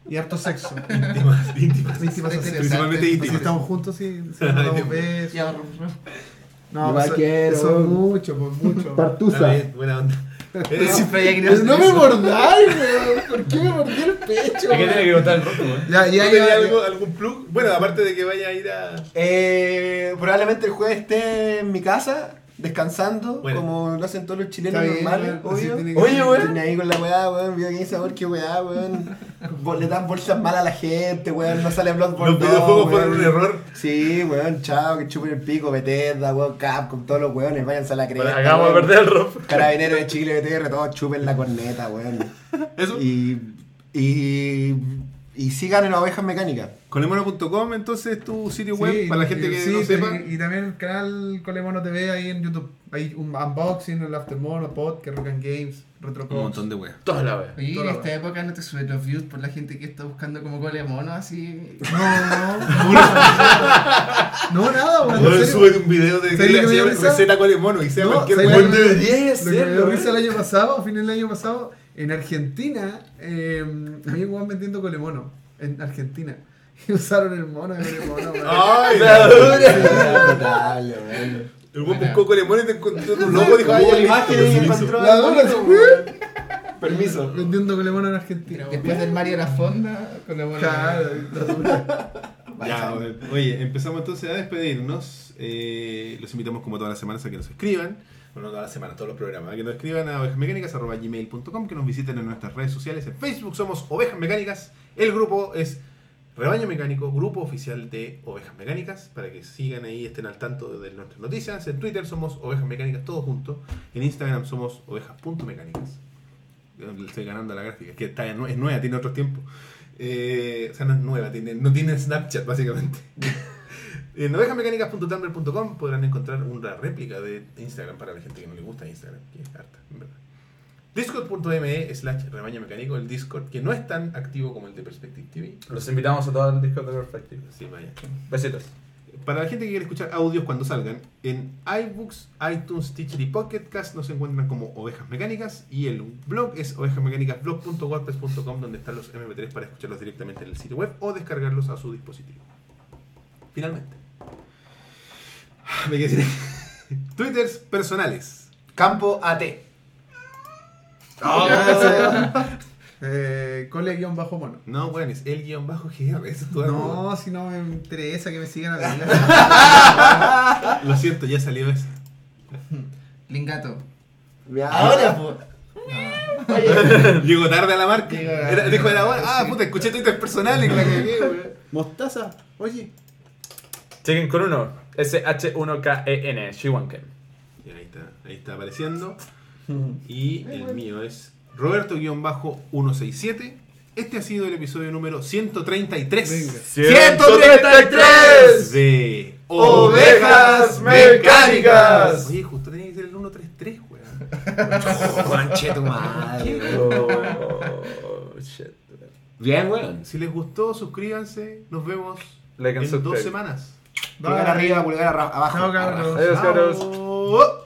Y harto sexo. íntimas, íntimas. Íntimas así. Principalmente Si íntimas. estamos juntos, sí. Si nos damos besos. Ya, No, eso, quiero. eso es mucho, pues mucho. Bien, buena onda. Eh, hacer no me mordáis, weón. ¿Por qué me mordí el pecho? ¿Y qué tiene que contar el weón? Ya, ¿tú ya, tenías ya. algo, algún plug? Bueno, aparte de que vaya a ir a. Eh, probablemente el jueves esté en mi casa, descansando, Bueno. como lo hacen todos los chilenos bien, normales, obvio. que Oye, weón. Tiene ahí con la weá, weón, vio que sabor, qué weá, weón. Le dan bolsas mal a la gente, weón, no sale Bloodborne Los 2, videojuegos fueron un error. Sí, weón, chao, que chupen el pico, Bethesda, weón, Capcom, todos los weones, váyanse a la cresta. Bueno, acabamos de perder el rock. Carabineros de Chile, BTR, todos chupen la corneta, weón. Eso. Y, y, y sigan en las ovejas mecánicas. Colemono.com, entonces tu sitio Sí, web para la y- gente que sí, no sí, sepa. Y, y también el canal Colemono TV ahí en YouTube. Hay un unboxing, el Aftermono, Podcast, Rock and Games, Retro Un montón de weas. Toda la wea. Oye, en esta época no te suben los views por la gente que está buscando como cole mono así. No, no. no, nada, weón. en Bueno, serio. súbete un video de ¿Sabes que que risa? receta colemono y sea No, cualquier ¿sabes wea. lo que- Lo que me dio hacerlo, risa el weón. año pasado, a final del año pasado, en Argentina, eh, había un vendiendo colemono. En Argentina. Y usaron el mono de colemono. Ay, La dura. Weón. El weón buscó colemono y te encontró tu logo dijo, Hubo ay, la imagen y encontró La dura. Permiso. Vendiendo colemono en Argentina. Después del Mario la fonda, cole mono. Claro, la dura. Ya. Oye, empezamos entonces a despedirnos. Eh, los invitamos como todas las semanas a que nos escriban. Bueno, no todas las semanas, todos los programas. Que nos escriban a ovejasmecánicas.gmail.com, que nos visiten en nuestras redes sociales. En Facebook somos Ovejas Mecánicas. El grupo es Rebaño Mecánico, grupo oficial de Ovejas Mecánicas, para que sigan ahí, estén al tanto de nuestras noticias. En Twitter somos Ovejas Mecánicas, todos juntos. En Instagram somos ovejas.mecánicas. Estoy ganando la gráfica, es que está, es nueva, tiene otros tiempos. Eh, o sea, no es nueva, no tiene Snapchat, básicamente. En ovejasmecánicas.tumblr.com podrán encontrar una réplica de Instagram para la gente que no le gusta Instagram, que es harta, en verdad. Discord.me slash rebaño mecánico, el Discord que no es tan activo como el de Perspective TV. Los invitamos a todos al Discord de Perspective. Sí, vaya. Besitos. Para la gente que quiere escuchar audios cuando salgan, en iBooks, iTunes, Stitcher y Pocket Cast nos encuentran como Ovejas Mecánicas y el blog es ovejasmecánicasblog.wordpress.com donde están los MP3 para escucharlos directamente en el sitio web o descargarlos a su dispositivo. Finalmente. Me quedé sin- Twitters personales. Campo AT. Eh, Cole-mono. No, bueno, es el guion bajo GR. Es tu. No, si no me interesa que me sigan a la Lo siento, ya salió eso. Lingato. Ahora, po. Llegó tarde a la marca. Era- dijo de la hora. Ah, puta, escuché Twitter la cagué, weón. Mostaza. Oye. Chequen con uno. S-H-1-K-E-N. Shiwanken. Y ahí está, ahí está apareciendo. Y el mío es Roberto-167. Este ha sido el episodio número 133 Venga. 133 de Ovejas Mecánicas. Oye, justo tenía que ser el 133, weón. Conche tu madre. Oh. Bien, weón. Si les gustó, suscríbanse. Nos vemos en dos semanas. Pulgar arriba, pulgar abajo. Chao, cabros. Adiós, cabros.